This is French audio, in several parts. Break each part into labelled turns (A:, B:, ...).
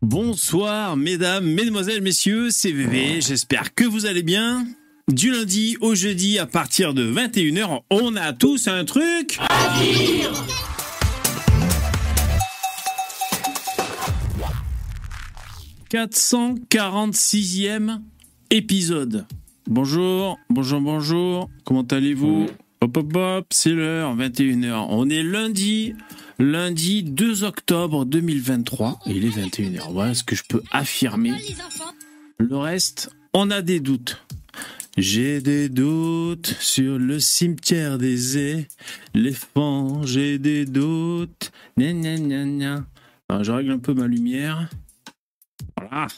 A: Bonsoir mesdames, mesdemoiselles, messieurs, c'est VV, j'espère que vous allez bien. Du lundi au jeudi à partir de 21h, on a tous un truc à dire 446e épisode. Bonjour, bonjour, bonjour, comment allez-vous? Hop, hop, hop, c'est l'heure, 21h. On est lundi, lundi 2 octobre 2023, et il est 21h. Voilà ce que je peux affirmer. Le reste, on a des doutes. J'ai des doutes sur le cimetière des éléphants, j'ai des doutes. Gna, gna, gna. Alors, je règle un peu ma lumière. Voilà.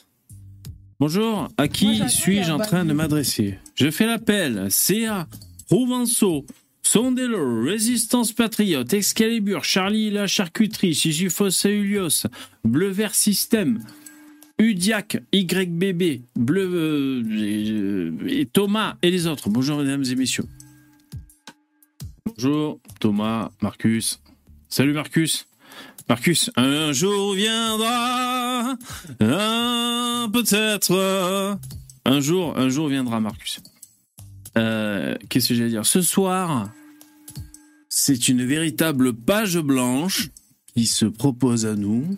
A: Bonjour, à qui suis-je en train de m'adresser? Je fais l'appel, CA, Rouvenceau, Sondelo, Résistance Patriote, Excalibur, Charlie la charcuterie, Sisyphos Aulios, Bleu Vert Système, Udiac, YBB, Bleu euh, et Thomas et les autres. Bonjour mesdames et messieurs. Bonjour Thomas, Marcus. Salut Marcus. Marcus, un jour viendra, peut-être, un jour, un jour viendra Marcus. Euh, Qu'est-ce que j'allais dire? Ce soir, c'est une véritable page blanche qui se propose à nous.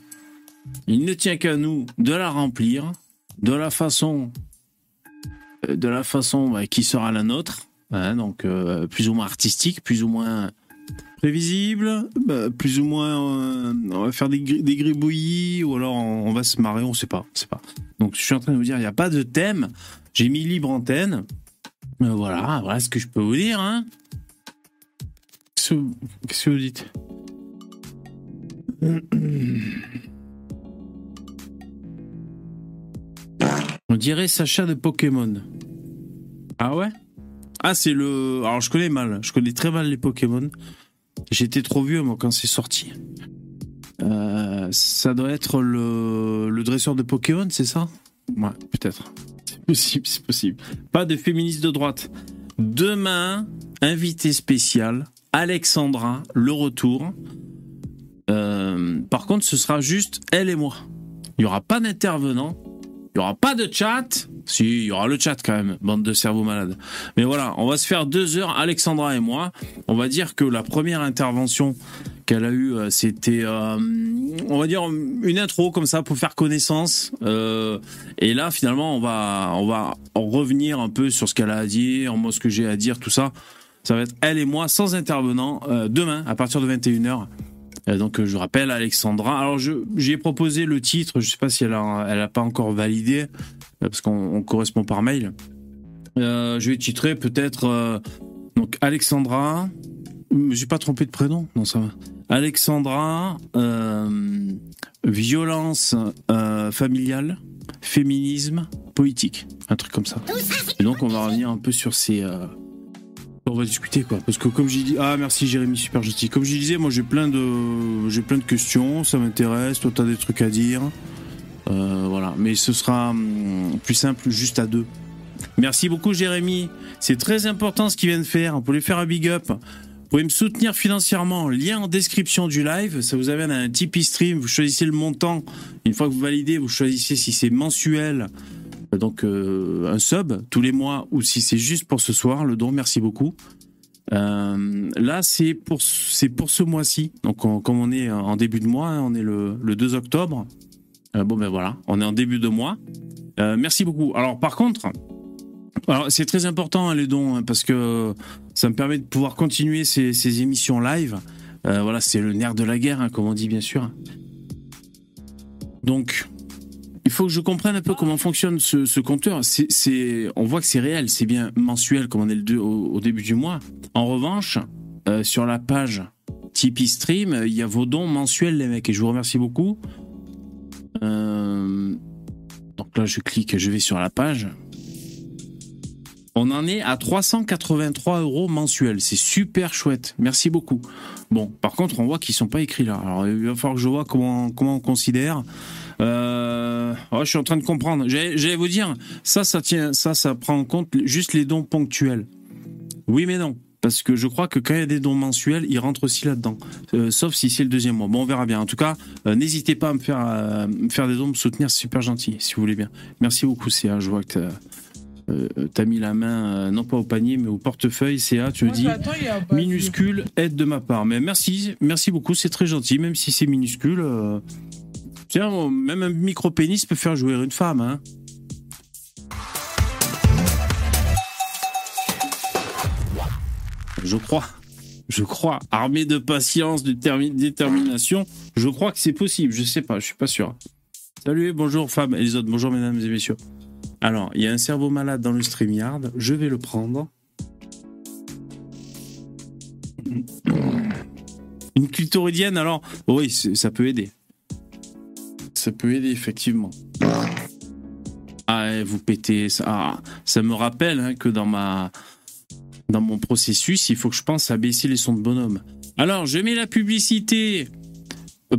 A: Il ne tient qu'à nous de la remplir de la façon, euh, de la façon bah, qui sera la nôtre, hein, donc euh, plus ou moins artistique, plus ou moins prévisible, bah, plus ou moins euh, on va faire des, gri- des gribouillis ou alors on, va se marrer, on sait pas, on sait pas. Donc je suis en train de vous dire, il n'y a pas de thème. J'ai mis libre antenne. Voilà, voilà ce que je peux vous dire. Hein. Qu'est-ce que vous- dites On dirait Sacha de Pokémon. Ah ouais? Ah c'est le... Alors je connais mal, je connais très mal les Pokémon. J'étais trop vieux moi quand c'est sorti. Euh, ça doit être le, le dresseur de Pokémon, c'est ça? Ouais, peut-être. C'est possible, c'est possible. Pas de féministe de droite. Demain, invité spécial, Alexandra, le retour. Euh, par contre, ce sera juste elle et moi. Il n'y aura pas d'intervenant. Il n'y aura pas de chat. Si, il y aura le chat quand même, bande de cerveaux malades. Mais voilà, on va se faire deux heures, Alexandra et moi. On va dire que la première intervention qu'elle a eue, euh, c'était, euh, on va dire, une intro comme ça pour faire connaissance. Et là, finalement, on va, on va revenir un peu sur ce qu'elle a à dire, moi ce que j'ai à dire, tout ça. Ça va être elle et moi sans intervenant euh, demain à partir de 21h. Euh, donc euh, je rappelle Alexandra. Alors je j'ai proposé le titre, je sais pas si elle a elle a pas encore validé parce qu'on on correspond par mail. Je vais titrer peut-être donc Alexandra. Hum, J'ai pas trompé de prénom, non ça va. Alexandra, violence familiale, féminisme, politique, un truc comme ça. Et donc on va revenir un peu sur ces on va discuter quoi. Parce que comme j'ai dit ah merci Jérémy super gentil. Comme je disais moi j'ai plein de j'ai plein de questions ça m'intéresse toi t'as des trucs à dire. Euh, voilà. Mais ce sera hum, plus simple juste à deux. Merci beaucoup Jérémy. C'est très important ce qu'il vient de faire. Vous pouvez faire un big up. Vous pouvez me soutenir financièrement. Lien en description du live. Ça vous amène à un Tipeee stream. Vous choisissez le montant. Une fois que vous validez vous choisissez si c'est mensuel donc euh, un sub tous les mois ou si c'est juste pour ce soir le don merci beaucoup. Euh, là c'est pour c'est pour ce mois-ci. Donc on- comme on est en début de mois on est le, le 2 octobre. Euh, bon ben voilà on est en début de mois. Merci beaucoup. Alors par contre alors c'est très important hein, les dons hein, parce que ça me permet de pouvoir continuer ces, ces émissions live. Voilà c'est le nerf de la guerre hein, comme on dit bien sûr. Donc il faut que je comprenne un peu comment fonctionne ce, compteur. On voit que c'est réel, c'est bien mensuel comme on est le deux- au, début du mois. En revanche, euh, sur la page Tipeee Stream, euh, il y a vos dons mensuels, les mecs, et je vous remercie beaucoup. Euh, donc là, je clique, je vais sur la page. On en est à 383 euros mensuels. C'est super chouette. Merci beaucoup. Bon, par contre, on voit qu'ils sont pas écrits là. Alors, il va falloir que je vois comment on considère. Euh, je suis en train de comprendre. J'allais vous dire, ça, ça tient, ça, ça prend en compte juste les dons ponctuels. Oui, mais non. parce que je crois que quand il y a des dons mensuels, ils rentrent aussi là-dedans. Euh, sauf si c'est le deuxième mois. Bon, on verra bien. En tout cas, euh, n'hésitez pas à me faire, me faire des dons, me soutenir, c'est super gentil, si vous voulez bien. Merci beaucoup, CA. Je vois que t'as as mis la main, non pas au panier, mais au portefeuille. CA, tu me dis minuscule, aide de ma part. Mais merci, merci beaucoup, c'est très gentil, même si c'est minuscule. Tiens, même un micro-pénis peut faire jouer une femme, hein. Je crois. Je crois. Armée de patience, de détermination. Je crois que c'est possible. Je sais pas. Je suis pas sûr. Salut, bonjour femmes et les autres. Bonjour mesdames et messieurs. Alors, il y a un cerveau malade dans le StreamYard. Je vais le prendre. Une clitoridienne, alors? Oui, ça peut aider. Ça peut aider, effectivement. Ah, vous pétez. Ça, ah, ça me rappelle hein, que dans ma dans mon processus, il faut que je pense à baisser les sons de bonhomme. Alors, je mets la publicité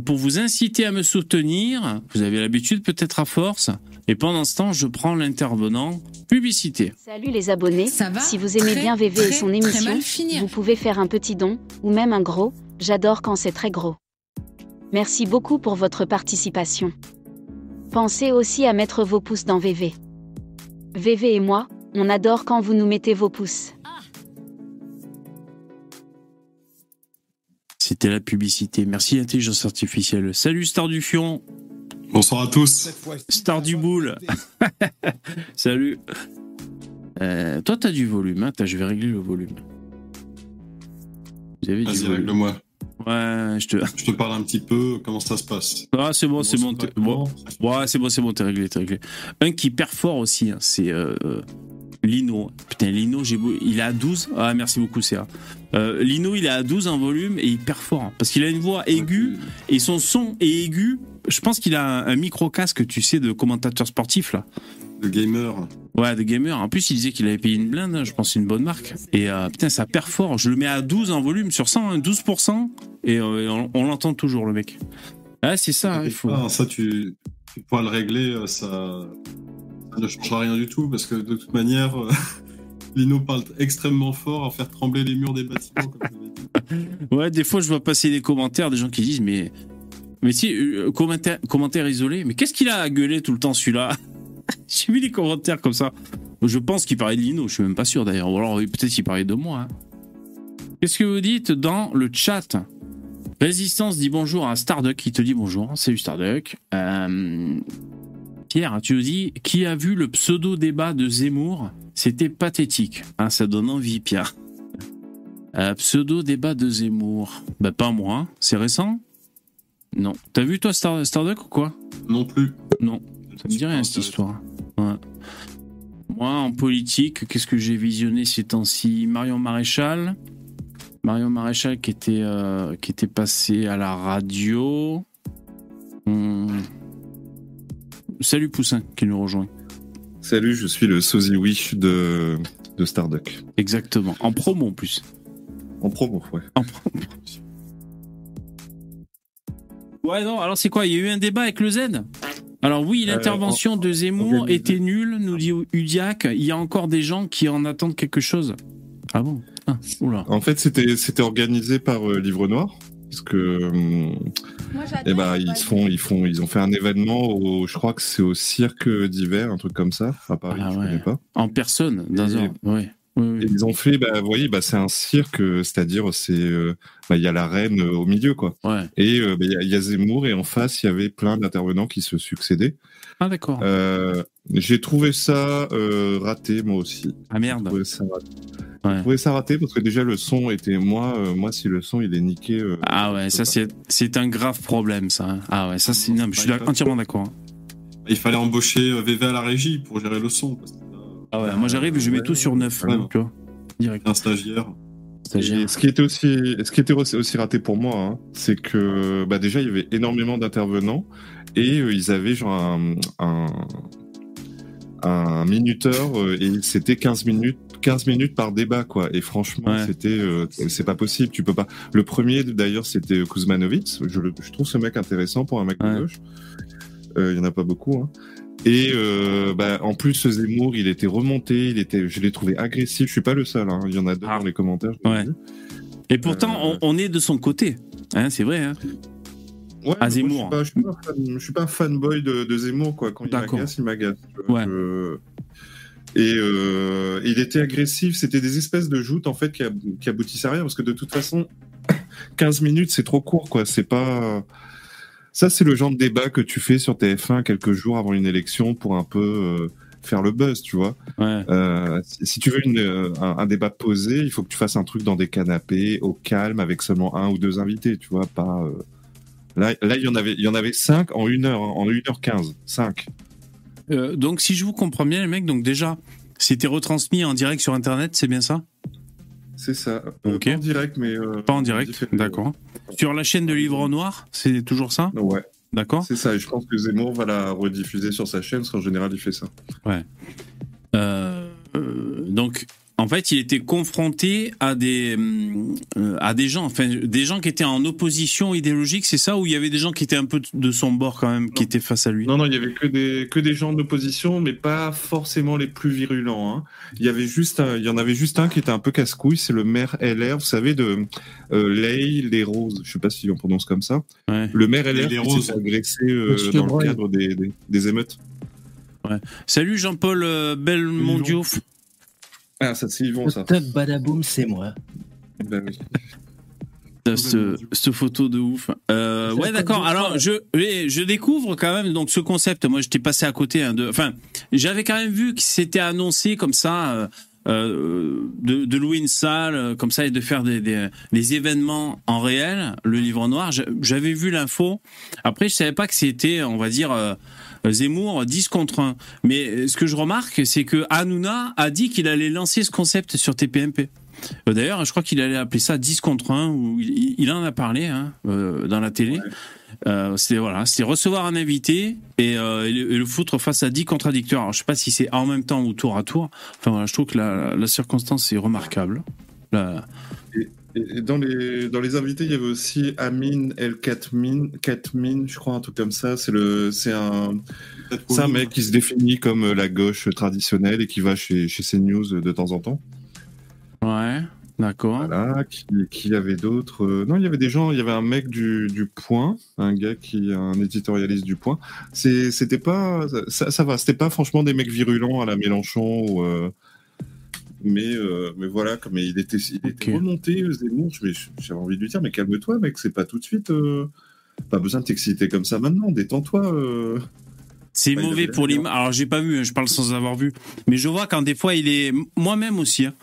A: pour vous inciter à me soutenir. Vous avez l'habitude peut-être à force. Et pendant ce temps, je prends l'intervenant. Publicité.
B: Salut les abonnés. Ça va si vous aimez bien VV et son émission, vous pouvez faire un petit don, ou même un gros. J'adore quand c'est très gros. Merci beaucoup pour votre participation. Pensez aussi à mettre vos pouces dans VV. VV et moi, on adore quand vous nous mettez vos pouces.
A: C'était la publicité. Merci intelligence artificielle. Salut Star du Fion.
C: Bonsoir à tous.
A: Star du boule. Salut. Euh, toi, t'as du volume. Hein je vais régler le volume.
C: Vous avez Vas-y, règle-moi.
A: Ouais, je te...
C: je te parle un petit peu. Comment ça se passe?
A: Ah, c'est bon, c'est bon. bon. Ouais, c'est bon, c'est bon, t'es réglé, t'es réglé. Un qui perd fort aussi, hein, c'est euh, Lino. Putain, Lino, il est à 12. Ah, merci beaucoup. Euh, Lino, il est à 12 en volume et il perd fort. Parce qu'il a une voix aiguë et son son est aigu. Je pense qu'il a un, micro-casque, tu sais, de commentateur sportif, là.
C: De gamer.
A: Ouais, de gamer. En plus, il disait qu'il avait payé une blinde, hein, je pense, une bonne marque. Et euh, putain, ça perd fort. Je le mets à 12 en volume sur 100, 12%. Hein, et euh, on, l'entend toujours, le mec. Ah, c'est ça, hein, il faut.
C: ça, tu, tu pourras le régler, ça ça ne changera rien du tout parce que de toute manière, euh, Lino parle extrêmement fort à faire trembler les murs des bâtiments.
A: ouais, des fois je vois passer des commentaires des gens qui disent mais mais si euh, commentaire, isolé, mais qu'est-ce qu'il a à gueuler tout le temps celui-là? J'ai vu les commentaires comme ça. Je pense qu'il parlait de Lino, je suis même pas sûr d'ailleurs. Ou alors peut-être qu'il parlait de moi. Hein. Qu'est-ce que vous dites dans le chat? Résistance dit bonjour à Starduck qui te dit bonjour. Salut Starduck. Euh, Pierre, tu dis qui a vu le pseudo-débat de Zemmour? C'était pathétique. Ah, ça donne envie, Pierre. Euh, pseudo-débat de Zemmour. Bah, pas moi. C'est récent? Non. T'as vu, toi, Star Starduck ou quoi?
C: Non plus.
A: Non. Ça me dit rien, cette histoire. Moi, en politique, qu'est-ce que j'ai visionné ces temps-ci? Marion Maréchal. Marion Maréchal qui était, euh, qui était passé à la radio. Hum. Salut Poussin qui nous rejoint.
D: Salut, je suis le sosie Wish de, de Starduck.
A: Exactement. En promo en plus.
D: En promo, ouais. En promo.
A: Ouais, non, alors c'est quoi? Il y a eu un débat avec le Z alors oui, euh, l'intervention de Zemmour était nulle, nous dit Udiac. Il y a encore des gens qui en attendent quelque chose. Ah bon? Ah,
D: En fait, c'était organisé par euh, Livre Noir parce que eh ben, ils font ils font ils ont fait un événement au je crois que c'est au cirque d'hiver un truc comme ça à Paris ah, je connais pas
A: en personne dans un ouais.
D: ils ont fait, bah, vous voyez, bah, c'est un cirque, c'est-à-dire c'est, euh, bah, il y a la reine euh, au milieu, quoi.
A: Ouais.
D: Et bah, il y, a Zemmour et en face il y avait plein d'intervenants qui se succédaient.
A: Ah d'accord.
D: Euh, j'ai trouvé ça raté moi aussi.
A: Ah merde.
D: Ouais. Je trouvais ça raté parce que déjà le son était moi euh, moi si le son il est niqué euh,
A: ah ouais ça c'est c'est un grave problème ça hein. ah ouais ça c'est non je suis entièrement d'accord hein.
C: il fallait embaucher VV euh, à la régie pour gérer le son
A: ah ouais moi j'arrive je mets tout sur neuf tu vois
C: direct un stagiaire
D: ce qui était aussi, ce qui était aussi raté pour moi, hein, c'est que bah déjà il y avait énormément d'intervenants et ils avaient genre un, un, un minuteur et c'était 15 minutes 15 minutes par débat, quoi. Et franchement, c'était, euh, c'est pas possible. Tu peux pas. Le premier, d'ailleurs, c'était Kuzmanovic. Je, je, trouve ce mec intéressant pour un mec de gauche. Euh, il y en a pas beaucoup. Hein. Et euh, bah, en plus, Zemmour, il était remonté, il était, je l'ai trouvé agressif. Je suis pas le seul. Hein. Il y en a deux ah. dans les commentaires.
A: Ouais. Et pourtant, on, est de son côté. Hein, c'est vrai.
D: Ouais, à Zemmour. je, suis pas, suis pas, un fanboy de, de, Zemmour. Quoi. Quand il m'agace, il m'agace. Ouais. Et euh, il était agressif. C'était des espèces de joutes en fait qui, qui aboutissaient à rien parce que de toute façon, 15 minutes, c'est trop court. quoi. C'est pas. Ça, c'est le genre de débat que tu fais sur TF1 quelques jours avant une élection pour un peu euh, faire le buzz, tu vois. Euh, si tu veux une, euh, un, débat posé, il faut que tu fasses un truc dans des canapés, au calme, avec seulement un ou deux invités, tu vois. Pas là, là, il y en avait, il y en avait cinq en une heure, en une heure quinze, cinq.
A: donc, si je vous comprends bien, les mecs, donc déjà, c'était retransmis en direct sur Internet, c'est bien ça?
D: C'est ça. Pas en direct, mais.
A: pas en direct, d'accord. Sur la chaîne de Livre Noir, c'est toujours ça?
D: Ouais.
A: D'accord
D: C'est ça, et je pense que Zemmour va la rediffuser sur sa chaîne, parce qu'en général, il fait ça.
A: Ouais. Euh, euh, donc, en fait, il était confronté à des euh, à des gens, enfin des gens qui étaient en opposition idéologique, c'est ça, ou il y avait des gens qui étaient un peu de son bord quand même, qui étaient face à lui?
D: Non, non, il y avait que des que des gens d'opposition, mais pas forcément les plus virulents. Hein. Il y avait juste, il y en avait juste un qui était un peu casse-couille, c'est le maire LR, vous savez de euh, les Roses, je sais pas si on prononce comme ça. Le maire LR qui s'est agressé euh, dans le cadre des, des, émeutes.
A: Ouais. Salut Jean-Paul euh, Belmondiouf.
D: Ah, ça c'est Yvon, ça.
E: badaboum, c'est moi.
D: Ben oui.
A: Cette, photo de ouf. Euh, ouais, d'accord. Alors, je, je découvre quand même donc ce concept. Moi, j'étais passé à côté. Hein, de, enfin, j'avais quand même vu que c'était annoncé comme ça. Euh, euh, de, de, louer une salle euh, comme ça et de faire des, des, des événements en réel, le livre noir. J'avais vu l'info. Après, je savais pas que c'était, on va dire, euh, Zemmour 10 contre 1. Mais ce que je remarque, c'est que Hanouna a dit qu'il allait lancer ce concept sur TPMP. Euh, d'ailleurs, je crois qu'il allait appeler ça 10 contre 1, ou il, en a parlé hein, euh, dans la télé. Euh, c'est voilà, c'est recevoir un invité et, le, foutre face à 10 contradicteurs. Alors, je sais pas si c'est en même temps ou tour à tour. Enfin voilà, je trouve que la, la circonstance est remarquable. La,
D: et dans les, dans les invités, il y avait aussi Amin El Katmin, Katmin, je crois, un truc comme ça. C'est le, c'est un, c'est un mec qui se définit comme la gauche traditionnelle et qui va chez, chez CNews de temps en temps.
A: Ouais, d'accord.
D: Voilà, qui, qui avait d'autres euh, Non, il y avait des gens, il y avait un mec du, du Point, un gars qui un éditorialiste du Point. C'était pas, ça, ça va, c'était pas franchement des mecs virulents à la Mélenchon ou. Euh, mais, euh, mais voilà, comme il était, il était remonté, Zemmour, j'avais envie de lui dire, mais calme-toi, mec, c'est pas tout de suite. Euh, pas besoin de t'exciter comme ça maintenant, détends-toi. Euh.
A: C'est mauvais pour l'image. Alors, j'ai pas vu, hein, je parle sans avoir vu. Mais je vois quand des fois, il est. Moi-même aussi. Hein.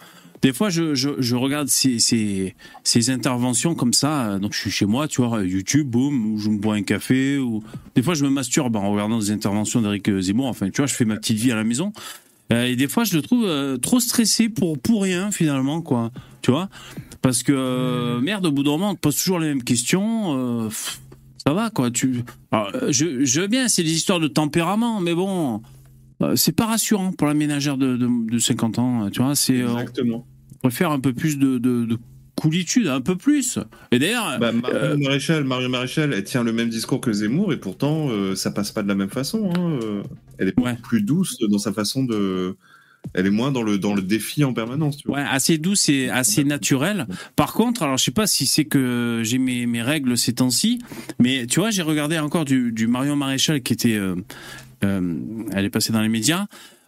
A: Des fois, je, je, je regarde ces, ces, ces, interventions comme ça. Donc, je suis chez moi, tu vois, YouTube, boum, ou je me bois un café. Ou... Des fois, je me masturbe en regardant des interventions d'Éric Zemmour. Enfin, tu vois, je fais ma petite vie à la maison. Euh, et des fois, je le trouve euh, trop stressé pour, pour rien, finalement, quoi. Tu vois? Parce que, euh, merde, au bout d'un moment, on te pose toujours les mêmes questions. ça va, quoi. Tu... je, je veux bien, c'est des histoires de tempérament, mais bon, c'est pas rassurant pour la ménagère de, de, 50 ans, tu vois. C'est,
D: Exactement.
A: on préfère un peu plus de, de coolitude, un peu plus. Et d'ailleurs.
D: Bah, Mario, Maréchal, Mario Maréchal, elle tient le même discours que Zemmour et pourtant, ça passe pas de la même façon. Hein. Elle est plus douce dans sa façon de. Elle est moins dans le, dans le défi en permanence. Tu
A: vois. Ouais, assez douce et assez naturelle. Par contre, alors je sais pas si c'est que j'ai mes, mes règles ces temps-ci, mais tu vois, j'ai regardé encore du, du Marion Maréchal qui était. Euh, euh, elle est passée dans les médias.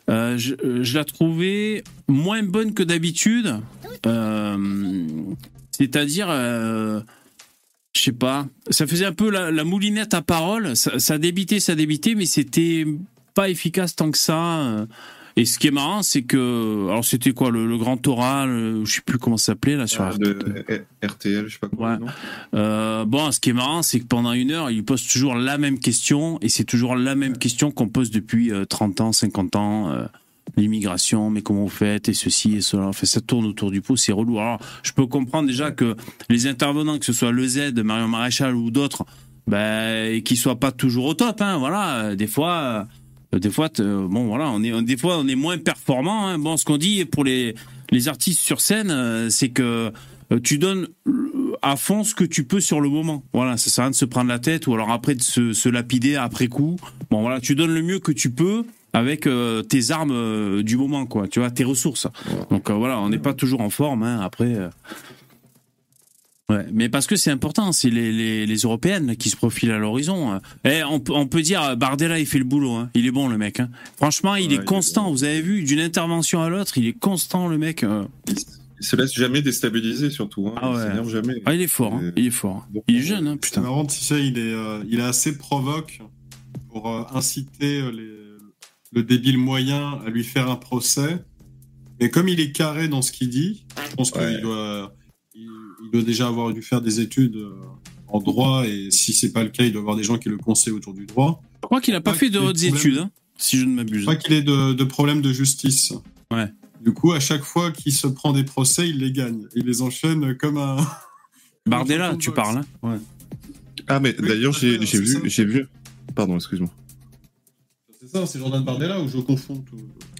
A: Euh, je, je, la trouvais moins bonne que d'habitude. C'est-à-dire, je sais pas, ça faisait un peu la, moulinette à parole. Ça débitait, ça débitait, mais c'était pas efficace tant que ça. Euh. Et ce qui est marrant, c'est que alors c'était quoi le, grand oral, euh, je sais plus comment ça s'appelait là sur
D: ah, RTL, je sais pas quoi.
A: Euh, bon, ce qui est marrant, c'est que pendant une heure, il pose toujours la même question et c'est toujours la même question qu'on pose depuis 30 ans, 50 ans. L'immigration, mais comment vous faites et ceci et cela. Enfin, ça tourne autour du pot, c'est relou. Alors, je peux comprendre déjà que les intervenants, que ce soit le Z, Marion Maréchal ou d'autres, ben, qui soient pas toujours au top. Hein, voilà, des fois euh, des fois, bon voilà, on est des fois on est moins performant. Hein. Bon, ce qu'on dit pour les les artistes sur scène, euh, c'est que euh, tu donnes à fond ce que tu peux sur le moment. Voilà, ça sert à rien de se prendre la tête ou alors après de se, lapider après coup. Bon, voilà, tu donnes le mieux que tu peux avec euh, tes armes euh, du moment, quoi. Tu vois, tes ressources. Donc voilà, on n'est pas toujours en forme. Hein, après. Ouais, mais parce que c'est important, c'est les, les, européennes qui se profilent à l'horizon. Eh, on, on, peut dire Bardella, il fait le boulot. Hein. Il est bon le mec. Hein. Franchement, il est constant. Vous avez vu, d'une intervention à l'autre, il est constant le mec.
D: Il se laisse jamais déstabiliser surtout. Hein.
A: Ah
D: ouais.
A: Il jamais. Ah, il est fort. Hein. Il est fort. Il est jeune, hein, putain.
C: C'est marrant, tu sais, il est, euh, il est assez provoque pour euh, inciter euh, les, le débile moyen à lui faire un procès. Mais comme il est carré dans ce qu'il dit, je pense qu'il doit, il, doit déjà avoir dû faire des études en droit et si c'est pas le cas, il doit avoir des gens qui le conseillent autour du droit.
A: Je crois qu'il a pas fait de hautes études, hein, si je ne m'abuse. Je
C: crois qu'il est de, de problèmes de justice.
A: Ouais.
C: Du coup, à chaque fois qu'il se prend des procès, il les gagne. Il les enchaîne comme un.
A: Bardella, tu parles. Hein ouais.
D: Ah, mais d'ailleurs, j'ai vu, j'ai vu. Pardon, excuse-moi.
C: C'est ça, c'est Jordan Bardella ou je confonds tout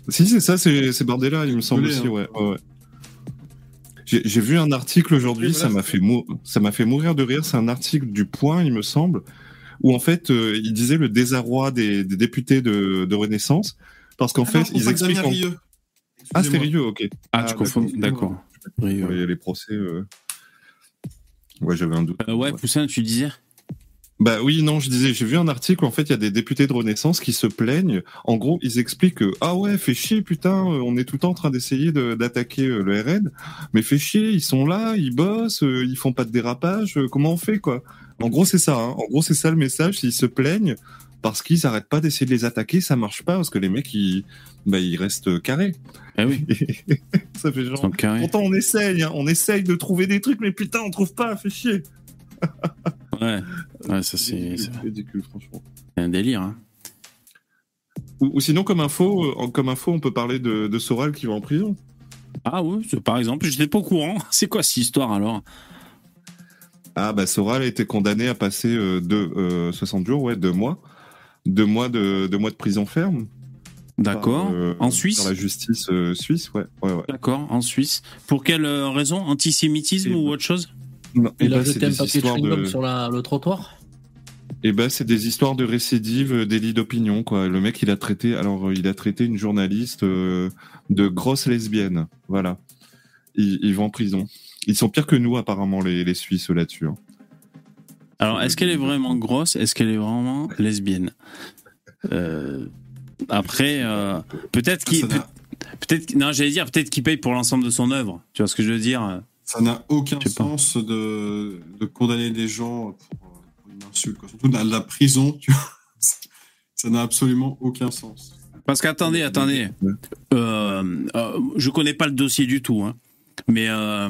D: Si, c'est ça, c'est Bardella, il me semble aussi, hein. ouais. ouais. J'ai vu un article aujourd'hui, ça m'a fait, fait mourir de rire. C'est un article du Point, il me semble, où en fait, euh, il disait le désarroi des, députés de, Renaissance, parce qu'en ah fait, ils expliquent. Ah, sérieux, ok.
A: Ah, tu ah, confonds, d'accord.
D: Il y a les procès. Euh. Ouais, j'avais un doute.
A: Euh, ouais, Poussin, tu disais?
D: Bah oui, non, je disais, j'ai vu un article, en fait, il y a des députés de Renaissance qui se plaignent. En gros, ils expliquent que, ah ouais, fait chier, putain, euh, on est tout le temps en train d'essayer d'attaquer le RN, mais fait chier, ils sont là, ils bossent, ils font pas de dérapage, comment on fait, quoi? En gros, c'est ça, hein. en gros, c'est ça le message, s'ils se plaignent, parce qu'ils arrêtent pas d'essayer de les attaquer, ça marche pas, parce que les mecs, ils, bah, ils restent carrés.
A: Ah oui.
D: ça fait genre. Pourtant, on essaye, hein, on essaye de trouver des trucs, mais putain, on trouve pas, fait chier.
A: Ouais. ouais, ça c'est.
D: ridicule, franchement.
A: C'est un délire, hein.
D: Ou, sinon, comme info, euh, comme info, on peut parler de, de Soral qui va en prison.
A: Ah oui, par exemple, j'étais pas au courant. C'est quoi cette histoire alors?
D: Ah bah Soral a été condamné à passer euh, deux, 60 euh, jours, ouais, deux mois, deux mois de, deux mois de prison ferme
A: D'accord. Euh, en Suisse?
D: Par la justice suisse, ouais. ouais, ouais.
A: D'accord, en Suisse. Pour quelle raison? Antisémitisme ou autre chose?
E: Non, Il a ben, jeté un papier de sur le trottoir?
D: Et eh ben c'est des histoires de récidive, délit d'opinion quoi. Le mec il a traité alors il a traité une journaliste de grosse lesbienne, voilà. Ils, vont en prison. Ils sont pires que nous apparemment les, les Suisses là-dessus. Hein.
A: Alors est-ce qu'elle est vraiment grosse? Est-ce qu'elle est vraiment lesbienne? Euh, après, euh, peut-être qu'il. Peut-être, non, j'allais dire peut-être qu'il paye pour l'ensemble de son œuvre. Tu vois ce que je veux dire?
C: Ça n'a aucun sens de, de, condamner des gens pour, une insulte, surtout dans la prison. Tu vois ça n'a absolument aucun sens.
A: Parce qu'attendez, attendez, euh, euh, je connais pas le dossier du tout. Hein. Mais euh,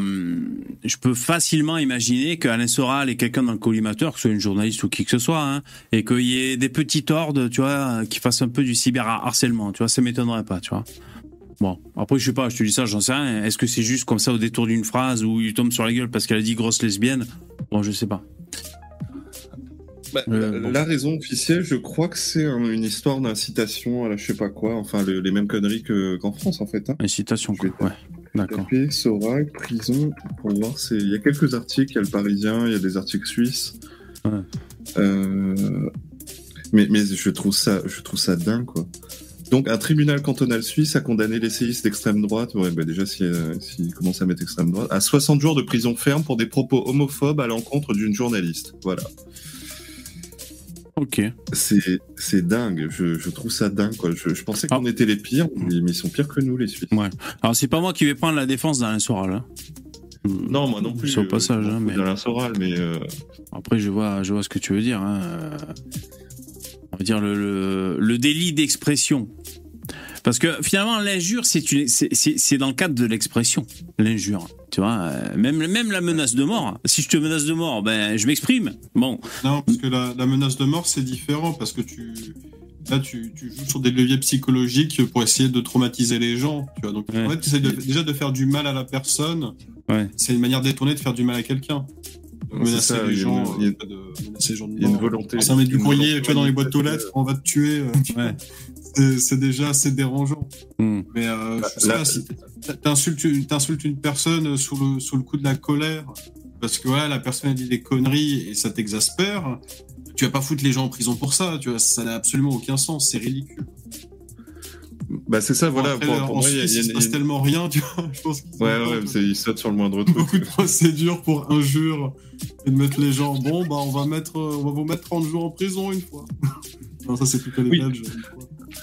A: je peux facilement imaginer qu'Alain Soral est quelqu'un dans le collimateur, que ce soit une journaliste ou qui que ce soit, hein, et qu'il y ait des petits ordres, tu vois, qui fassent un peu du cyberharcèlement, tu vois, ça m'étonnerait pas, tu vois. Bon, après, je sais pas, je te dis ça, j'en sais rien. Est-ce que c'est juste comme ça au détour d'une phrase où il tombe sur la gueule parce qu'elle a dit grosse lesbienne? Bon, je sais pas.
D: Bah, euh, la, raison officielle, je crois que c'est une histoire d'incitation à la je sais pas quoi, enfin les mêmes conneries qu'en France en fait. Hein.
A: Incitation, quoi, ouais. D'accord.
D: Soral, prison, pour voir, c'est... il y a quelques articles, il y a le Parisien, il y a des articles suisses. Euh, mais, mais je trouve ça, je trouve ça dingue, quoi. Donc, un tribunal cantonal suisse a condamné l'essayiste d'extrême droite, ouais, bah déjà, s'il euh, si, commence à mettre extrême droite, à 60 jours de prison ferme pour des propos homophobes à l'encontre d'une journaliste. Voilà.
A: Ok.
D: C'est dingue, je, trouve ça dingue. Quoi. Je, pensais qu'on ah. était les pires, mais, ils sont pires que nous, les Suisses.
A: Ouais. Alors, c'est pas moi qui vais prendre la défense d'Alain Soral. Hein.
D: Non, moi non plus.
A: Sur le passage, hein, mais.
D: D'Alain Soral, mais. Euh,
A: Après, je vois, je vois ce que tu veux dire. Hein. On va dire le, le délit d'expression. Parce que finalement, l'injure, c'est dans le cadre de l'expression, l'injure. Tu vois, euh, même, même la menace de mort. Si je te menace de mort, ben, je m'exprime. Bon.
C: Non, parce que la, menace de mort, c'est différent parce que tu, là, tu, joues sur des leviers psychologiques pour essayer de traumatiser les gens. Tu vois, donc en fait, tu essaies déjà de faire du mal à la personne.
A: Ouais.
C: C'est une manière détournée de faire du mal à quelqu'un. Menacer les gens, il y a, de, menacer les gens de mort.
D: Une volonté.
C: Ça met du courrier, tu vois, dans les boîtes aux lettres, on va te tuer. Euh, ouais c'est déjà assez dérangeant. Hmm. Mais euh, bah, t'insultes une personne sous le, sous le coup de la colère, parce que voilà, la personne a dit des conneries et ça t'exaspère, tu vas pas foutre les gens en prison pour ça, tu vois, ça n'a absolument aucun sens, c'est ridicule.
D: Bah c'est ça, voilà.
C: pour, moi, il, se passe tellement rien, tu vois. Je pense
D: ouais, ouais, il saute sur le moindre truc.
C: Beaucoup de procédures pour injure et de mettre les gens. Bon, bah on va mettre, on va vous mettre 30 jours en prison une fois. non, ça c'est plutôt les Belges.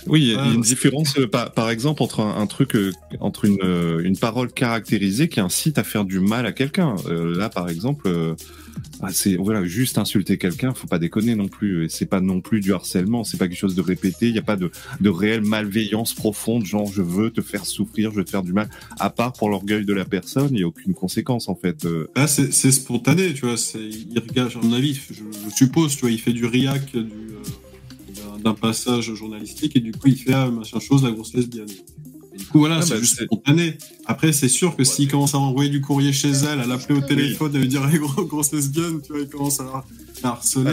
D: Oui, il y a une différence, euh, par, par, exemple, entre un, truc, euh, entre une, euh, une, parole caractérisée qui incite à faire du mal à quelqu'un. là, par exemple, ah, c'est voilà, juste insulter quelqu'un, faut pas déconner non plus. C'est pas non plus du harcèlement, c'est pas quelque chose de répété. Il y a pas de, de réelle malveillance profonde, genre je veux te faire souffrir, je veux te faire du mal. À part pour l'orgueil de la personne, il y a aucune conséquence en fait.
C: Là, c'est spontané, tu vois. Il regarde, à mon avis, je, suppose, tu vois, il fait du riac, du d'un passage journalistique et du coup il fait ah, machin chose la grosse lesbienne. Et du coup voilà, ah, c'est bah, juste spontané. Après c'est sûr que s'il commence à envoyer du courrier chez elle, à l'appeler au téléphone et lui dire hey, grosse lesbienne, tu vois, il commence à, harceler.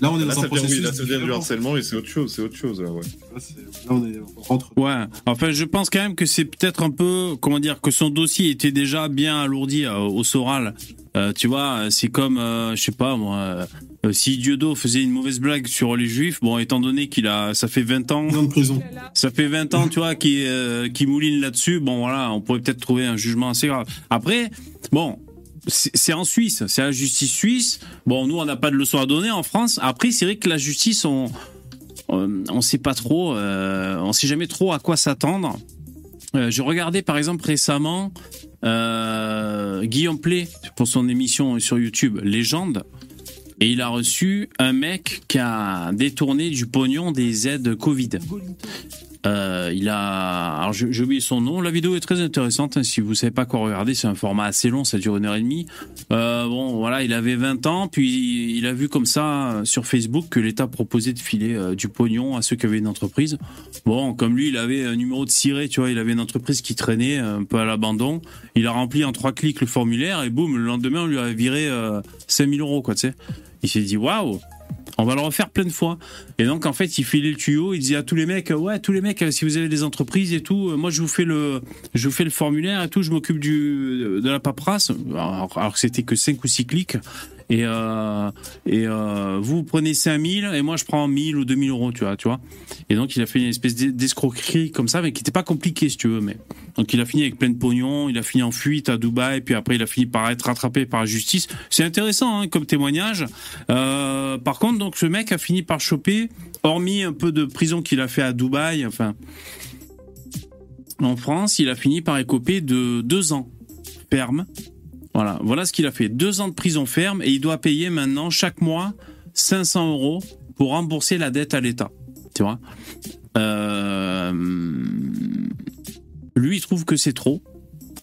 D: là, on est dans un processus. là, ça devient du harcèlement et c'est autre chose, c'est autre chose là, ouais.
C: Là, on, est, on rentre.
A: Ouais. Enfin, je pense quand même que c'est peut-être un peu, comment dire, que son dossier était déjà bien alourdi euh, au Soral. Euh, tu vois, c'est comme, euh, je sais pas moi, euh, si Dieudo faisait une mauvaise blague sur les juifs, bon, étant donné qu'il a, ça fait 20 ans.
C: de prison.
A: Ça fait 20 ans, tu vois, qui, euh, qui mouline là-dessus. Bon, voilà, on pourrait peut-être trouver un jugement assez grave. Après, bon, c'est en Suisse, c'est la justice suisse. Bon, nous, on n'a pas de leçon à donner en France. Après, c'est vrai que la justice, on, on, sait pas trop, euh, on sait jamais trop à quoi s'attendre. Euh, je regardais par exemple récemment euh, Guillaume Play pour son émission sur YouTube Légende et il a reçu un mec qui a détourné du pognon des aides Covid. Euh, il a, alors j'ai oublié son nom. La vidéo est très intéressante. Hein, si vous savez pas quoi regarder, c'est un format assez long, ça dure une heure et demie. Euh, bon, voilà, il avait 20 ans, puis il a vu comme ça euh, sur Facebook que l'État proposait de filer euh, du pognon à ceux qui avaient une entreprise. Bon, comme lui, il avait un numéro de ciré, tu vois, il avait une entreprise qui traînait un peu à l'abandon. Il a rempli en trois clics le formulaire et boum, le lendemain, on lui a viré 5000 euros, quoi, tu sais. Il s'est dit waouh, on va le refaire plein de fois. Et donc en fait, il filait le tuyau, il disait à tous les mecs, ouais, tous les mecs, si vous avez des entreprises et tout, euh, moi je vous fais le, je vous fais le formulaire et tout, je m'occupe de la paperasse. Alors, que c'était que 5 ou 6 clics. Et, euh, et euh, vous prenez 5000 et moi je prends 1000 ou 2000 euros, tu vois, tu vois. Et donc il a fait une espèce d'escroquerie comme ça, mais qui n'était pas compliqué si tu veux. Mais donc il a fini avec plein de pognon, il a fini en fuite à Dubaï, puis après il a fini par être rattrapé par la justice. C'est intéressant hein, comme témoignage. Euh, par contre, donc ce mec a fini par choper, hormis un peu de prison qu'il a fait à Dubaï, enfin en France, il a fini par écoper de deux ans ferme voilà, ce qu'il a fait. Deux ans de prison ferme et il doit payer maintenant chaque mois 500 euros pour rembourser la dette à l'État. Tu vois? Euh... Lui, il trouve que c'est trop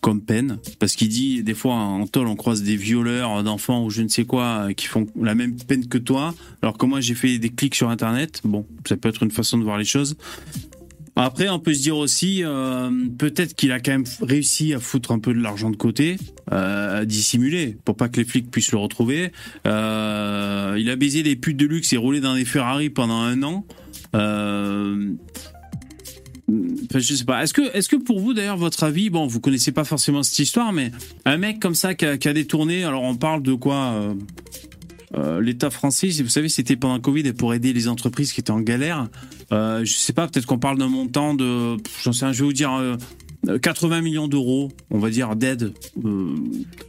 A: comme peine, parce qu'il dit des fois en tol on croise des violeurs d'enfants ou je ne sais quoi qui font la même peine que toi, alors que moi j'ai fait des clics sur internet, bon, ça peut être une façon de voir les choses, après, on peut se dire aussi, euh, peut-être qu'il a quand même réussi à foutre un peu de l'argent de côté, euh, à dissimuler, pour pas que les flics puissent le retrouver. Euh, il a baisé des putes de luxe et roulé dans des Ferrari pendant un an. Je sais pas. Est-ce que, est-ce que pour vous d'ailleurs, votre avis, bon, vous connaissez pas forcément cette histoire, mais un mec comme ça qui a, détourné, alors on parle de quoi euh, l'État français, vous savez, c'était pendant Covid et pour aider les entreprises qui étaient en galère. Euh, je sais pas, peut-être qu'on parle d'un montant de, j'en sais rien, je vais vous dire 80 euh, millions d'euros, on va dire d'aide,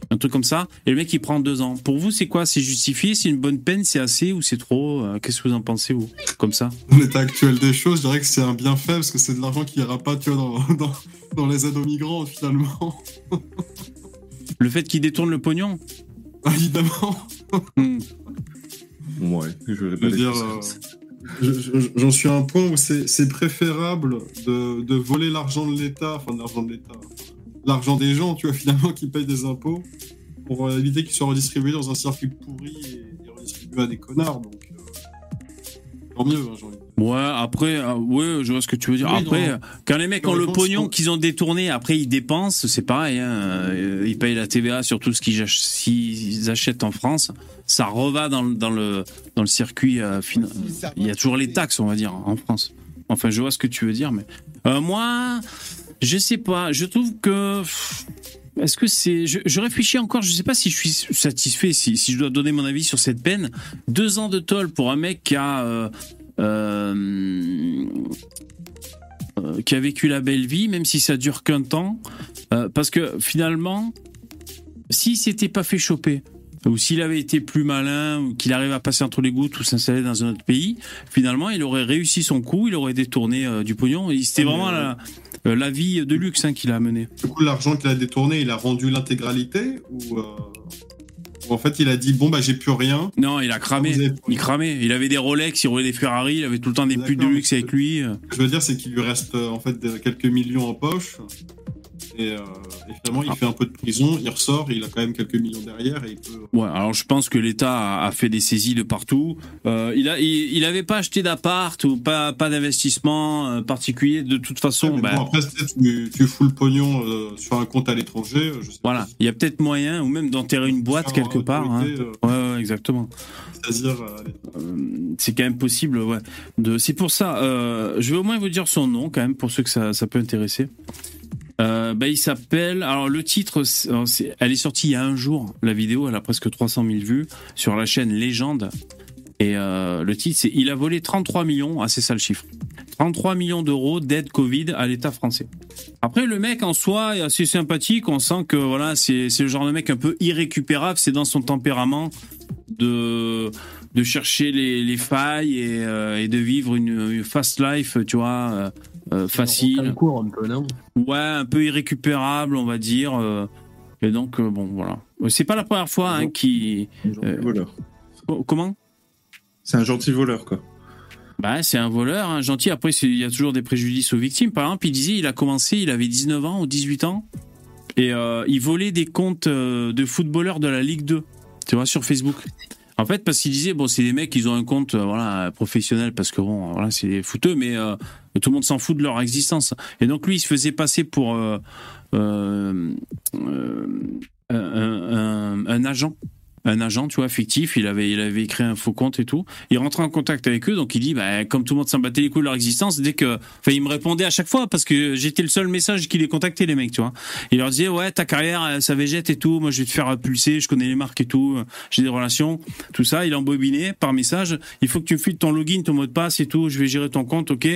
A: un truc comme ça. Et le mec il prend deux ans. Pour vous, c'est quoi? C'est justifié? C'est une bonne peine? C'est assez ou c'est trop? Qu'est-ce que vous en pensez vous Comme ça?
C: Dans l'état actuel des choses, je dirais que c'est un bienfait parce que c'est de l'argent qui ira pas, tu vois, dans, dans les aides aux migrants finalement.
A: le fait qu'il détourne le pognon?
C: Évidemment.
D: Hmm. ouais, je vais pas dire.
C: J'en suis à un point où c'est préférable de, de, voler l'argent de l'État, enfin l'argent de l'État, l'argent des gens, tu vois, finalement, qui payent des impôts, pour euh, éviter qu'ils soient redistribués dans un circuit pourri et, redistribués à des connards. Donc, euh, tant mieux, hein, j'ai envie
A: Ouais, après, euh, ouais, je vois ce que tu veux dire. après, quand les mecs ont le pognon qu'ils ont détourné, après ils dépensent, c'est pareil. Hein, euh, ils payent la TVA sur tout ce qu'ils achètent en France. Ça reva dans, dans le dans le circuit. Euh, il y a toujours les taxes, on va dire, en France. Enfin, je vois ce que tu veux dire, mais moi, je sais pas. Je trouve que est-ce que c'est. Je, réfléchis encore, je sais pas si je suis satisfait, si, si, je dois donner mon avis sur cette peine. Deux ans de toll pour un mec qui a. Euh, euh, euh, qui a vécu la belle vie, même si ça dure qu'un temps. parce que finalement, s'il s'était pas fait choper, ou s'il avait été plus malin, ou qu'il arrive à passer entre les gouttes ou s'installer dans un autre pays, finalement, il aurait réussi son coup, il aurait détourné du pognon. C'était vraiment la, euh, la vie de luxe hein, qu'il a amené.
C: Du coup, l'argent qu'il a détourné, il a rendu l'intégralité ou, euh, en fait il a dit bon bah j'ai plus rien
A: Non, il a cramé. Il cramait. Il avait des Rolex, il roulait des Ferrari, il avait tout le temps des putes de luxe avec lui. Ce
C: que je veux dire, c'est qu'il lui reste en fait quelques millions en poche. Et, euh, finalement, il ah. fait un peu de prison, il ressort, il a quand même quelques millions derrière. Et il peut...
A: Ouais, alors je pense que l'État a, fait des saisies de partout. Euh, il, a, il, avait pas acheté d'appart ou pas, pas d'investissement euh, particulier de toute façon.
C: Ben... après, tu, tu fous le pognon euh, sur un compte à l'étranger.
A: Voilà, il y a peut-être moyen, ou même d'enterrer une boîte quelque part. Hein. Ouais, ouais, exactement. C'est quand même possible, ouais. De... C'est pour ça, je vais au moins vous dire son nom quand même, pour ceux que ça, ça peut intéresser. Euh, bah, il s'appelle. Alors le titre, elle est sortie il y a un jour. La vidéo, elle a presque 300 000 vues sur la chaîne Légende. Et euh, le titre, c'est Il a volé 33 millions. Ah, c'est ça le chiffre. 33 millions d'euros d'aide Covid à l'État français. Après, le mec en soi est assez sympathique. On sent que voilà, c'est le genre de mec un peu irrécupérable. C'est dans son tempérament de de chercher les, les failles et, euh, de vivre une, une, fast life, tu vois. Euh, facile.
E: Un un peu, non?
A: Ouais, un peu irrécupérable, on va dire. Euh, et donc, euh, bon, voilà. C'est pas la première fois hein, qui.
D: voleur.
A: Comment?
D: C'est un gentil voleur, quoi.
A: Bah, c'est un voleur, un gentil. Après, il y a toujours des préjudices aux victimes. Par exemple, il disait, il a commencé, il avait 19 ans ou 18 ans, et il volait des comptes de footballeurs de la Ligue 2, tu vois, sur Facebook. En fait, parce qu'il disait, bon, c'est des mecs, ils ont un compte voilà, professionnel parce que, bon, voilà, c'est des fouteux, mais tout le monde s'en fout de leur existence. Et donc lui, il se faisait passer pour euh, euh, euh, un, agent un agent, tu vois, fictif. Il avait, il avait créé un faux compte et tout. Il rentrait en contact avec eux, donc il dit, bah, comme tout le monde s'en battait les couilles de leur existence, dès que, enfin, il me répondait à chaque fois parce que j'étais le seul message qui les contactait, les mecs, tu vois. Il leur disait, ouais, ta carrière, ça végète et tout. Moi, je vais te faire pulser. Je connais les marques et tout. J'ai des relations, tout ça. Il embobinait par message. Il faut que tu me ton login, ton mot de passe et tout. Je vais gérer ton compte, ok.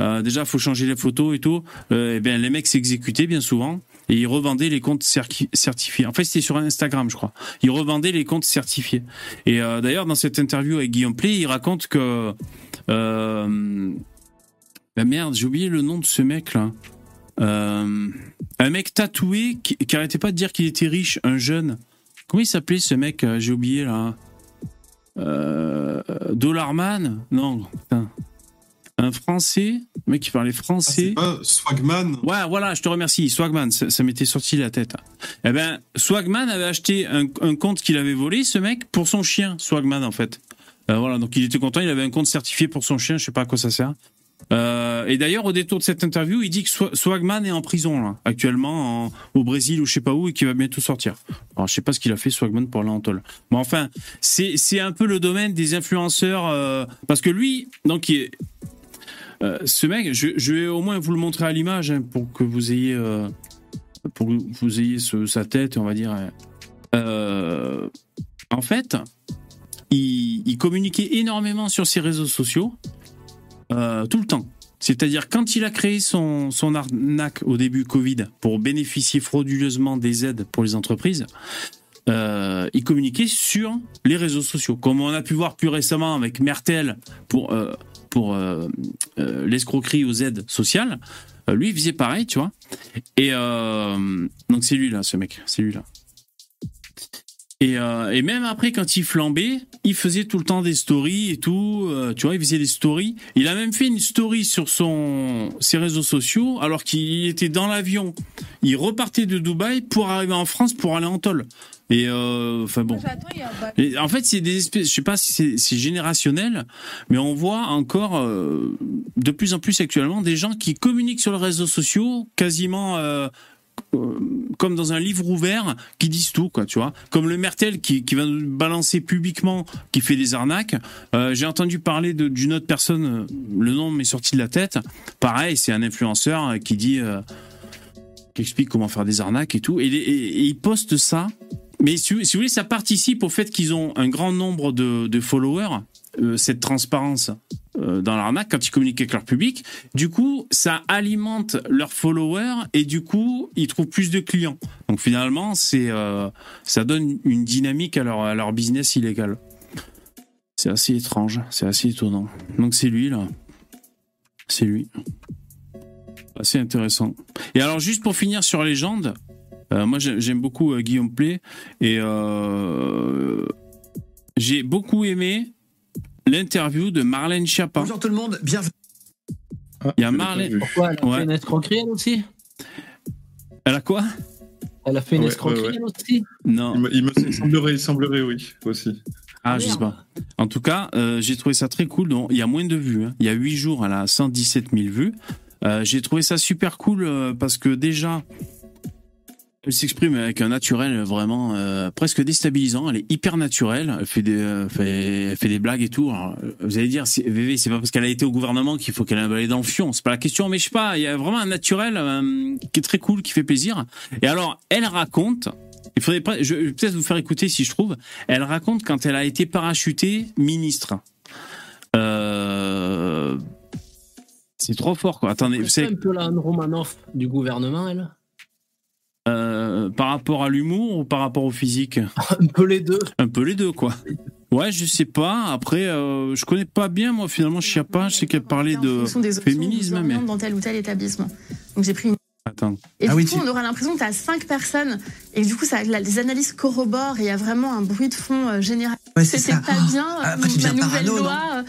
A: Euh, déjà, faut changer les photos et tout. Euh, et eh bien, les mecs s'exécutaient bien souvent et il revendait les comptes certifiés. En fait, c'était sur Instagram, je crois. Il revendait les comptes certifiés. Et euh, d'ailleurs, dans cette interview avec Guillaume Play, il raconte que euh, bah merde, j'ai oublié le nom de ce mec là. Euh, un mec tatoué qui, arrêtait pas de dire qu'il était riche, un jeune. Comment il s'appelait ce mec euh, J'ai oublié là. Euh, Dollarman? Non, putain un Français, un mec qui parlait français.
C: Ah, Swagman.
A: Ouais, voilà, je te remercie. Swagman, ça, m'était sorti de la tête. Eh ben, Swagman avait acheté un, compte qu'il avait volé, ce mec, pour son chien, Swagman en fait. Euh, voilà, donc il était content, il avait un compte certifié pour son chien, je sais pas à quoi ça sert. Euh, et d'ailleurs, au détour de cette interview, il dit que Swagman est en prison là, actuellement au Brésil ou je sais pas où et qu'il va bientôt sortir. Alors je sais pas ce qu'il a fait Swagman pour l'Antol. Mais enfin, c'est un peu le domaine des influenceurs euh, parce que lui, donc il est, euh, ce mec, je, vais au moins vous le montrer à l'image hein, pour que vous ayez, euh, pour vous ayez sa tête, on va dire. Euh, en fait, il, communiquait énormément sur ses réseaux sociaux tout le temps. C'est-à-dire quand il a créé son, son arnaque au début Covid pour bénéficier frauduleusement des aides pour les entreprises, il communiquait sur les réseaux sociaux, comme on a pu voir plus récemment avec Mertel pour pour euh, euh, l'escroquerie aux aides sociales, euh, lui, il faisait pareil, tu vois. Et donc c'est lui là, ce mec, c'est lui là. Et, et, même après, quand il flambait, il faisait tout le temps des stories et tout. tu vois, il faisait des stories. Il a même fait une story sur son, ses réseaux sociaux alors qu'il était dans l'avion. Il repartait de Dubaï pour arriver en France pour aller en tôle. Et euh, enfin bon. en fait, c'est des espèces. Je sais pas si c'est générationnel, mais on voit encore euh, de plus en plus actuellement des gens qui communiquent sur les réseaux sociaux quasiment. Euh, comme dans un livre ouvert qui disent tout quoi tu vois comme le Mertel qui, qui va balancer publiquement qui fait des arnaques j'ai entendu parler d'une autre personne le nom m'est sorti de la tête pareil c'est un influenceur qui dit qui explique comment faire des arnaques et tout. Et, il poste ça. Mais si, vous voulez, ça participe au fait qu'ils ont un grand nombre de, followers, euh, cette transparence euh, dans l'arnaque quand ils communiquent avec leur public. Du coup, ça alimente leurs followers et du coup, ils trouvent plus de clients. Donc finalement, c'est euh, ça donne une dynamique à leur, à leur business illégal. C'est assez étrange, c'est assez étonnant. Donc c'est lui là. C'est lui. Assez intéressant. Et alors juste pour finir sur Légende, euh, moi j'aime beaucoup Guillaume Play et j'ai beaucoup aimé l'interview de Marlène Schiappa.
F: Bonjour tout le monde, bienvenue.
A: Ah, Il y a Marlène.
E: Pourquoi elle a fait une escroquerie elle aussi
A: Elle a quoi?
E: Elle a fait une escroquerie elle aussi?
A: Non.
D: Il me, semblerait, il semblerait, oui, aussi.
A: Ah, je sais pas. En tout cas, euh, j'ai trouvé ça très cool. Donc, il y a moins de vues. Hein. Il y a 8 jours, elle a 117 000 vues. Euh, j'ai trouvé ça super cool euh, parce que déjà, elle s'exprime avec un naturel vraiment euh, presque déstabilisant. Elle est hyper naturelle. Elle fait des, euh, fait, fait, des blagues et tout. vous allez dire, VV, c'est pas parce qu'elle a été au gouvernement qu'il faut qu'elle ait un balai dans le fion. C'est pas la question, mais je sais pas. Il y a vraiment un naturel euh, qui est très cool, qui fait plaisir. Et alors, elle raconte. Il faudrait je vais peut-être vous faire écouter si je trouve. Elle raconte quand elle a été parachutée ministre. C'est trop fort, quoi. Attendez,
E: c'est un peu la Romanoff du gouvernement, elle.
A: Euh, par rapport à l'humour ou par rapport au physique?
E: Un peu les deux.
A: Un peu les deux, quoi. Ouais, je sais pas. Après, euh, je connais pas bien, moi, finalement, je sais pas. Je sais qu'elle parlait de féminisme. Mais...
G: Dans tel ou tel établissement. Donc j'ai pris une.
A: Attends.
G: Et ah du coup, on aura l'impression que tu as cinq personnes et du coup, ça, les analyses corroborent et il y a vraiment un bruit de fond euh, général.
F: Ouais,
G: C'était pas bien. Ah, ma nouvelle loi.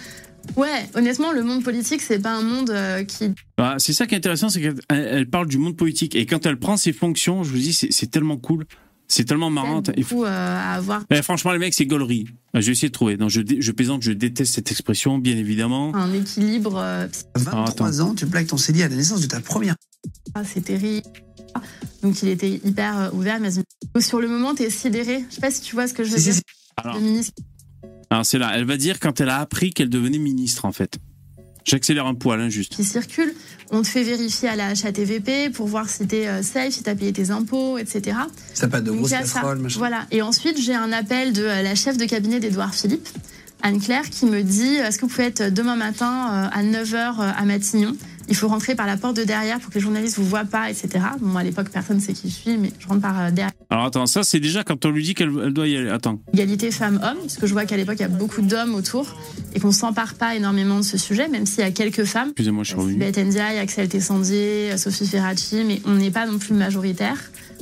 G: Ouais, honnêtement, le monde politique, c'est pas un monde euh, qui.
A: Bah, c'est ça qui est intéressant, c'est qu'elle parle du monde politique et quand elle prend ses fonctions, je vous dis, c'est tellement cool. C'est tellement marrant.
G: Il faut euh, avoir.
A: Eh, franchement, les mecs, c'est gaulerie. Euh, je vais essayer de trouver. Non, je, je plaisante, je déteste cette expression, bien évidemment.
G: Un équilibre. Euh...
F: 23 ans, tu plaques ton CD à la naissance de ta première.
G: Ah, c'est terrible. Donc, il était hyper ouvert. Mais sur le moment, t'es sidéré. Je sais pas si tu vois ce que je veux dire.
A: Alors... Alors c'est là, elle va dire quand elle a appris qu'elle devenait ministre en fait. J'accélère un poil, hein, juste.
G: Qui circule. On te fait vérifier à la HATVP pour voir si t'es euh, safe, si t'as payé tes impôts, etc.
F: Ça pas de grosses casseroles, machin.
G: Voilà. Et ensuite, j'ai un appel de euh, la chef de cabinet d'Edouard Philippe, Anne-Claire, qui me dit est-ce que vous pouvez être demain matin euh, à 9h à Matignon? Il faut rentrer par la porte de derrière pour que les journalistes vous voient pas, etc. Bon, à l'époque, personne ne sait qui je suis, mais je rentre par euh, derrière.
A: Alors attends, ça c'est déjà quand on lui dit qu'elle doit y aller. Attends.
G: Égalité femmes-hommes, parce que je vois qu'à l'époque, il y a beaucoup d'hommes autour et qu'on s'empare pas énormément de ce sujet, même s'il y a quelques femmes.
A: Excusez-moi, je suis revenu.
G: Beth Ndiaye, Axel Tessandier, Sophie Ferracci, mais on n'est pas non plus majoritaire,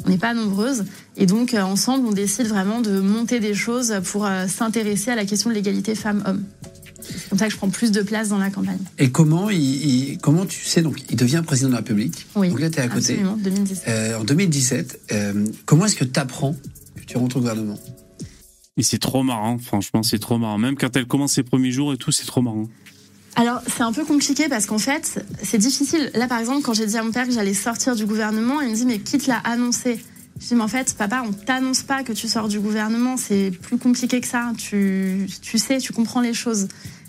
G: on n'est pas nombreuses. Et donc, euh, ensemble, on décide vraiment de monter des choses pour euh, s'intéresser à la question de l'égalité femmes-hommes. C'est comme ça que je prends plus de place dans la campagne.
F: Et comment, il, comment tu sais, donc il devient président de la République.
G: Oui.
F: Donc là, tu es à côté.
G: Absolument, 2017.
F: Euh, en 2017, euh, comment est-ce que tu apprends que tu rentres au gouvernement?
A: Et c'est trop marrant, franchement, c'est trop marrant. Même quand elle commence ses premiers jours et tout, c'est trop marrant.
G: Alors, c'est un peu compliqué parce qu'en fait, c'est difficile. Là, par exemple, quand j'ai dit à mon père que j'allais sortir du gouvernement, il me dit, mais qui te l'a annoncé? Je dis, mais en fait, papa, on t'annonce pas que tu sors du gouvernement, c'est plus compliqué que ça. Tu, tu sais, tu comprends les choses.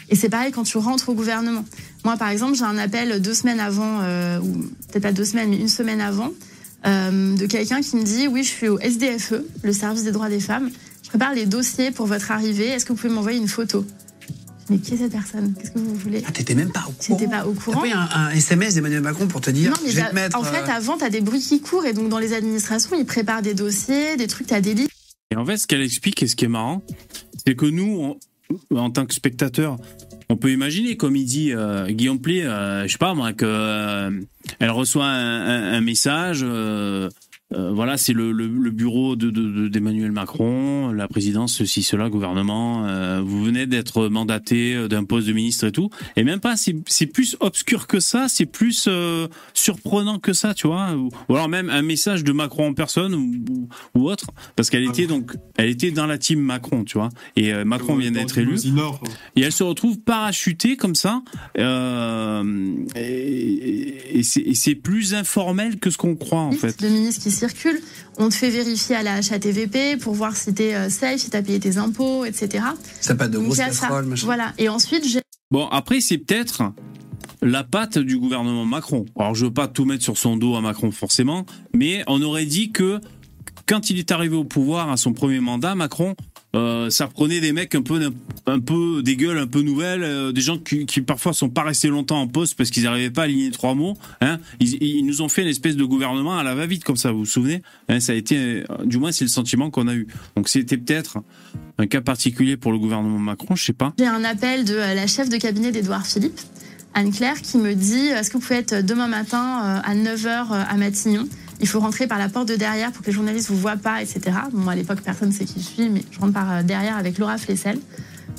G: Et c'est pareil quand tu rentres au gouvernement. Moi, par exemple, j'ai un appel deux semaines avant, euh, ou peut-être pas deux semaines, mais une semaine avant, euh, de quelqu'un qui me dit, oui, je suis au SDFE, le service des droits des femmes. Je prépare les dossiers pour votre arrivée. Est-ce que vous pouvez m'envoyer une photo? Mais qui est cette personne? Qu'est-ce que vous voulez?
F: Ah, t'étais même pas au courant.
G: T'étais pas au courant?
F: T'as un, un, SMS d'Emmanuel Macron pour te dire.
G: Non, mais
F: je vais te mettre,
G: en fait, euh, avant, t'as des bruits qui courent et donc dans les administrations, ils préparent des dossiers, des trucs, t'as des listes.
A: Et en fait, ce qu'elle explique et ce qui est marrant, c'est que nous, en tant que spectateurs, on peut imaginer, comme il dit euh, Guillaume Plé, euh, je sais pas moi, que euh, elle reçoit un, un message euh, voilà, c'est le, le, le, bureau d'Emmanuel de, de, Macron, la présidence, ceci, cela, gouvernement. Euh, vous venez d'être mandaté euh, d'un poste de ministre et tout. Et même pas, c'est plus obscur que ça, c'est plus euh, surprenant que ça, tu vois. Ou, alors même un message de Macron en personne ou, ou autre, parce qu'elle était donc, elle était dans la team Macron, tu vois. Et Macron vient d'être élu. Et elle se retrouve parachutée comme ça. et, et c'est plus informel que ce qu'on croit en fait.
G: Le ministre qui circule. On te fait vérifier à la HATVP pour voir si t'es euh, safe, si t'as payé tes impôts, etc.
F: Ça pas de grosses casseroles,
G: Voilà. Et ensuite, j'ai...
A: Bon, après, c'est peut-être la patte du gouvernement Macron. Alors je veux pas tout mettre sur son dos à Macron forcément, mais on aurait dit que quand il est arrivé au pouvoir à son premier mandat, Macron, euh, ça prenait des mecs un peu un peu des gueules un peu nouvelles, euh, des gens qui, qui, parfois sont pas restés longtemps en poste parce qu'ils n'arrivaient pas à aligner trois mots. Hein. Ils, nous ont fait une espèce de gouvernement à la va-vite comme ça, vous vous souvenez hein, Ça a été, euh, du moins c'est le sentiment qu'on a eu. Donc c'était peut-être un cas particulier pour le gouvernement Macron, je sais pas.
G: J'ai un appel de la chef de cabinet d'Edouard Philippe, Anne-Claire, qui me dit est-ce que vous pouvez être demain matin à 9h à Matignon il faut rentrer par la porte de derrière pour que les journalistes vous voient pas, etc. Bon, à l'époque, personne ne sait qui je suis, mais je rentre par euh, derrière avec Laura Flessel.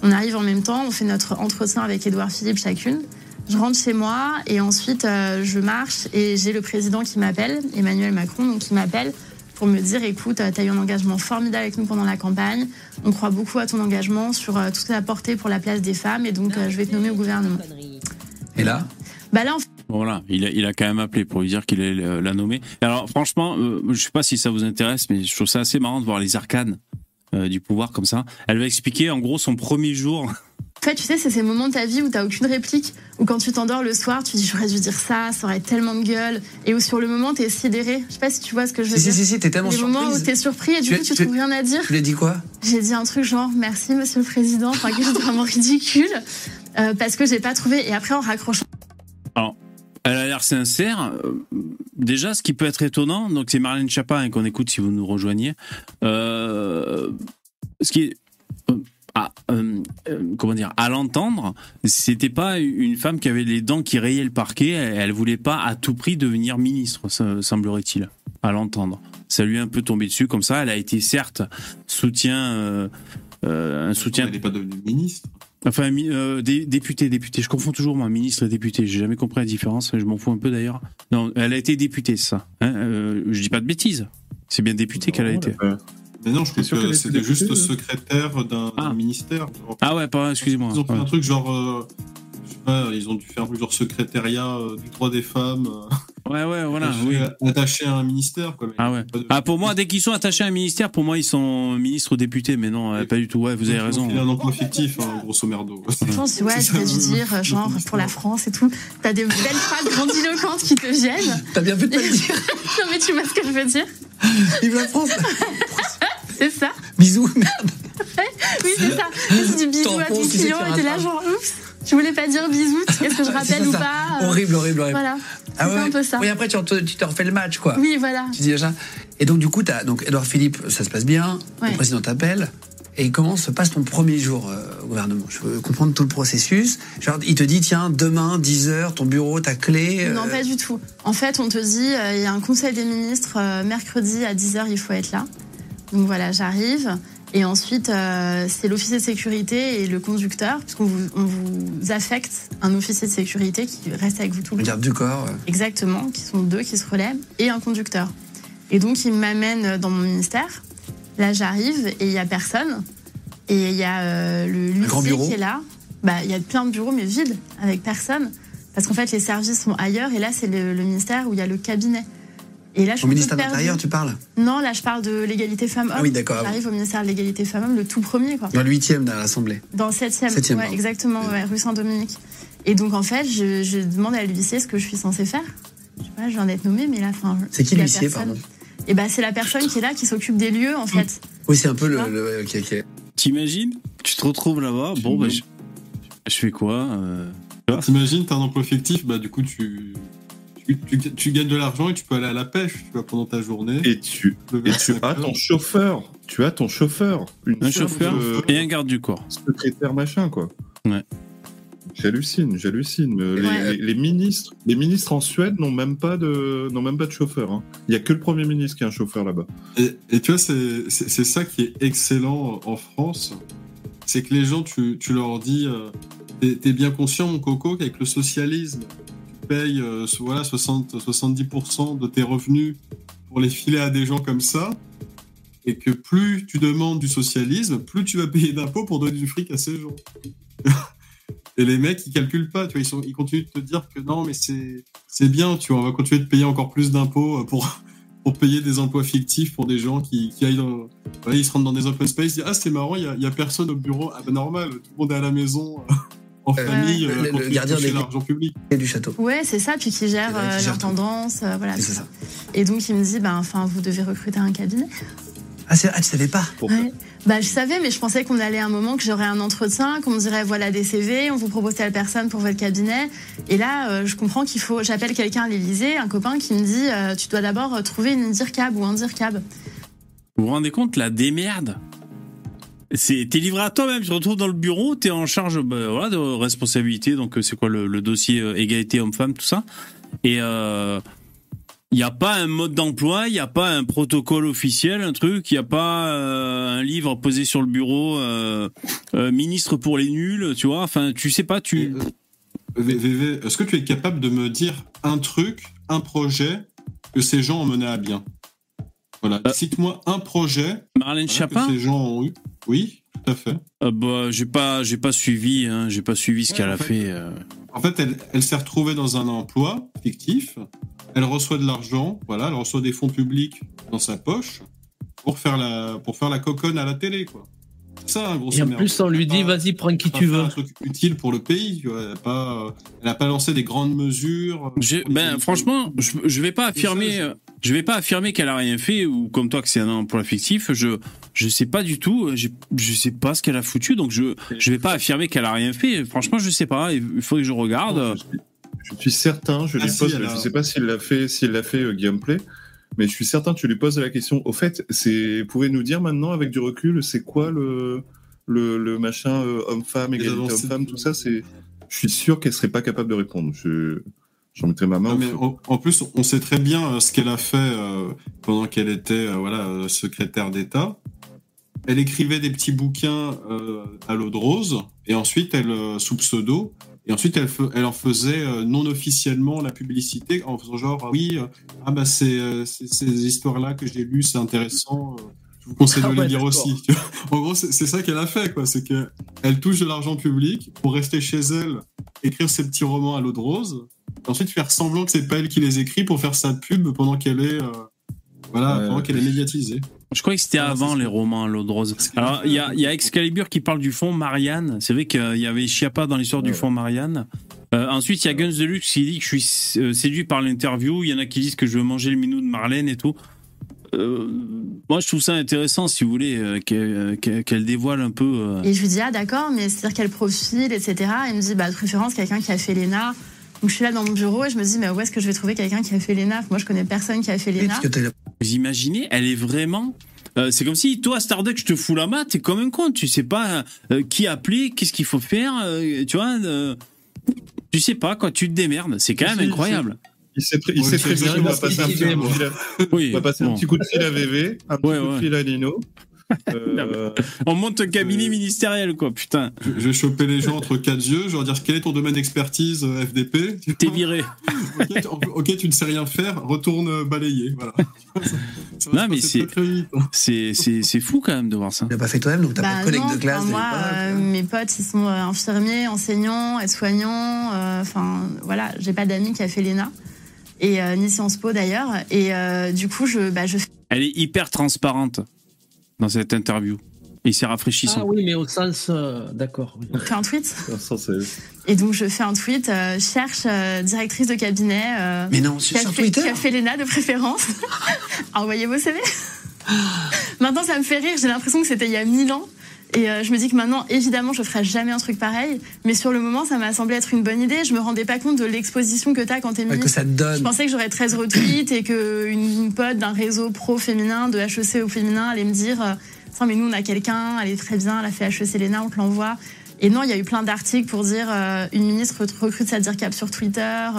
G: On arrive en même temps, on fait notre entretien avec Édouard Philippe chacune. Je rentre chez moi et ensuite euh, je marche et j'ai le président qui m'appelle, Emmanuel Macron, donc qui m'appelle pour me dire écoute, tu as eu un engagement formidable avec nous pendant la campagne. On croit beaucoup à ton engagement sur euh, tout ce que tu as porté pour la place des femmes et donc je vais te nommer au gouvernement.
F: Et là?
G: Bah là, en fait,
A: voilà, il a, il a quand même appelé pour lui dire qu'il allait la nommer. Alors franchement, euh, je sais pas si ça vous intéresse, mais je trouve ça assez marrant de voir les arcanes euh, du pouvoir comme ça. Elle va expliquer en gros son premier jour.
G: En fait, tu sais, c'est ces moments de ta vie où t'as aucune réplique, où quand tu t'endors le soir, tu dis j'aurais dû dire ça, ça aurait tellement de gueule, et où sur le moment t'es sidéré. Je sais pas si tu vois ce que je veux
F: dire.
G: Si,
F: si, si, t'es tellement surprise.
G: Des moments où t'es surpris et du coup tu, trouves rien à dire.
F: Tu lui as dit quoi?
G: J'ai dit un truc genre merci Monsieur le Président, enfin quelque chose de vraiment ridicule, euh, parce que j'ai pas trouvé. Et après en raccrochant.
A: Alors, elle a l'air sincère. Euh, déjà, ce qui peut être étonnant, donc c'est Marlène Chapin qu'on écoute si vous nous rejoignez. Euh, ce qui est euh, à, comment dire, à l'entendre, c'était pas une femme qui avait les dents qui rayaient le parquet. Elle, voulait pas à tout prix devenir ministre, semblerait-il. À l'entendre, ça lui est un peu tombé dessus comme ça. Elle a été certes soutien, un soutien.
C: Elle n'est pas devenue ministre.
A: Enfin, euh, député, député. Je confonds toujours moi, ministre et député. J'ai jamais compris la différence. Je m'en fous un peu d'ailleurs. Non, elle a été députée, ça. Hein euh, je dis pas de bêtises. C'est bien député qu'elle a été.
C: Mais non, je pense que c'était juste secrétaire d'un ah. ministère.
A: Ah ouais, pardon, excusez-moi.
C: Ils ont fait un truc genre, euh, je sais pas, ils ont dû faire un truc genre secrétariat euh, du droit des femmes. Euh.
A: Ouais, ouais, voilà.
C: Attaché, à un ministère, quoi.
A: ah ouais. Ah, pour moi, dès qu'ils sont attachés à un ministère, pour moi, ils sont ministres ou députés, mais non, pas du tout. Ouais, vous avez raison.
C: Il a un emploi fictif, hein, grosso merdo.
G: Je pense, ouais, tu as dû dire, genre, pour la France et tout. T'as des belles phrases grandiloquentes qui te gênent.
F: T'as bien fait de pas le dire.
G: non, mais tu vois ce que je veux dire.
F: Vive la France.
G: c'est ça.
F: Bisous, merde.
G: oui, c'est ça. Tu dis bisous à ton client et t'es là, genre, oups. Tu voulais pas dire bisous, est-ce que je rappelle ou pas
F: Horrible, horrible, horrible.
G: Voilà. Ah ouais, un peu ça.
F: Oui, après, tu te, tu te refais le match, quoi.
G: Oui, voilà.
F: Tu dis déjà. Et donc, du coup, as, donc, Edouard Philippe, ça se passe bien. Le président t'appelle. Et comment se passe ton premier jour euh, au gouvernement? Je veux comprendre tout le processus. Genre, il te dit, tiens, demain, 10h, ton bureau, ta clé.
G: Euh, non, pas du tout. En fait, on te dit, euh, il y a un conseil des ministres, mercredi à 10h, il faut être là. Donc voilà, j'arrive. Et ensuite, euh, c'est l'officier de sécurité et le conducteur, puisqu'on vous, on vous affecte un officier de sécurité qui reste avec vous tout le
F: temps. Garde du corps.
G: Exactement, qui sont deux qui se relèvent, et un conducteur. Et donc, il m'amène dans mon ministère. Là, j'arrive et il n'y a personne. Et il y a euh, le l'huissier qui est là. Bah, il y a plein de bureaux, mais vides, avec personne. Parce qu'en fait, les services sont ailleurs. Et là, c'est le ministère où il y a le cabinet.
F: Et là, je au ministère de l'Intérieur, tu parles
G: Non, là, je parle de l'égalité femmes-hommes.
F: Ah oui, d'accord.
G: J'arrive au ministère de l'égalité femmes-hommes, le tout premier. Quoi.
F: Dans le huitième de l'Assemblée
G: Dans le septième. septième ouais, exactement, ouais, rue Saint-Dominique. Et donc, en fait, je, je demande à l'huissier ce que je suis censée faire. Je sais pas, je viens d'être nommée, mais là, enfin.
F: C'est qui l'huissier, pardon
G: Et eh ben, c'est la personne qui est là, qui s'occupe des lieux, en fait.
F: Oui, c'est un peu le. le ok, ok.
A: T'imagines Tu te retrouves là-bas, bon, bah, je, je, fais quoi euh...
C: T'imagines, t'as un emploi fictif, bah, du coup, tu tu, gagnes de l'argent et tu peux aller à la pêche tu vois, pendant ta journée.
D: Et tu, et tu as ton chauffeur. Tu as ton chauffeur.
A: un chauffeur et un garde du corps.
D: Secrétaire machin, quoi.
A: Ouais.
D: J'hallucine, j'hallucine. Les, ministres, les ministres en Suède n'ont même pas de, n'ont même pas de chauffeur. Hein. Il y a que le premier ministre qui a un chauffeur là-bas.
C: Et, tu vois, c'est ça qui est excellent en France, c'est que les gens, tu, tu leur dis, euh, t'es bien conscient, mon coco, qu'avec le socialisme, payes euh, voilà, 60, 70% de tes revenus pour les filer à des gens comme ça, et que plus tu demandes du socialisme, plus tu vas payer d'impôts pour donner du fric à ces gens. et les mecs, ils calculent pas, tu vois, ils, continuent de te dire que non, mais c'est bien, tu vois, on va continuer de payer encore plus d'impôts pour, pour payer des emplois fictifs pour des gens qui, qui aillent ils se rendent dans des open space, ils disent Ah, c'est marrant, il n'y a, a, personne au bureau. Ah, ben normal, tout le monde est à la maison en famille
F: le, gardien de
C: l'argent public
F: et du château.
G: Ouais, c'est ça, puis qui gère l'intendance, voilà. C'est ça. Et donc il me dit, ben, enfin, vous devez recruter un cabinet.
F: Ah, ah tu savais pas
G: Bah, je savais, mais je pensais qu'on allait à un moment que j'aurais un entretien, qu'on me dirait voilà des CV, on vous propose telle personne pour votre cabinet. Et là, euh, je comprends qu'il faut. J'appelle quelqu'un à l'Elysée, un copain qui me dit euh, tu dois d'abord trouver une DIRCAB ou un DIRCAB.
A: Vous vous rendez compte la démerde c'est t'es livré à toi-même, tu te retrouves dans le bureau, t'es en charge bah, voilà, de responsabilité, donc euh, c'est quoi le, dossier égalité homme-femme, tout ça. Et il n'y a pas un mode d'emploi, il n'y a pas un protocole officiel, un truc, il n'y a pas euh, un livre posé sur le bureau, euh, euh, ministre pour les nuls, tu vois. Enfin, tu sais pas, tu.
C: VV, est-ce que tu es capable de me dire un truc, un projet que ces gens ont mené à bien? Voilà, cite-moi un projet
A: Marlène
C: que ces gens ont eu. Oui, tout à fait.
A: bah, j'ai pas, j'ai pas suivi, hein, j'ai pas suivi ce qu'elle a fait.
C: En fait, elle, elle s'est retrouvée dans un emploi fictif elle reçoit de l'argent, voilà, elle reçoit des fonds publics dans sa poche pour faire la, pour faire la coconne à la télé, quoi.
E: Ça, un gros Et en plus, on lui dit, vas-y, prends qui tu veux.
C: un truc utile pour le pays. Elle n'a pas, elle a pas lancé des grandes mesures.
A: Ben, franchement, je, je vais pas affirmer, je vais pas affirmer qu'elle a rien fait ou comme toi que c'est un emploi fictif. Je, je sais pas du tout. Je, je sais pas ce qu'elle a foutu, donc je, je vais pas affirmer qu'elle a rien fait. Franchement, je sais pas. Il faut que je regarde.
D: Je suis certain, je lui ah, pose, je sais pas s'il l'a fait, s'il l'a fait euh, gameplay, mais je suis certain que tu lui poses la question. Au fait, c'est, pouvez nous dire maintenant avec du recul, c'est quoi le le, machin euh, homme-femme, égalité homme-femme, tout ça, c'est, je suis sûr qu'elle serait pas capable de répondre. Je J'en mettrai ma main.
C: mais en, plus, on sait très bien euh, ce qu'elle a fait pendant qu'elle était voilà secrétaire d'État. Elle écrivait des petits bouquins à l'eau de rose et ensuite elle sous pseudo et ensuite, elle, elle en faisait euh, non officiellement la publicité en faisant genre oui, euh, ah bah c'est euh, ces histoires-là que j'ai lues, c'est intéressant. Je vous conseille de ah les lire aussi. en gros, c'est ça qu'elle a fait, quoi. C'est qu'elle elle touche de l'argent public pour rester chez elle, écrire ses petits romans à l'eau de rose, et ensuite faire semblant que c'est pas elle qui les écrit pour faire sa pub pendant qu'elle est, voilà, pendant qu'elle est médiatisée.
A: Je croyais que c'était avant les romans à l'eau de rose. Alors, il y a, y a, Excalibur qui parle du fond Marianne. C'est vrai qu'il y avait Chiappa dans l'histoire du fond Marianne. Euh, ensuite, il y a Guns Deluxe qui dit que je suis euh, séduit par l'interview. Il y en a qui disent que je veux manger le minou de Marlène et tout. Euh, moi, je trouve ça intéressant, si vous voulez, euh, qu'elle dévoile un peu.
G: Et je lui dis, ah d'accord, mais c'est-à-dire quel profil, etc. il me dit, bah, de préférence, quelqu'un qui a fait l'ENA. Donc je suis là dans mon bureau et je me dis, mais où est-ce que je vais trouver quelqu'un qui a fait l'ENA? Moi, je connais personne qui a fait l'ENA.
A: Vous imaginez, elle est vraiment. Euh, c'est comme si toi, Starduck, je te fous la main, t'es comme un con. Tu sais pas euh, qui appeler, qu'est-ce qu'il faut faire, euh, tu vois. tu sais pas, quoi, tu te démerdes. C'est quand même incroyable.
D: Il sait, très bien, on va passer un petit coup de fil à VV, un petit coup de fil à Lino.
A: Euh, on monte un cabinet ministériel, quoi, putain.
C: Je, vais choper les gens entre quatre yeux, je vais leur dire quel est ton domaine d'expertise euh, FDP.
A: T'es viré.
C: ok, tu ne sais rien faire, retourne euh, balayer. Voilà.
A: non, mais c'est c'est fou quand même de voir ça.
F: Tu l'as pas fait toi-même, donc t'as pas de bah collègues de classe.
G: moi, mes potes, ils sont infirmiers, enseignants, aides-soignants. Enfin, voilà, j'ai pas d'amis qui a fait l'ENA et ni Sciences Po d'ailleurs. Et du coup, je, bah, je.
A: Elle est hyper transparente dans cette interview. Et c'est rafraîchissant.
E: Ah oui, mais au sens. Euh, d'accord.
G: Oui. fais un tweet. Et donc, je fais un tweet, euh, cherche euh, directrice de cabinet.
F: mais non, sur, Twitter.
G: Qui a fait l'ENA de préférence. Envoyez vos CV. Maintenant, ça me fait rire. J'ai l'impression que c'était il y a mille ans. Et je me dis que maintenant, évidemment, je ferai jamais un truc pareil. Mais sur le moment, ça m'a semblé être une bonne idée. Je me rendais pas compte de l'exposition que tu as quand tu es ministre.
F: que ça te donne.
G: Je pensais que j'aurais 13 retweets et qu'une une pote d'un réseau pro-féminin, de HEC au féminin, allait me dire mais nous, on a quelqu'un, elle est très bien, elle a fait HEC Léna, on te l'envoie. Et non, il y a eu plein d'articles pour dire euh, une ministre recrute sa DIRCAP sur Twitter.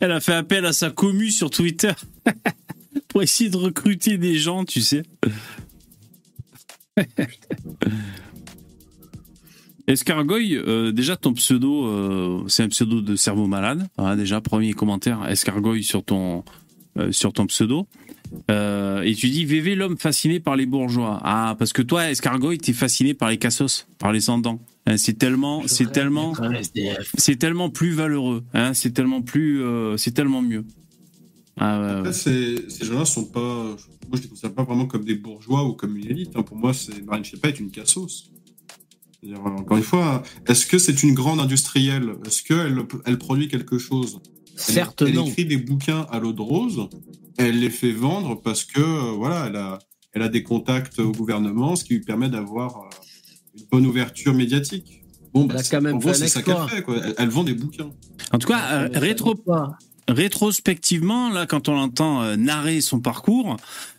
A: Elle a fait appel à sa commu sur Twitter pour essayer de recruter des gens, tu sais. Escargoy, euh, déjà ton pseudo, euh, c'est un pseudo de cerveau malade. Hein, déjà, premier commentaire, Escargoy sur ton, sur ton pseudo. Euh, et tu dis VV l'homme fasciné par les bourgeois. Ah, parce que toi, Escargot, t'es fasciné par les cassos, par les sans hein, c'est tellement, c'est tellement, c'est tellement plus valeureux. Hein, c'est tellement plus, euh, c'est tellement mieux.
C: Ah, Après, ces, gens-là sont pas, moi je les considère pas vraiment comme des bourgeois ou comme une élite. Hein. Pour moi, c'est Marine Chepet est une cassos. Encore une fois, est-ce que c'est une grande industrielle? Est-ce qu'elle elle produit quelque chose?
E: Certes,
C: elle, écrit des bouquins à l'eau de rose, elle les fait vendre parce que euh, voilà, elle a, elle a des contacts au gouvernement, ce qui lui permet d'avoir euh, une bonne ouverture médiatique.
E: Bon, bah, quand même c'est ça qu'elle
C: fait. Quoi. Elle, vend des bouquins.
A: En tout cas, euh, rétro, rétrospectivement, là, quand on l'entend narrer son parcours,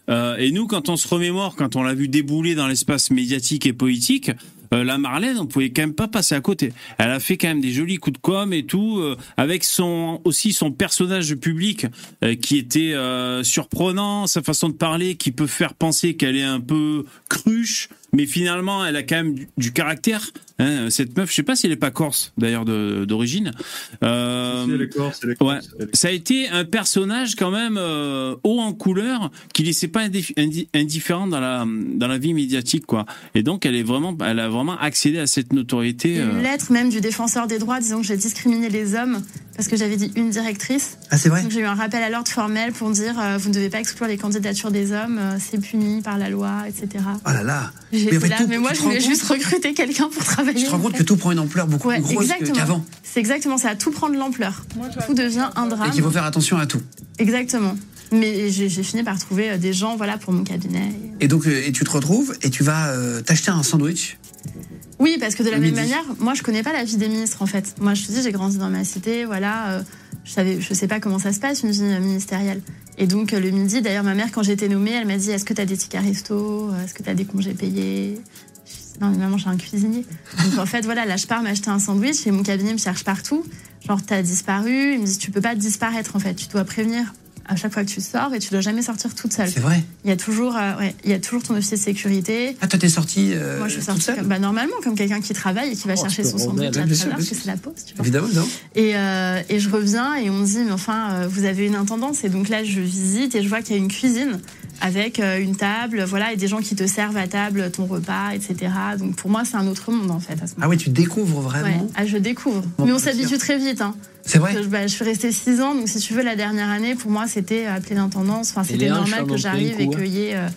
A: et nous, quand on se remémore, quand on l'a vu débouler dans l'espace médiatique et politique, euh, la Marlène, on pouvait quand même pas passer à côté. Elle a fait quand même des jolis coups de com et tout, euh, avec son aussi son personnage public euh, qui était surprenant, sa façon de parler qui peut faire penser qu'elle est un peu cruche, mais finalement elle a quand même du, caractère. Hein, cette meuf, je sais pas si elle est pas corse d'ailleurs d'origine.
C: Euh, elle est corse, elle est
A: corse, Ça a été un personnage quand même haut en couleur qui laissait pas indifférent dans la dans la vie médiatique quoi. Et donc elle est vraiment, elle a vraiment accéder à cette notoriété.
G: Une euh. lettre même du défenseur des droits disant que j'ai discriminé les hommes parce que j'avais dit une directrice.
F: Ah, c'est vrai
G: Donc j'ai eu un rappel à l'ordre formel pour dire euh, vous ne devez pas exclure les candidatures des hommes, euh, c'est puni par la loi, etc.
F: Oh là là
G: mais, mais moi je voulais juste recruter quelqu'un pour travailler.
F: Tu te rends compte que tout prend une ampleur beaucoup plus grosse qu'avant.
G: C'est exactement ça, tout prend de l'ampleur. Tout devient un drame.
F: Et qu'il faut faire attention à tout.
G: Exactement. Mais j'ai fini par trouver des gens voilà, pour mon cabinet.
F: Et donc, et tu te retrouves et tu vas t'acheter un sandwich
G: oui, parce que de la même manière, moi, je connais pas la vie des ministres, en fait. Moi, je te dis, j'ai grandi dans ma cité, voilà. Euh, je savais, je sais pas comment ça se passe, une vie ministérielle. Et donc, euh, le midi, d'ailleurs, ma mère, quand j'ai été nommée, elle m'a dit, est-ce que tu as des tickets resto Est-ce que tu as des congés payés? Non, mais maman, j'ai un cuisinier. Donc, en fait, voilà, là, je pars m'acheter un sandwich et mon cabinet me cherche partout. Genre, t'as disparu. Il me dit, tu peux pas disparaître, en fait. Tu dois prévenir à chaque fois que tu sors et tu dois jamais sortir toute seule.
F: C'est vrai.
G: Il y a toujours, euh, ouais, il y a toujours ton officier de sécurité.
F: Ah, toi t'es sortie.
G: Euh, Moi, je suis sortie bah, normalement comme quelqu'un qui travaille et qui va oh, chercher son sandwich à parce que c'est la pause. Tu vois.
F: Évidemment, non.
G: Et, euh, et je reviens et on me dit, mais enfin, euh, vous avez une intendance et donc là, je visite et je vois qu'il y a une cuisine avec euh, une table, voilà, et des gens qui te servent à table ton repas, etc. Donc pour moi, c'est un autre monde en fait.
F: ah oui, tu découvres vraiment.
G: Ah, je découvre. Mais on s'habitue très vite. Hein.
F: C'est vrai.
G: Je, bah, je, suis restée six ans, donc si tu veux, la dernière année, pour moi, c'était appelé l'intendance. Enfin, c'était normal que j'arrive et qu'il y ait. Euh,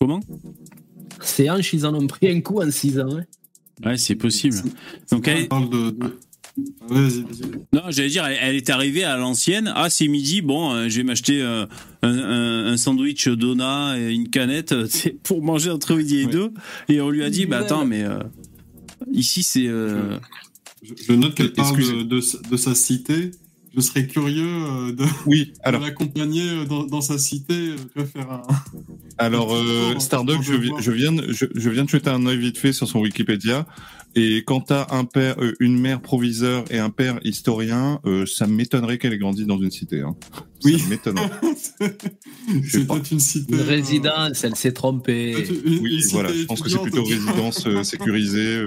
A: Comment?
E: C'est un, ils en ont pris un coup en six ans. Ouais,
A: ouais c'est possible. Donc, elle... parle de... Non, j'allais dire, elle, est arrivée à l'ancienne. Ah, c'est midi. Bon, euh, je vais m'acheter euh, un, sandwich Dona et une canette c'est pour manger entre midi et deux. Et on lui a dit, bah attends, mais euh, ici c'est.
C: Je, note qu'elle parle de, de, sa cité. Je serais curieux de,
D: oui,
C: alors... l'accompagner dans, sa cité. Tu faire un.
D: Alors, Starduck, je, je, viens, je, je viens de jeter un œil vite fait sur son Wikipédia. Et quand t'as un père, euh, une mère proviseur et un père historien, euh, ça m'étonnerait qu'elle ait grandi dans une cité. Hein.
C: Oui.
D: Ça m'étonnerait.
C: c'est peut une cité.
E: Une euh, résidence, elle s'est trompée.
D: oui, voilà. Je pense que c'est plutôt résidence sécurisée.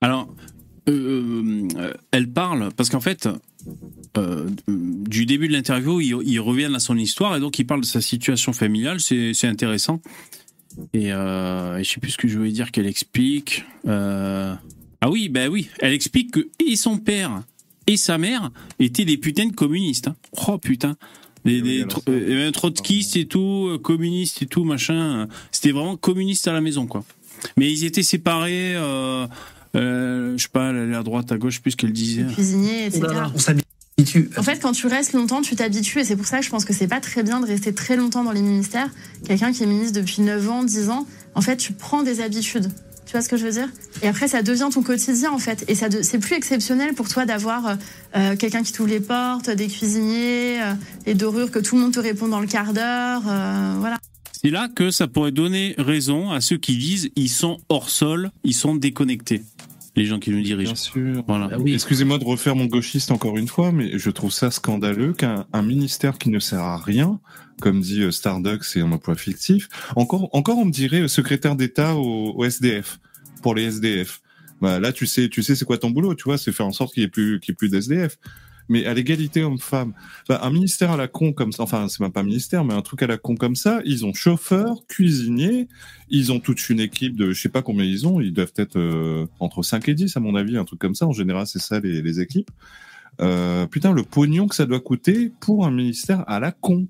A: Alors, elle parle parce qu'en fait. du début de l'interview, il, il revient à son histoire et donc il parle de sa situation familiale. C'est intéressant. Et euh, je sais plus ce que je voulais dire qu'elle explique. Euh... Ah oui, bah oui, elle explique que et son père et sa mère étaient des putains de communistes. Hein. Oh putain. Des, des euh, trotskistes et tout, euh, communistes et tout, machin. C'était vraiment communiste à la maison, quoi. Mais ils étaient séparés, euh, euh, je sais pas, elle allait à droite, à gauche, plus qu'elle disait.
G: Cuisinier, etc.
F: On s'habille
G: en fait, quand tu restes longtemps, tu t'habitues et c'est pour ça que je pense que c'est pas très bien de rester très longtemps dans les ministères. Quelqu'un qui est ministre depuis 9 ans, 10 ans, en fait, tu prends des habitudes. Tu vois ce que je veux dire? Et après, ça devient ton quotidien, en fait. Et ça, c'est plus exceptionnel pour toi d'avoir euh, euh, quelqu'un qui t'ouvre les portes, des cuisiniers, euh, les dorures, que tout le monde te répond dans le quart d'heure. voilà.
A: C'est là que ça pourrait donner raison à ceux qui disent ils sont hors sol, ils sont déconnectés les gens qui nous dirigent.
D: Bien sûr. Voilà. Ah Excusez-moi de refaire mon gauchiste encore une fois, mais je trouve ça scandaleux qu'un ministère qui ne sert à rien, comme dit euh, Starduck, c'est un emploi fictif. Encore, encore, on me dirait euh, secrétaire d'État au, SDF pour les SDF. Bah là, tu sais, tu sais, c'est quoi ton boulot, tu vois, c'est faire en sorte qu'il n'y ait plus, qu'il y ait plus d'SDF mais à l'égalité homme-femme. Bah, un ministère à la con comme ça, enfin c'est même pas un ministère, mais un truc à la con comme ça, ils ont chauffeur, cuisinier, ils ont toute une équipe de, je sais pas combien ils ont, ils doivent être euh, entre 5 et 10 à mon avis, un truc comme ça. En général, c'est ça les, les équipes. Euh, putain, le pognon que ça doit coûter pour un ministère à la con.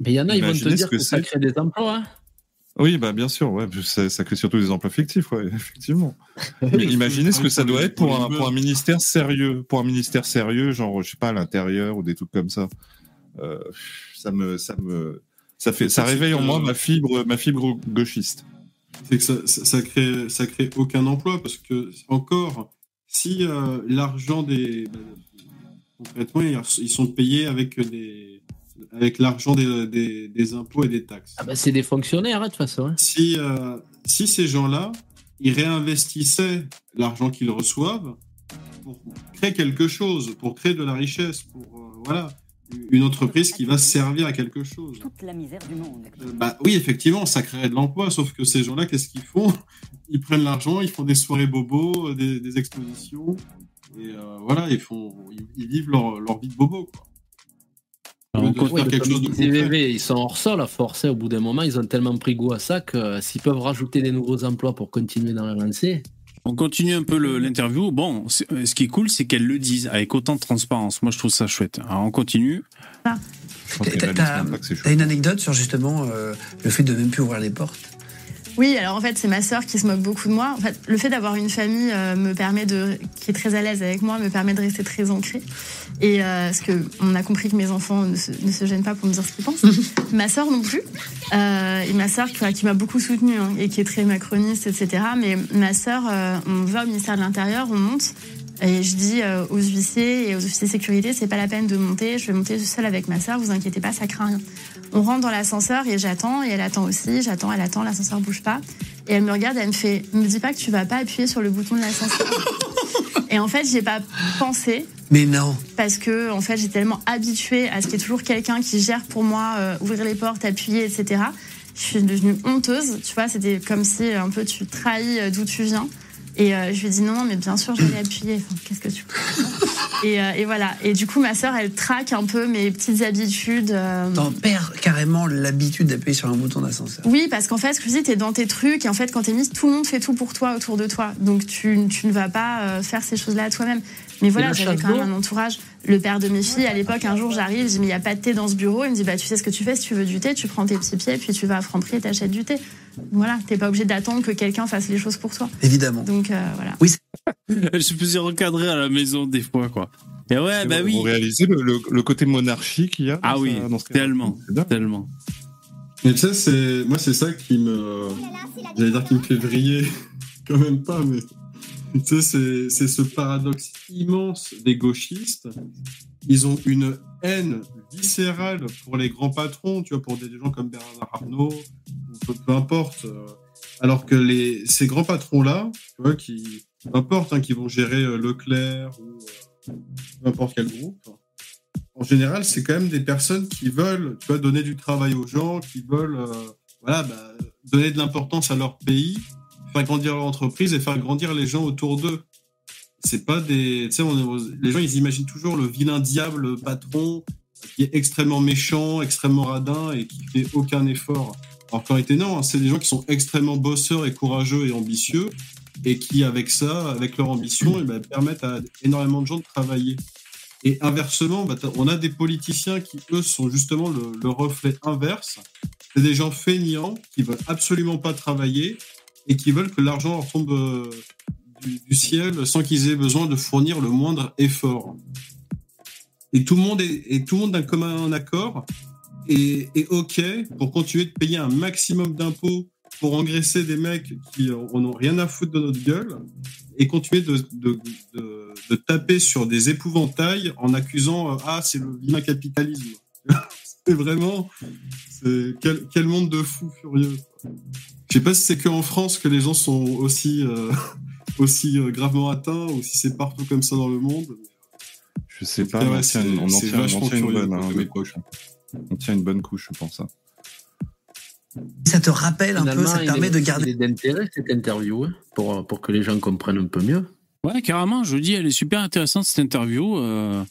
E: Mais il y en a, ils vont te dire que, ça crée des emplois. Hein.
D: Oui, bah bien sûr, ouais, ça, ça crée surtout des emplois fictifs, ouais, effectivement. Mais imaginez ce que ça doit être pour un, pour un ministère sérieux, pour un ministère sérieux, genre je sais pas à l'intérieur ou des trucs comme ça. Euh, ça me, ça me, ça fait, ça réveille en moi ma fibre, ma fibre gauchiste.
C: C'est que ça, ça, crée, ça crée aucun emploi parce que encore, si euh, l'argent des, concrètement, ils sont payés avec des avec l'argent des, des, impôts et des taxes.
E: Ah bah c'est des fonctionnaires, hein, de toute façon. Hein.
C: Si, euh, si ces gens-là, ils réinvestissaient l'argent qu'ils reçoivent pour créer quelque chose, pour créer de la richesse, pour euh, voilà, une entreprise qui va servir à quelque chose. Toute la misère du monde. Euh, bah, oui, effectivement, ça créerait de l'emploi, sauf que ces gens-là, qu'est-ce qu'ils font? Ils prennent l'argent, ils font des soirées bobos, des, des expositions, et voilà, ils, font, ils, vivent leur, leur vie de bobo. Quoi.
E: On quelque chose de ils sont hors sol à forcer. Au bout d'un moment, ils ont tellement pris goût à ça que euh, s'ils peuvent rajouter des nouveaux emplois pour continuer dans la lancée.
A: On continue un peu l'interview. Bon, euh, ce qui est cool, c'est qu'elles le disent avec autant de transparence. Moi, je trouve ça chouette. Alors, on continue.
F: Ah. T'as une anecdote sur justement euh, le fait de même plus ouvrir les portes?
G: Oui, alors en fait, c'est ma sœur qui se moque beaucoup de moi. En fait, le fait d'avoir une famille euh, me permet de, qui est très à l'aise avec moi, me permet de rester très ancrée. Et euh, parce que on a compris que mes enfants ne se, gênent pas pour me dire ce qu'ils pensent. ma sœur non plus. Euh, et ma sœur qui, m'a beaucoup soutenue hein, et qui est très macroniste, etc. Mais ma sœur, on va au ministère de l'Intérieur, on monte. Et je dis aux huissiers et aux officiers de sécurité, c'est pas la peine de monter, je vais monter seule avec ma sœur, vous inquiétez pas, ça craint rien. On rentre dans l'ascenseur et j'attends et elle attend aussi. J'attends, elle attend, l'ascenseur bouge pas. Et elle me regarde, elle me fait "Me dis pas que tu vas pas appuyer sur le bouton de l'ascenseur." et en fait, j'ai pas pensé.
F: Mais non.
G: Parce que en fait, j'ai tellement habituée à ce qu'il y ait toujours quelqu'un qui gère pour moi, euh, ouvrir les portes, appuyer, etc. Je suis devenue honteuse. Tu vois, c'était comme si un peu tu trahis euh, d'où tu viens. Et euh, je lui ai dit non, mais bien sûr, je vais appuyer. Qu'est-ce que tu et, euh, et, voilà. Et du coup, ma sœur, elle traque un peu mes petites habitudes. Euh...
F: T'en perds carrément l'habitude d'appuyer sur un bouton d'ascenseur.
G: Oui, parce qu'en fait, ce que je dis, t'es dans tes trucs. Et en fait, quand t'es mise, tout le monde fait tout pour toi autour de toi. Donc, tu, tu ne vas pas euh, faire ces choses-là toi-même. Mais voilà, j'avais quand même un entourage. Le père de mes filles, à l'époque, un jour, j'arrive, je dis, mais il n'y a pas de thé dans ce bureau. Il me dit, bah, tu sais ce que tu fais, si tu veux du thé, tu prends tes petits pieds, puis tu vas à Franprix et t'achètes du thé. Voilà, t'es pas obligé d'attendre que quelqu'un fasse les choses pour toi.
F: Évidemment.
G: Donc, euh, voilà.
F: Oui.
A: je suis plus recadrer à la maison des fois, quoi. Et ouais, bah oui.
D: Vous réalisez le, côté monarchie qu'il y a
A: Ah oui, tellement, tellement.
C: Mais tu sais, c'est moi, c'est ça qui me, j'allais dire qui me fait vriller, quand même pas, mais tu sais, c'est ce paradoxe immense des gauchistes. Ils ont une haine viscérale pour les grands patrons, tu vois, pour des gens comme Bernard Arnault, peu, peu importe. Euh, alors que les, ces grands patrons-là, qui, peu importe, hein, qui vont gérer euh, Leclerc ou euh, n'importe quel groupe, en général, c'est quand même des personnes qui veulent, tu vois, donner du travail aux gens, qui veulent, voilà, bah, donner de l'importance à leur pays faire grandir leur entreprise et faire grandir les gens autour d'eux. C'est pas des, tu sais, les gens ils imaginent toujours le vilain diable patron qui est extrêmement méchant, extrêmement radin et qui fait aucun effort. Alors qu'en réalité non, hein, c'est des gens qui sont extrêmement bosseurs et courageux et ambitieux et qui avec ça, avec leur ambition, eh ben, permettent à énormément de gens de travailler. Et inversement, bah, on a des politiciens qui, eux, sont justement le, le reflet inverse. C'est des gens feignants qui veulent absolument pas travailler et qui veulent que l'argent leur tombe euh, du, ciel sans qu'ils aient besoin de fournir le moindre effort. Et tout le monde est, tout le monde d'un commun accord et est OK pour continuer de payer un maximum d'impôts pour engraisser des mecs qui en ont rien à foutre de notre gueule et continuer de, de, de, de taper sur des épouvantails en accusant euh, ah c'est le vilain capitalisme. c'est vraiment quel, quel monde de fous furieux. Je sais pas si c'est que en France que les gens sont aussi, euh, aussi euh, gravement atteints ou si c'est partout comme ça dans le monde.
D: Je sais pas, on, tient, une bonne hein, couche. On tient une bonne couche, je pense. Hein.
F: Ça te rappelle un peu, ça permet de garder.
E: d'intérêt cette interview hein, pour, pour que les gens comprennent un peu mieux.
A: Ouais, carrément, je vous dis, elle est super intéressante cette interview. Euh,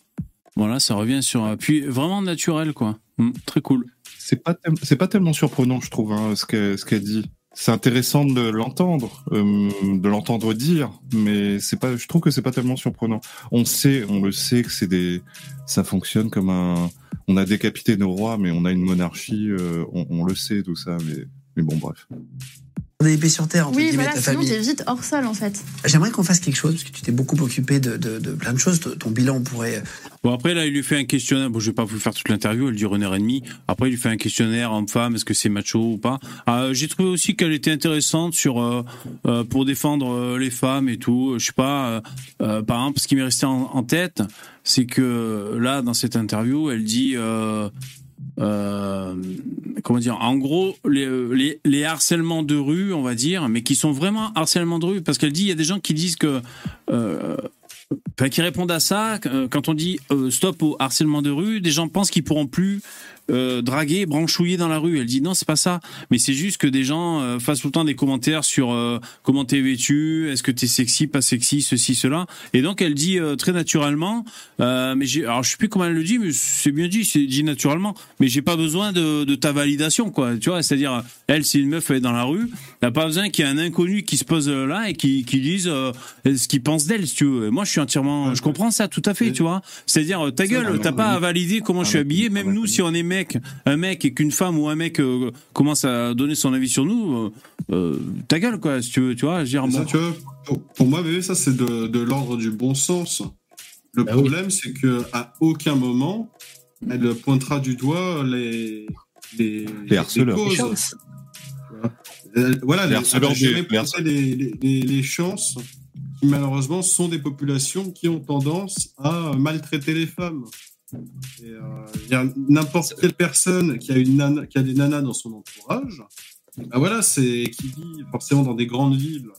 A: voilà, ça revient sur un puis vraiment naturel, quoi. Mm, très cool.
D: C'est pas, c'est pas tellement surprenant, je trouve, ce qu'elle ce qu'elle dit c'est intéressant de l'entendre, euh, de l'entendre dire, mais c'est pas. Je trouve que c'est pas tellement surprenant. On sait, on le sait que c'est des, ça fonctionne comme un. On a décapité nos rois, mais on a une monarchie. Euh, on, le sait tout ça, mais Mais bon, bref.
F: Des épées sur terre, entre
G: oui, voilà,
F: ta
G: sinon
F: famille.
G: t'es vite hors sol en fait.
F: J'aimerais qu'on fasse quelque chose, parce que tu t'es beaucoup occupé de, de, de plein de choses. Ton bilan, on pourrait.
A: Bon, après, là, il lui fait un questionnaire. Bon, je vais pas vous faire toute l'interview, elle dure une heure et demie. Après, il lui fait un questionnaire homme-femme, est-ce que c'est macho ou pas. Euh, J'ai trouvé aussi qu'elle était intéressante sur euh, euh, pour défendre euh, les femmes et tout. Je sais pas, euh, euh, par exemple, ce qui m'est resté en, en tête, c'est que là, dans cette interview, elle dit. Euh, euh, comment dire En gros, les, harcèlements de rue, on va dire, mais qui sont vraiment harcèlements de rue, parce qu'elle dit il y a des gens qui disent que euh, qui répondent à ça, quand on dit euh, stop au harcèlement de rue, des gens pensent qu'ils pourront plus euh, draguer, branchouiller dans la rue. Elle dit non, c'est pas ça. Mais c'est juste que des gens euh, fassent tout le temps des commentaires sur euh, comment t'es vêtu, est-ce que t'es sexy, pas sexy, ceci, cela. Et donc elle dit euh, très naturellement, euh, mais j'ai, alors je sais plus comment elle le dit, mais c'est bien dit, c'est dit naturellement. Mais j'ai pas besoin de, de, ta validation, quoi. Tu vois, c'est-à-dire elle, c'est une meuf, elle est dans la rue, elle a pas besoin qu'il y ait un inconnu qui se pose là et qui, qui dise ce qu'il pense d'elle, si tu veux. Et moi, je suis entièrement, je comprends ça tout à fait, tu vois. C'est-à-dire ta gueule, t'as pas à valider comment je suis habillé, même nous, si on est mec, un mec et qu'une femme ou un mec euh, commence à donner son avis sur nous, euh, euh, ta gueule quoi, si tu veux, tu vois. Je dire,
C: ça, tu vois, pour, pour, moi, bébé, ça c'est de, de l'ordre du bon sens. Le bah problème, oui. c'est que à aucun moment elle pointera du doigt les les,
D: les harceleurs.
C: Les causes. Voilà, les, harceleurs jamais les, les, les, les chances qui malheureusement sont des populations qui ont tendance à maltraiter les femmes. Euh, n'importe quelle personne qui a, une nana, qui a des nanas dans son entourage, bah voilà, c'est qui vit forcément dans des grandes villes.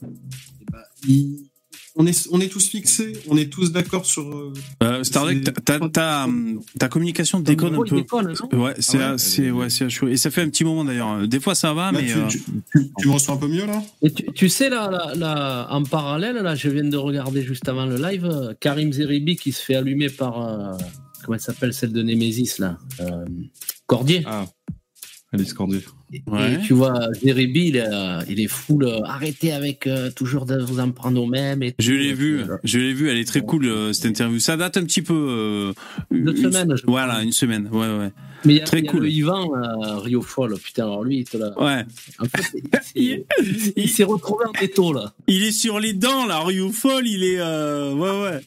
C: Bah, il, on, est, on est tous fixés, on est tous d'accord sur.
A: Euh, Stardeck, ta, ta, communication déconne un peu.
E: Déconne,
A: ouais, c'est ah ouais, c'est ouais, Et ça fait un petit moment d'ailleurs. Des fois ça va,
C: là,
A: mais.
C: Tu,
A: euh...
C: tu, tu, tu me reçois un peu mieux là?
E: Et tu, tu, sais, là, là, là, en parallèle, là, je viens de regarder juste avant le live, Karim Zeribi qui se fait allumer par. Euh comment elle s'appelle celle de Nemesis là euh, Cordier.
D: Ah Alice Cordier.
E: Et, ouais. et tu vois Zeribi il, est, il est full euh, arrêtez avec euh, toujours de vous en prendre au même et
A: je l'ai vu je l'ai vu elle est très cool euh, cette interview. Ça date un petit peu
E: une, une semaine je
A: voilà une semaine ouais ouais.
E: Mais y a,
A: très
E: y a
A: cool.
E: le Yvan Rio Folle putain alors lui il te l'a
A: ouais.
E: En fait il s'est retrouvé en déto là.
A: Il est sur les dents là Rio Folle il est ouais ouais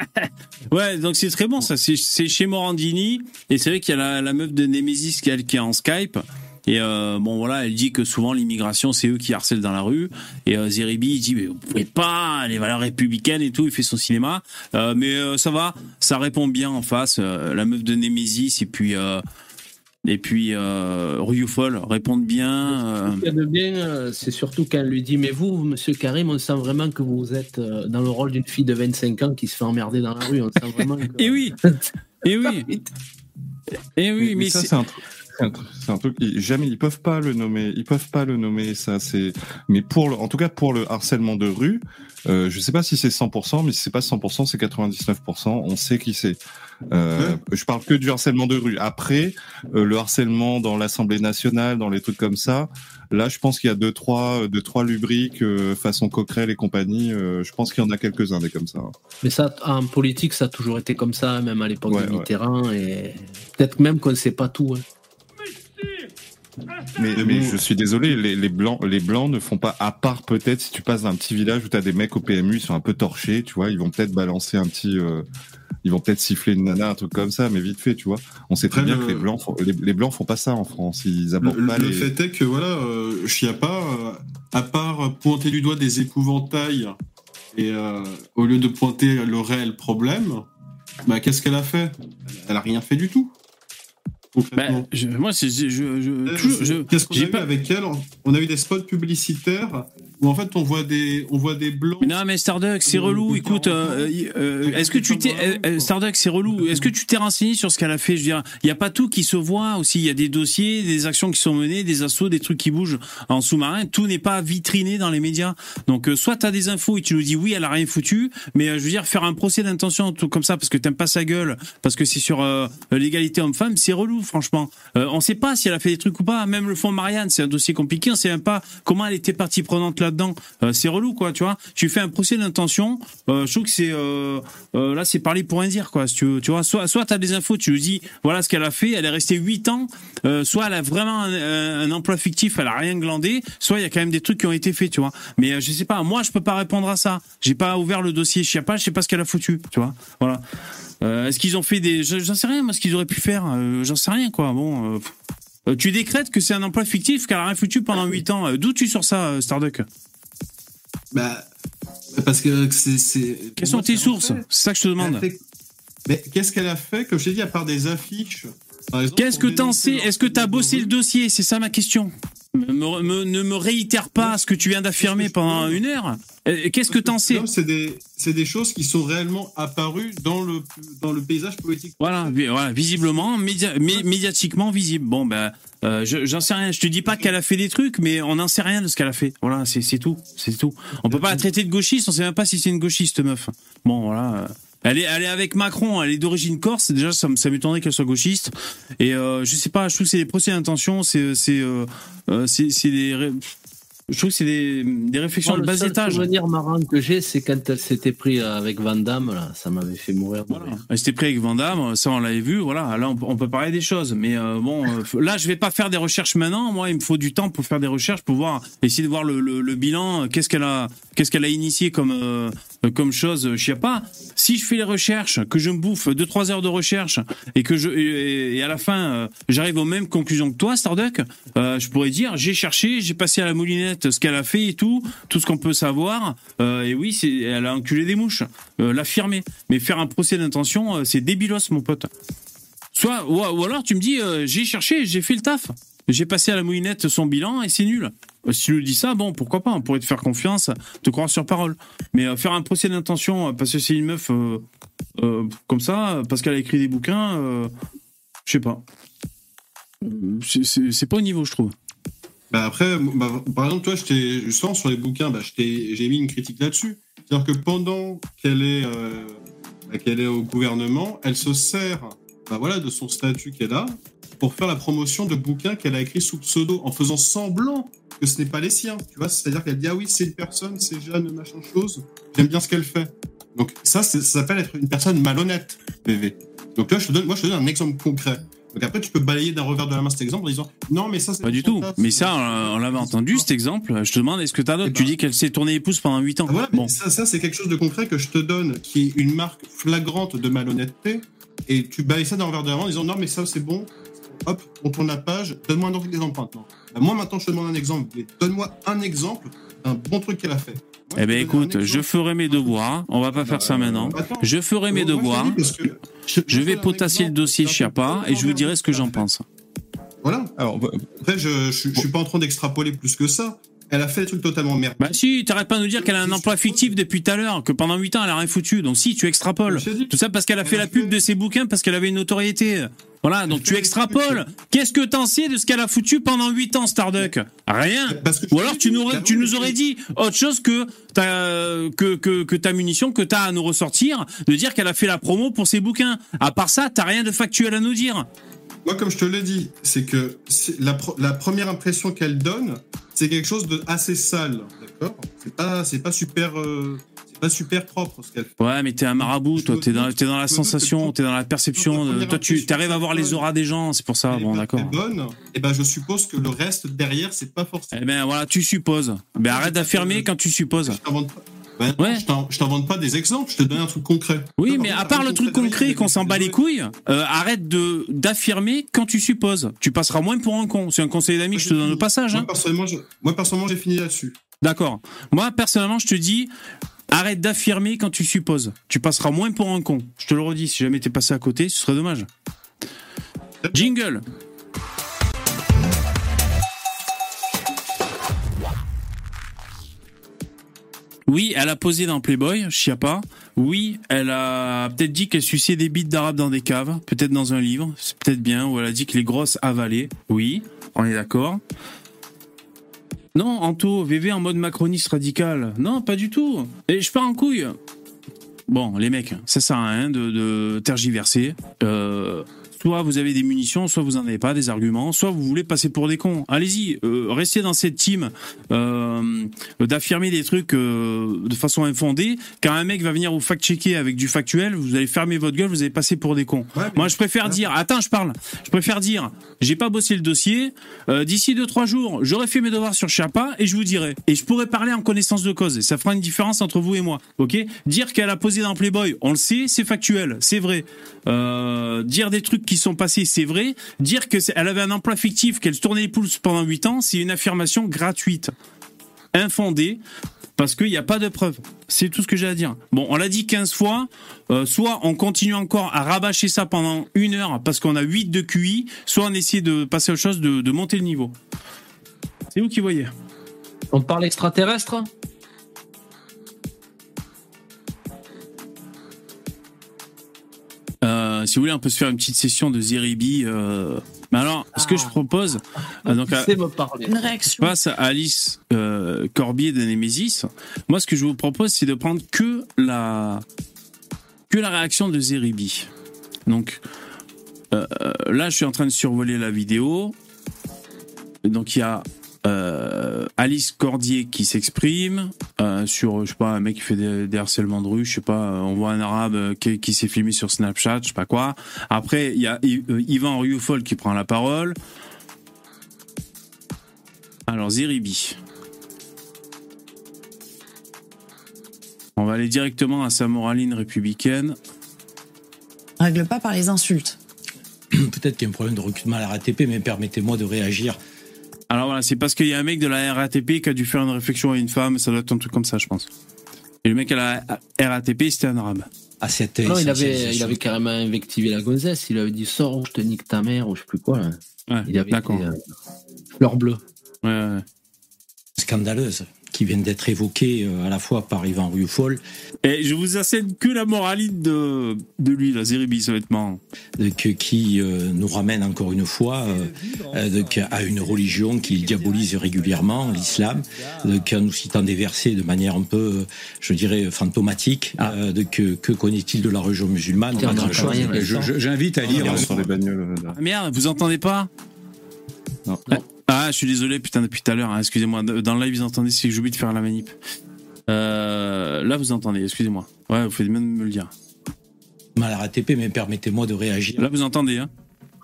A: ouais, donc c'est très bon ça. C'est chez Morandini et c'est vrai qu'il y a la, la, meuf de Nemesis qui, qui est en Skype. Et euh, bon voilà, elle dit que souvent l'immigration c'est eux qui harcèlent dans la rue. Et euh, Zeribi il dit mais vous pouvez pas les valeurs républicaines et tout. Il fait son cinéma, euh, mais ça va, ça répond bien en face. la meuf de Nemesis et puis et puis euh, Rioufol répondent bien.
E: Ce qu'il y a de bien, c'est surtout quand elle lui dit Mais vous, monsieur Karim, on sent vraiment que vous êtes dans le rôle d'une fille de 25 ans qui se fait emmerder dans la rue. On sent vraiment que...
A: et oui Et oui Et oui, mais,
D: mais ça, c'est un truc. C'est un truc, jamais ils peuvent pas le nommer, ils peuvent pas le nommer. Ça, c'est, mais pour le, en tout cas pour le harcèlement de rue, euh, je sais pas si c'est 100%, mais si c'est pas 100%, c'est 99%. On sait qui c'est. Euh, je parle que du harcèlement de rue. Après, euh, le harcèlement dans l'Assemblée nationale, dans les trucs comme ça, là, je pense qu'il y a deux trois, deux trois lubriques euh, façon Coquerel et compagnie. Je pense qu'il y en a quelques uns des comme ça.
E: Mais ça, en politique, ça a toujours été comme ça, même à l'époque ouais, de Mitterrand, ouais. et peut-être même qu'on ne sait pas tout. Hein.
D: Mais, mais, je suis désolé, les, les, blancs, les blancs ne font pas, à part peut-être si tu passes d'un petit village où tu as des mecs au PMU, ils sont un peu torchés, tu vois, ils vont peut-être balancer un petit, euh, ils vont peut-être siffler une nana, un truc comme ça, mais vite fait, tu vois. On sait très bien le... que les blancs, font, les, les, blancs font pas ça en France, ils abordent
C: le,
D: pas
C: le
D: les.
C: fait est que voilà, euh, Chiappa, euh, à part pointer du doigt des épouvantails et euh, au lieu de pointer le réel problème, bah qu'est-ce qu'elle a fait? Elle a rien fait du tout.
A: Bah, je, moi, c'est je, je, je
C: qu'est-ce qu'on a pas... eu avec elle? On a eu des spots publicitaires où en fait on voit des on voit des blancs.
A: Mais non, mais Starduck, c'est relou. Écoute, euh, euh, est-ce que tu t'es euh, Starduck, c'est relou. Est-ce que tu t'es renseigné sur ce qu'elle a fait? Je veux dire, il y a pas tout qui se voit aussi. Il y a des dossiers, des actions qui sont menées, des assauts, des trucs qui bougent en sous-marin. Tout n'est pas vitriné dans les médias. Donc, soit tu as des infos et tu nous dis oui, elle a rien foutu, mais je veux dire faire un procès d'intention tout comme ça parce que t'aimes pas sa gueule, parce que c'est sur l'égalité homme-femme, c'est relou franchement. On sait pas si elle a fait des trucs ou pas. Même le fond Marianne, c'est un dossier compliqué. On sait même pas comment elle était partie prenante là là-dedans. Euh, c'est relou, quoi, tu vois. Tu fais un procès d'intention, euh, je trouve que c'est euh, là, c'est parler pour rien dire, quoi. Si tu, tu vois, soit soit t'as des infos, tu dis voilà ce qu'elle a fait, elle est restée 8 ans, soit elle a vraiment un, emploi fictif, elle a rien glandé, soit il y a quand même des trucs qui ont été faits, tu vois. Mais je sais pas, moi je peux pas répondre à ça. J'ai pas ouvert le dossier Chiappa, je sais pas ce qu'elle a foutu, tu vois. Voilà. Est-ce qu'ils ont fait des, j'en sais rien, moi ce qu'ils auraient pu faire, j'en sais rien, quoi. Bon. Euh, tu décrètes que c'est un emploi fictif car a rien foutu pendant 8 ans. Euh, d'où tu sors ça, euh, Starduck?
C: Bah, parce que c'est.
A: Quelles sont tes sources? C'est ça que je te demande.
C: Mais qu'est-ce qu'elle a fait, comme je t'ai dit, à part des affiches
A: Qu'est-ce que t'en sais? Est-ce que t'as bossé le dossier? C'est ça ma question. ne me réitère pas ce que tu viens d'affirmer pendant une heure. Qu'est-ce que t'en sais?
C: C'est des, des, choses qui sont réellement apparues dans le, dans le paysage politique.
A: Voilà, voilà visiblement, médiatiquement visible. Bon, ben, euh, j'en sais rien. Je te dis pas qu'elle a fait des trucs, mais on n'en sait rien de ce qu'elle a fait. Voilà, c'est tout, c'est tout. On peut pas la traiter de gauchiste. On sait même pas si c'est une gauchiste meuf. Bon, voilà. Elle est, elle est avec Macron, elle est d'origine corse. Déjà, ça, ça m'étonnerait qu'elle soit gauchiste. Et euh, je sais pas, je trouve que c'est des procès d'intention, c'est, c'est, euh, euh des je trouve que c'est des, des, réflexions de bas étage.
E: Le souvenir marrant que j'ai, c'est quand elle s'était pris avec Van Damme, là, ça m'avait fait mourir.
A: Elle s'était pris avec Van Damme, ça on l'avait vu, voilà. Là, on, peut parler des choses, mais euh, bon, euh, là, je vais pas faire des recherches maintenant. Moi, il me faut du temps pour faire des recherches, pour voir, essayer de voir le, le, bilan, qu'est-ce qu'elle a, qu'est-ce qu'elle a initié comme euh, comme chose, je sais pas. Si je fais les recherches, que je me bouffe deux trois heures de recherche et que je et, à la fin j'arrive aux mêmes conclusions que toi, Starduck, je pourrais dire j'ai cherché, j'ai passé à la moulinette ce qu'elle a fait et tout, tout ce qu'on peut savoir. Euh, et oui, c'est, elle a enculé des mouches, euh, l'affirmer. Mais faire un procès d'intention, euh, c'est débilos, mon pote. Soit, ou, alors tu me dis, j'ai cherché, j'ai fait le taf. J'ai passé à la moulinette son bilan et c'est nul. Si tu lui dis ça, bon, pourquoi pas, on pourrait te faire confiance, te croire sur parole. Mais faire un procès d'intention parce que c'est une meuf comme ça, parce qu'elle a écrit des bouquins, je sais pas. C'est pas au niveau, je trouve.
C: Bah après, bah, par exemple, toi, je sur les bouquins, bah, j'ai mis une critique là-dessus. C'est-à-dire que pendant qu'elle est, euh, bah, qu'elle est au gouvernement, elle se sert bah, voilà, de son statut qu'elle a pour faire la promotion de bouquins qu'elle a écrits sous pseudo, en faisant semblant que ce n'est pas les siens. Tu vois, c'est-à-dire qu'elle dit ah oui, c'est une personne, c'est jeune, machin chose. J'aime bien ce qu'elle fait. Donc ça, ça s'appelle être une personne malhonnête, PV. Donc là, je te donne, moi, je te donne un exemple concret. Donc après, tu peux balayer d'un revers de la main cet exemple en disant non, mais ça, c'est
A: pas du tout. mais ça, on, l'avait entendu cet exemple. Je te demande, est-ce que t'as d'autres? Eh Tu ben. dis qu'elle s'est tournée épouse pendant 8 ans.
C: Ah bon. Ça, ça c'est quelque chose de concret que je te donne, qui est une marque flagrante de malhonnêteté. Et tu balayes ça d'un revers de la main en disant non, mais ça, c'est bon. Hop, on tourne la page. Donne-moi un exemple maintenant. Bah, moi, maintenant, je te demande un exemple. Donne-moi un exemple d'un bon truc qu'elle a fait.
A: eh ben écoute, je ferai mes devoirs. On va pas faire ça maintenant. Je ferai mes devoirs. Je, vais potasser le dossier Chiappa et je vous dirai ce que j'en pense.
C: Voilà. Alors, bah, après, je, je, suis pas en train d'extrapoler plus que ça. Elle a fait des trucs totalement merde.
A: Bah si, t'arrêtes pas de nous dire qu'elle a un emploi fictif depuis tout à l'heure, que pendant 8 ans elle a rien foutu. Donc si, tu extrapoles. Tout ça parce qu'elle a fait la pub de ses bouquins parce qu'elle avait une notoriété. Voilà, donc tu extrapoles. Qu'est-ce que t'en sais de ce qu'elle a foutu pendant 8 ans, Starduck? Rien. Ou alors tu nous, tu nous aurais dit autre chose que ta, que, que, que ta munition, que t'as à nous ressortir, de dire qu'elle a fait la promo pour ses bouquins. À part ça, t'as rien de factuel à nous dire.
C: Moi, comme je te l'ai dit, c'est que la, la, première impression qu'elle donne, c'est quelque chose de assez sale, d'accord? C'est pas, c'est pas super, euh, pas super propre ce qu'elle fait.
A: Ouais, mais t'es un marabout, toi. T'es dans, es dans la sensation, t'es dans la perception. toi, tu arrives à voir les auras des gens, c'est pour ça. bon, d'accord.
C: bonne. Et eh ben, je suppose que le reste derrière, c'est pas forcément.
A: Eh ben, voilà, tu supposes. Ben, arrête d'affirmer quand tu supposes.
C: Ben, ouais. Je t'invente pas des exemples, je te donne un truc concret.
A: Oui, mais à part le truc concret qu'on s'en bat les couilles, euh, arrête de d'affirmer quand tu supposes. Tu passeras moins pour un con. C'est un conseil d'amis que je te donne au passage.
C: Moi, hein. moi, personnellement, j'ai fini là-dessus.
A: D'accord. Moi, personnellement, je te dis, arrête d'affirmer quand tu supposes. Tu passeras moins pour un con. Je te le redis, si jamais t'es passé à côté, ce serait dommage. Jingle Oui, elle a posé dans Playboy, Chiappa. Oui, elle a peut-être dit qu'elle suçait des bites d'arabe dans des caves, peut-être dans un livre, c'est peut-être bien, ou elle a dit que les grosses avalaient. Oui, on est d'accord. Non, Anto, VV en mode macroniste radical. Non, pas du tout. Et je pars en couille. Bon, les mecs, ça sert à rien de, tergiverser. Euh, soit vous avez des munitions, soit vous en avez pas, des arguments, soit vous voulez passer pour des cons. Allez-y, euh, restez dans cette team euh, d'affirmer des trucs euh, de façon infondée. Quand un mec va venir vous fact-checker avec du factuel, vous allez fermer votre gueule, vous allez passer pour des cons. Moi, je préfère dire, attends, je parle. Je préfère dire, j'ai pas bossé le dossier. D'ici deux trois jours, j'aurai fait mes devoirs sur Chapa et je vous dirai. Et je pourrai parler en connaissance de cause. Et ça fera une différence entre vous et moi. Ok? Dire qu'elle a posé dans Playboy, on le sait, c'est factuel, c'est vrai. dire des trucs qui sont passés, c'est vrai. Dire que elle avait un emploi fictif, qu'elle se tournait les pouces pendant 8 ans, c'est une affirmation gratuite, infondée, parce qu'il n'y a pas de preuves. C'est tout ce que j'ai à dire. Bon, on l'a dit 15 fois, euh, soit on continue encore à rabâcher ça pendant une heure parce qu'on a 8 de QI, soit on essaie de passer aux choses, de, de monter le niveau. C'est vous qui voyez.
E: On parle extraterrestre?
A: Euh, si vous voulez, on peut se faire une petite session de Zeribi. Euh... Mais alors, ce que je ah. propose,
E: euh, donc, à, une réaction.
A: face à Alice euh, Corbier de Nemesis, moi, ce que je vous propose, c'est de prendre que la que la réaction de Zeribi. Donc là, je suis en train de survoler la vidéo. Donc il y a euh, Alice Cordier qui s'exprime euh, sur, je sais pas, un mec qui fait des, harcèlements de rue, je sais pas, euh, on voit un arabe qui, s'est filmé sur Snapchat, je sais pas quoi. Après, il y a Yvan Rioufol qui prend la parole. Alors, Ziribi. On va aller directement à sa moraline républicaine.
H: Règle pas par les insultes.
I: Peut-être qu'il y a un problème de recrutement à la RATP, mais permettez-moi de réagir
A: alors voilà, c'est parce qu'il y a un mec de la RATP qui a dû faire une réflexion à une femme, ça doit être un truc comme ça, je pense. Et le mec à la RATP, c'était un arabe.
E: À cette non, il avait, il avait carrément invectivé la gonzesse, il avait dit sors, je te nique ta mère, ou je sais plus quoi.
A: Ouais, il avait d'accord.
E: Euh, fleur bleue.
A: Ouais, ouais.
I: Scandaleuse qui viennent d'être évoqués euh, à la fois par Yvan Rufol.
A: Et je vous assène que la moralité de, de lui, la Zéribi, honnêtement.
I: qui euh, nous ramène encore une fois euh, à une religion qu'il diabolise régulièrement, l'islam, en nous citant des versets de manière un peu, je dirais, fantomatique. Ah. que, que connaît-il de la religion musulmane?
A: J'invite à lire. Sur les bagnoles, ah, merde, vous entendez pas? Non. Ah, je suis désolé, putain, depuis tout à l'heure. Hein, excusez-moi. Dans le live, vous entendez si j'oublie de faire la manip. Euh, là, vous entendez, excusez-moi. Ouais, vous faites bien de me le dire.
I: Mal à RATP, mais permettez-moi de réagir.
A: Là, vous entendez, hein?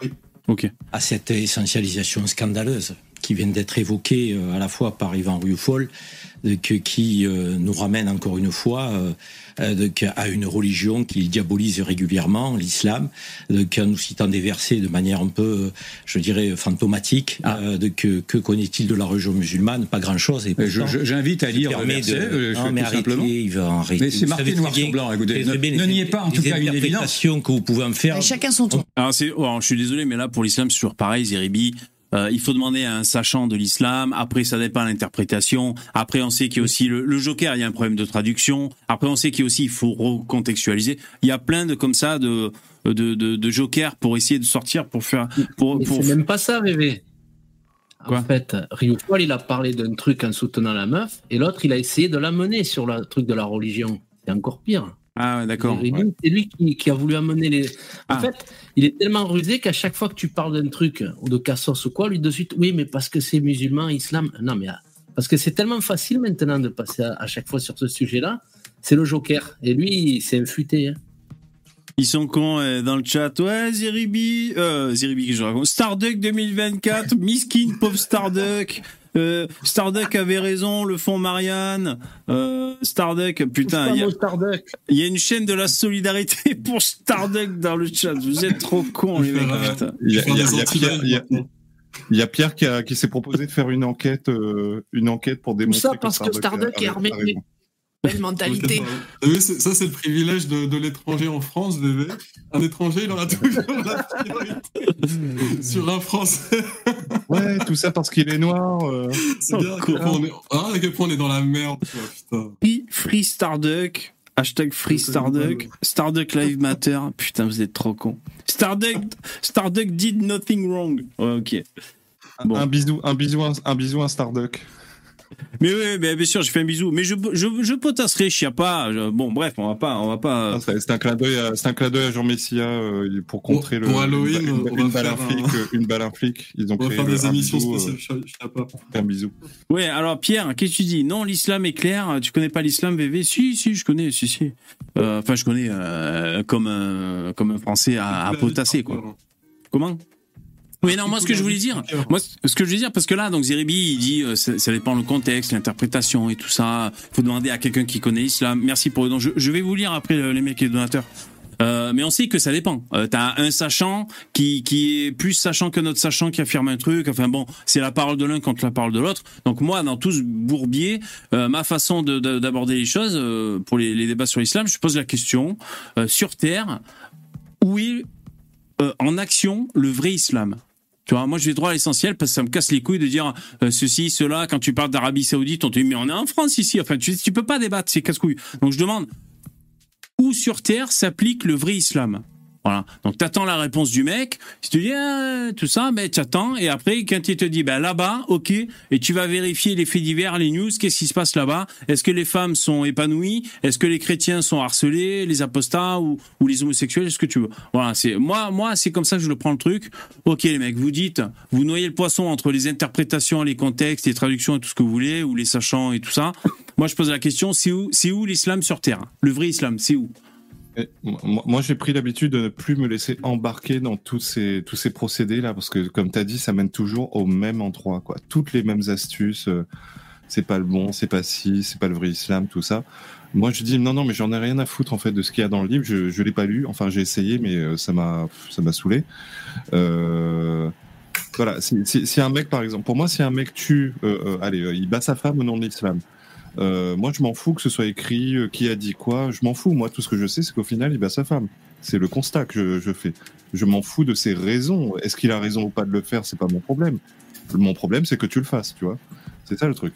C: Oui.
A: Ok.
I: À cette essentialisation scandaleuse qui vient d'être évoquée euh, à la fois par Yvan Rufol, qui euh, nous ramène encore une fois euh, à une religion qu'il diabolise régulièrement, l'islam, en nous citant des versets de manière un peu, je dirais, fantomatique. Ah. que, que connaît-il de la religion musulmane? Pas grand-chose. Et
A: J'invite à lire le verset,
I: de... non, mais arrêtez, il va arrêter.
A: Mais c'est marqué noir sur blanc, écoutez. Ne, niez pas en tout cas une évidence.
I: que vous pouvez en faire.
H: chacun son tour.
A: Alors, oh, je suis désolé, mais là, pour l'islam, c'est toujours pareil, Zeribi. Euh, il faut demander à un sachant de l'islam. Après, ça dépend de l'interprétation. Après, on sait qu'il y a aussi le, Joker. Il y a un problème de traduction. Après, on sait qu'il y a aussi il faut recontextualiser. Il y a plein de comme ça de de, de, de Joker pour essayer de sortir pour faire pour. pour...
E: C'est même pas ça, bébé. en fait, Rio il a parlé d'un truc en soutenant la meuf, et l'autre, il a essayé de l'amener sur le truc de la religion. C'est encore pire.
A: Ah, d'accord.
E: C'est lui qui, a voulu amener les. En ah. fait, il est tellement rusé qu'à chaque fois que tu parles d'un truc, ou de cassos ou quoi, lui de suite, oui, mais parce que c'est musulman, islam. Non, mais ah, parce que c'est tellement facile maintenant de passer à, chaque fois sur ce sujet-là. C'est le joker. Et lui, c'est infuté. Hein.
A: Ils sont cons euh, dans le chat. Ouais, Ziribi, euh, Ziribi, je raconte. Starduck 2024, miskin, pauvre Starduck. Euh, Starduck avait raison, le fond Marianne. Euh, Starduck, putain, il y, a, une chaîne de la solidarité pour Starduck dans le chat. Vous êtes trop cons, les mecs.
D: Il y a, Pierre, qui, s'est proposé de faire une enquête, euh, une enquête pour démontrer
H: ça parce que Starduck, est armé. Belle mentalité.
C: ça, c'est le privilège de, l'étranger en France, bébé. Un étranger, il aura toujours la priorité sur un Français.
D: ouais, tout ça parce qu'il est noir. Euh...
C: C'est bien. Ah, à quel point on est dans la merde, putain.
A: Free Starduck. Hashtag Free Starduck. Starduck Live Matter. Putain, vous êtes trop con. Starduck, Starduck did nothing wrong. ok.
D: Bon. Un bisou, un bisou, un, bisou, un Starduck.
A: Mais oui, bien sûr, j'ai fait un bisou. Mais je, je, je potasserai, je pas. bon, bref, on va pas, on va pas.
D: Ah, c'est un clin d'œil, c'est un clin d'œil à Jean Messia euh, pour contrer
C: le.
D: Pour
C: Halloween,
D: une, une balle un flic, une balle un flic. Ils ont
C: on va faire des émissions spéciales. Euh,
D: un bisou.
A: Ouais, alors Pierre, qu'est-ce que tu dis? Non, l'islam est clair. Tu connais pas l'islam, VV Si, si, je connais, si, si. Euh, enfin, je connais comme un, comme un Français à, à potasser, quoi. Comment? Oui, non, moi, ce que je voulais dire, moi, ce que je voulais dire, parce que là, donc, Zeribi, il dit, euh, ça, dépend le contexte, l'interprétation et tout ça. Faut demander à quelqu'un qui connaît l'islam. Merci pour le don. Je, vais vous lire après euh, les mecs et les donateurs. Euh, mais on sait que ça dépend. Euh, T'as un sachant qui, qui est plus sachant que notre sachant qui affirme un truc. Enfin bon, c'est la parole de l'un contre la parole de l'autre. Donc moi, dans tout ce bourbier, euh, ma façon d'aborder les choses pour les, les, débats sur l'islam, je pose la question sur terre où est en action le vrai islam? Tu vois, moi je vais droit à l'essentiel parce que ça me casse les couilles de dire euh, ceci, cela. Quand tu parles d'Arabie Saoudite, on te dit mais on est en France ici. Enfin, tu, tu peux pas débattre, c'est casse-couilles. Donc je demande où sur terre s'applique le vrai islam? Voilà. Donc t'attends la réponse du mec. Si tu dis ah, tout ça, ben attends. Et après, quand il te dit ben là-bas, ok, et tu vas vérifier les faits divers, les news, qu'est-ce qui se passe là-bas? Est-ce que les femmes sont épanouies? Est-ce que les chrétiens sont harcelés, les apostats ou, ou les homosexuels? Est-ce que tu veux? Voilà. C'est moi, moi, c'est comme ça que je le prends le truc. Ok, les mecs, vous dites, vous noyez le poisson entre les interprétations, les contextes, les traductions et tout ce que vous voulez, ou les sachants et tout ça. Moi, je pose la question c'est où, c'est où l'islam sur terre? Le vrai islam, c'est où?
D: Moi, j'ai pris l'habitude de ne plus me laisser embarquer dans tous ces, tous ces procédés là, parce que comme tu as dit, ça mène toujours au même endroit, quoi. Toutes les mêmes astuces, euh, c'est pas le bon, c'est pas si, c'est pas le vrai islam, tout ça. Moi, je dis non, non, mais j'en ai rien à foutre en fait de ce qu'il y a dans le livre. Je, je l'ai pas lu. Enfin, j'ai essayé, mais euh, ça m'a, ça m'a saoulé. Euh, voilà, si, un mec, par exemple, pour moi, si un mec tue, allez, il bat sa femme au nom de l'islam. Euh, moi, je m'en fous que ce soit écrit, euh, qui a dit quoi, je m'en fous. Moi, tout ce que je sais, c'est qu'au final, il bat sa femme. C'est le constat que je, fais. Je m'en fous de ses raisons. Est-ce qu'il a raison ou pas de le faire, c'est pas mon problème. Mon problème, c'est que tu le fasses, tu vois. C'est ça le truc.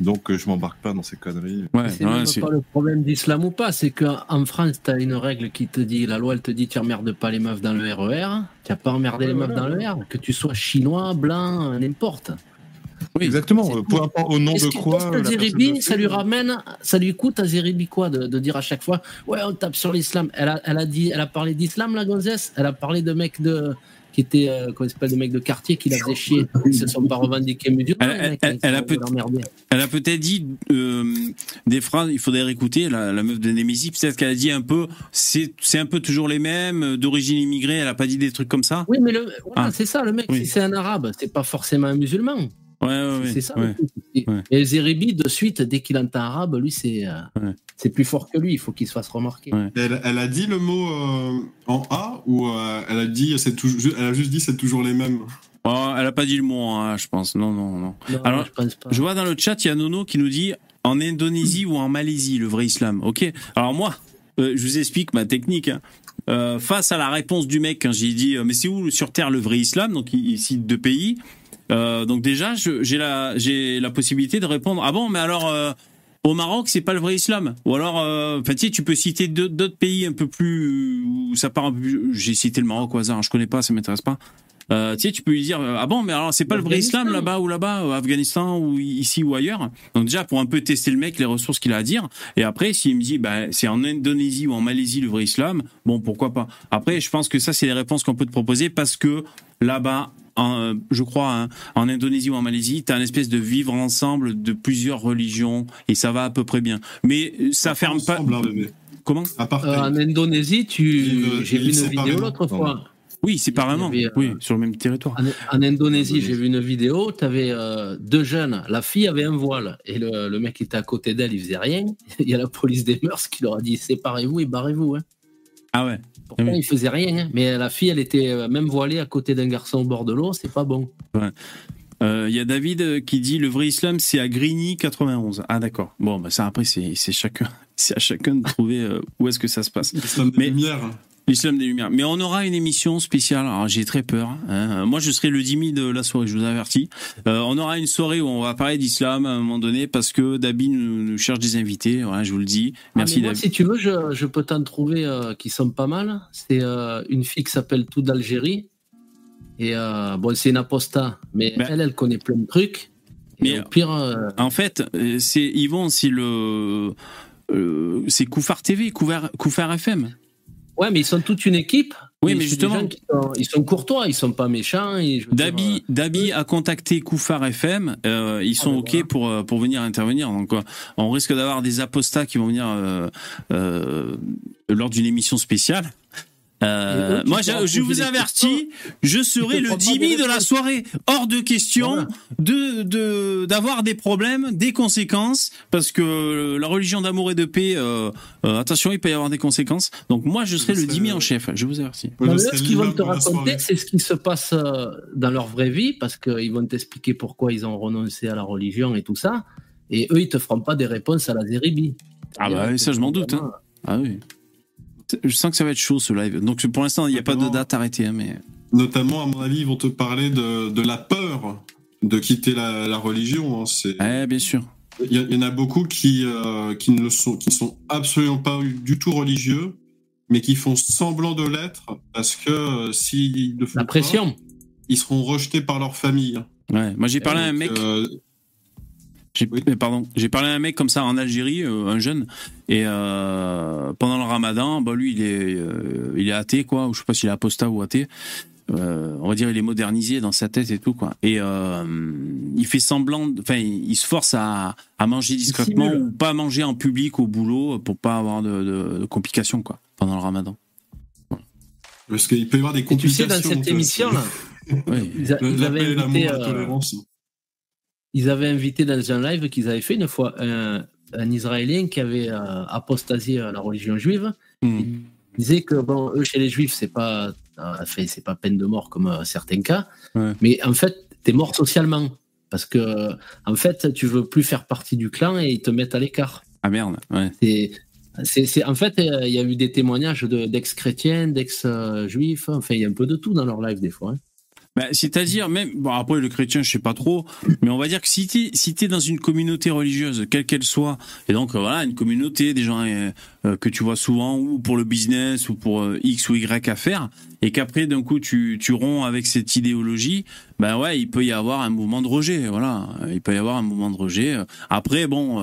D: Donc, euh, je m'embarque pas dans ces conneries.
E: Ouais, c'est pas le problème d'islam ou pas, c'est qu'en France, tu as une règle qui te dit, la loi, elle te dit, tu emmerdes pas les meufs dans le RER, tu n'as pas emmerdé les meufs dans le RER, que tu sois chinois, blanc, n'importe.
D: Oui, exactement. Peu importe au nom de quoi.
E: ça lui ramène, ça lui coûte à Zeribi quoi de, dire à chaque fois, ouais, on tape sur l'islam. Elle a, elle a dit, elle a parlé d'islam, la gonzesse. Elle a parlé de mecs de qui étaient, euh, comment s'appelle, de mecs de quartier qui la faisaient chier. Ils se sont pas revendiqués musulmans.
A: Elle, elle, a peut-être dit euh, des phrases, il faudrait écouter la, la meuf de Némésis, peut-être qu'elle a dit un peu, c'est un peu toujours les mêmes, d'origine immigrée, elle a pas dit des trucs comme ça.
E: Oui, mais le, voilà, ah. c'est ça, le mec, si c'est un arabe, c'est pas forcément un musulman.
A: Ouais, ouais,
E: c'est ça. Et Zeribi, de suite, dès qu'il entend arabe, lui, c'est euh, c'est plus fort que lui. Il faut qu'il se fasse remarquer.
C: Elle, elle, a dit le mot euh, en A ou euh, elle a dit c'est toujours, elle a juste dit c'est toujours les mêmes?
A: Oh, elle a pas dit le mot en A, je pense. Non, non, non. Alors, je, pense pas. je vois dans le chat, il y a Nono qui nous dit en Indonésie ou en Malaisie, le vrai islam. Ok. Alors moi, je vous explique ma technique. Hein. face à la réponse du mec quand j'ai dit mais c'est où sur terre le vrai islam? Donc il cite deux pays euh, donc déjà, j'ai la, j'ai la possibilité de répondre. Ah bon, mais alors euh, au Maroc, c'est pas le vrai islam. Ou alors, euh, tu, sais, tu peux citer d'autres pays un peu plus où ça part un peu plus. J'ai cité le Maroc au hasard, je connais pas, ça m'intéresse pas. Euh, tu sais, tu peux lui dire ah bon, mais alors c'est pas le vrai islam là-bas ou là-bas, au Afghanistan ou ici ou ailleurs. Donc déjà pour un peu tester le mec, les ressources qu'il a à dire. Et après, s'il me dit bah c'est en Indonésie ou en Malaisie le vrai islam, bon pourquoi pas. Après, je pense que ça c'est les réponses qu'on peut te proposer parce que là-bas en, je crois, hein, en Indonésie ou en Malaisie, tu as une espèce de vivre ensemble de plusieurs religions et ça va à peu près bien. Mais ça ferme pas. Hein, Comment?
E: Euh, En Indonésie, tu... j'ai vu une vidéo l'autre fois.
A: Oui, séparément. oui, euh, sur le même territoire.
E: En, Indonésie, j'ai vu une vidéo. Tu avais euh, deux jeunes. La fille avait un voile et le, le mec était à côté d'elle, il faisait rien. Il y a la police des mœurs qui leur a dit séparez-vous et barrez-vous. Hein.
A: Ah ouais.
E: Pourtant, il faisait rien. Hein. Mais la fille, elle était euh, même voilée à côté d'un garçon au bord de l'eau. C'est pas bon.
A: Il euh, y a David euh, qui dit le vrai islam c'est à Grigny 91. Ah d'accord. Bon bah ça après c'est chacun c'est à chacun de trouver où est-ce que ça se passe.
C: Mais
A: L'islam des Lumières. Mais on aura une émission spéciale. Alors j'ai très peur. Hein. Moi, je serai le Dimi de la soirée. Je vous avertis. Euh, on aura une soirée où on va parler d'islam à un moment donné parce que Dabi nous, cherche des invités. Voilà, je vous le dis. Ah, Merci.
E: moi, si tu veux, je, peux t'en trouver euh, qui sont pas mal. C'est euh, une fille qui s'appelle Tout d'Algérie. Et bon, c'est une aposta, mais ben elle, elle connaît plein de trucs.
A: Mais pire, en fait, c'est Yvon, c'est le c'est Koufar TV, Koufar FM.
E: Ouais, mais ils sont toute une équipe.
A: Oui, mais justement,
E: ils sont courtois, ils sont pas méchants.
A: Dabi, Dabi a contacté Koufar FM. Euh, ils sont ah, ok pour euh, pour venir intervenir. Donc, euh, on risque d'avoir des apostats qui vont venir lors d'une émission spéciale. Euh, moi, je, vous avertis, je serai le Jimmy de la soirée. Hors de question de d'avoir des problèmes, des conséquences, parce que la religion d'amour et de paix, euh, euh, attention, il peut y avoir des conséquences. Donc moi, je serai le Jimmy en chef. Je vous avertis.
E: ce qu'ils vont te raconter, c'est ce qui se passe dans leur vraie vie, parce qu'ils vont t'expliquer pourquoi ils ont renoncé à la religion et tout ça. Et eux, ils te feront pas des réponses à la zéribie.
A: Ah bah ça, je m'en doute. Hein. Ah oui. Je sens que ça va être chaud ce live. Donc pour l'instant, il n'y a pas de date arrêtée. Hein, mais...
C: Notamment, à mon avis, ils vont te parler de, de la peur de quitter la, la religion. Hein.
A: C'est... Ouais, bien sûr.
C: Il y, en a beaucoup qui, euh, qui ne sont, qui sont absolument pas du tout religieux, mais qui font semblant de l'être parce que euh, s'ils le
E: font la pression.
C: ils seront rejetés par leur famille.
A: Ouais, moi j'ai parlé à un mec. Euh, j'ai, pardon, j'ai parlé à un mec comme ça en Algérie, euh, un jeune, et euh, pendant le Ramadan, bah lui il est, euh, il est athée quoi, ou je sais pas s'il est apostat ou athée. on va dire il est modernisé dans sa tête et tout quoi. Et il fait semblant, enfin il se force à, à manger discrètement ou pas manger en public au boulot pour pas avoir de, de, complications quoi pendant le Ramadan.
C: Parce qu'il peut y avoir des complications.
E: tu sais dans cette émission là, oui. ils, avaient invité, ils avaient invité dans un live qu'ils avaient fait une fois un, Israélien qui avait euh, apostasié à la religion juive. Hmm. Il disait que bon, eux chez les Juifs c'est pas, euh, c'est pas peine de mort comme euh, certains cas, mais en fait tu es mort socialement parce que en fait tu veux plus faire partie du clan et ils te mettent à l'écart.
A: Ah merde. Ouais.
E: C'est, en fait, il y a eu des témoignages d'ex-chrétiens, d'ex-juifs, enfin, il y a un peu de tout dans leur live des fois. Hein.
A: Bah, c'est-à-dire même bon après le chrétien je sais pas trop mais on va dire que si tu es dans une communauté religieuse quelle qu'elle soit et donc euh, voilà une communauté des gens euh, euh, que tu vois souvent ou pour le business ou pour x ou y affaire et qu'après d'un coup tu tu romps avec cette idéologie ben ouais il peut y avoir un mouvement de rejet voilà. Il peut y avoir un mouvement de rejet après bon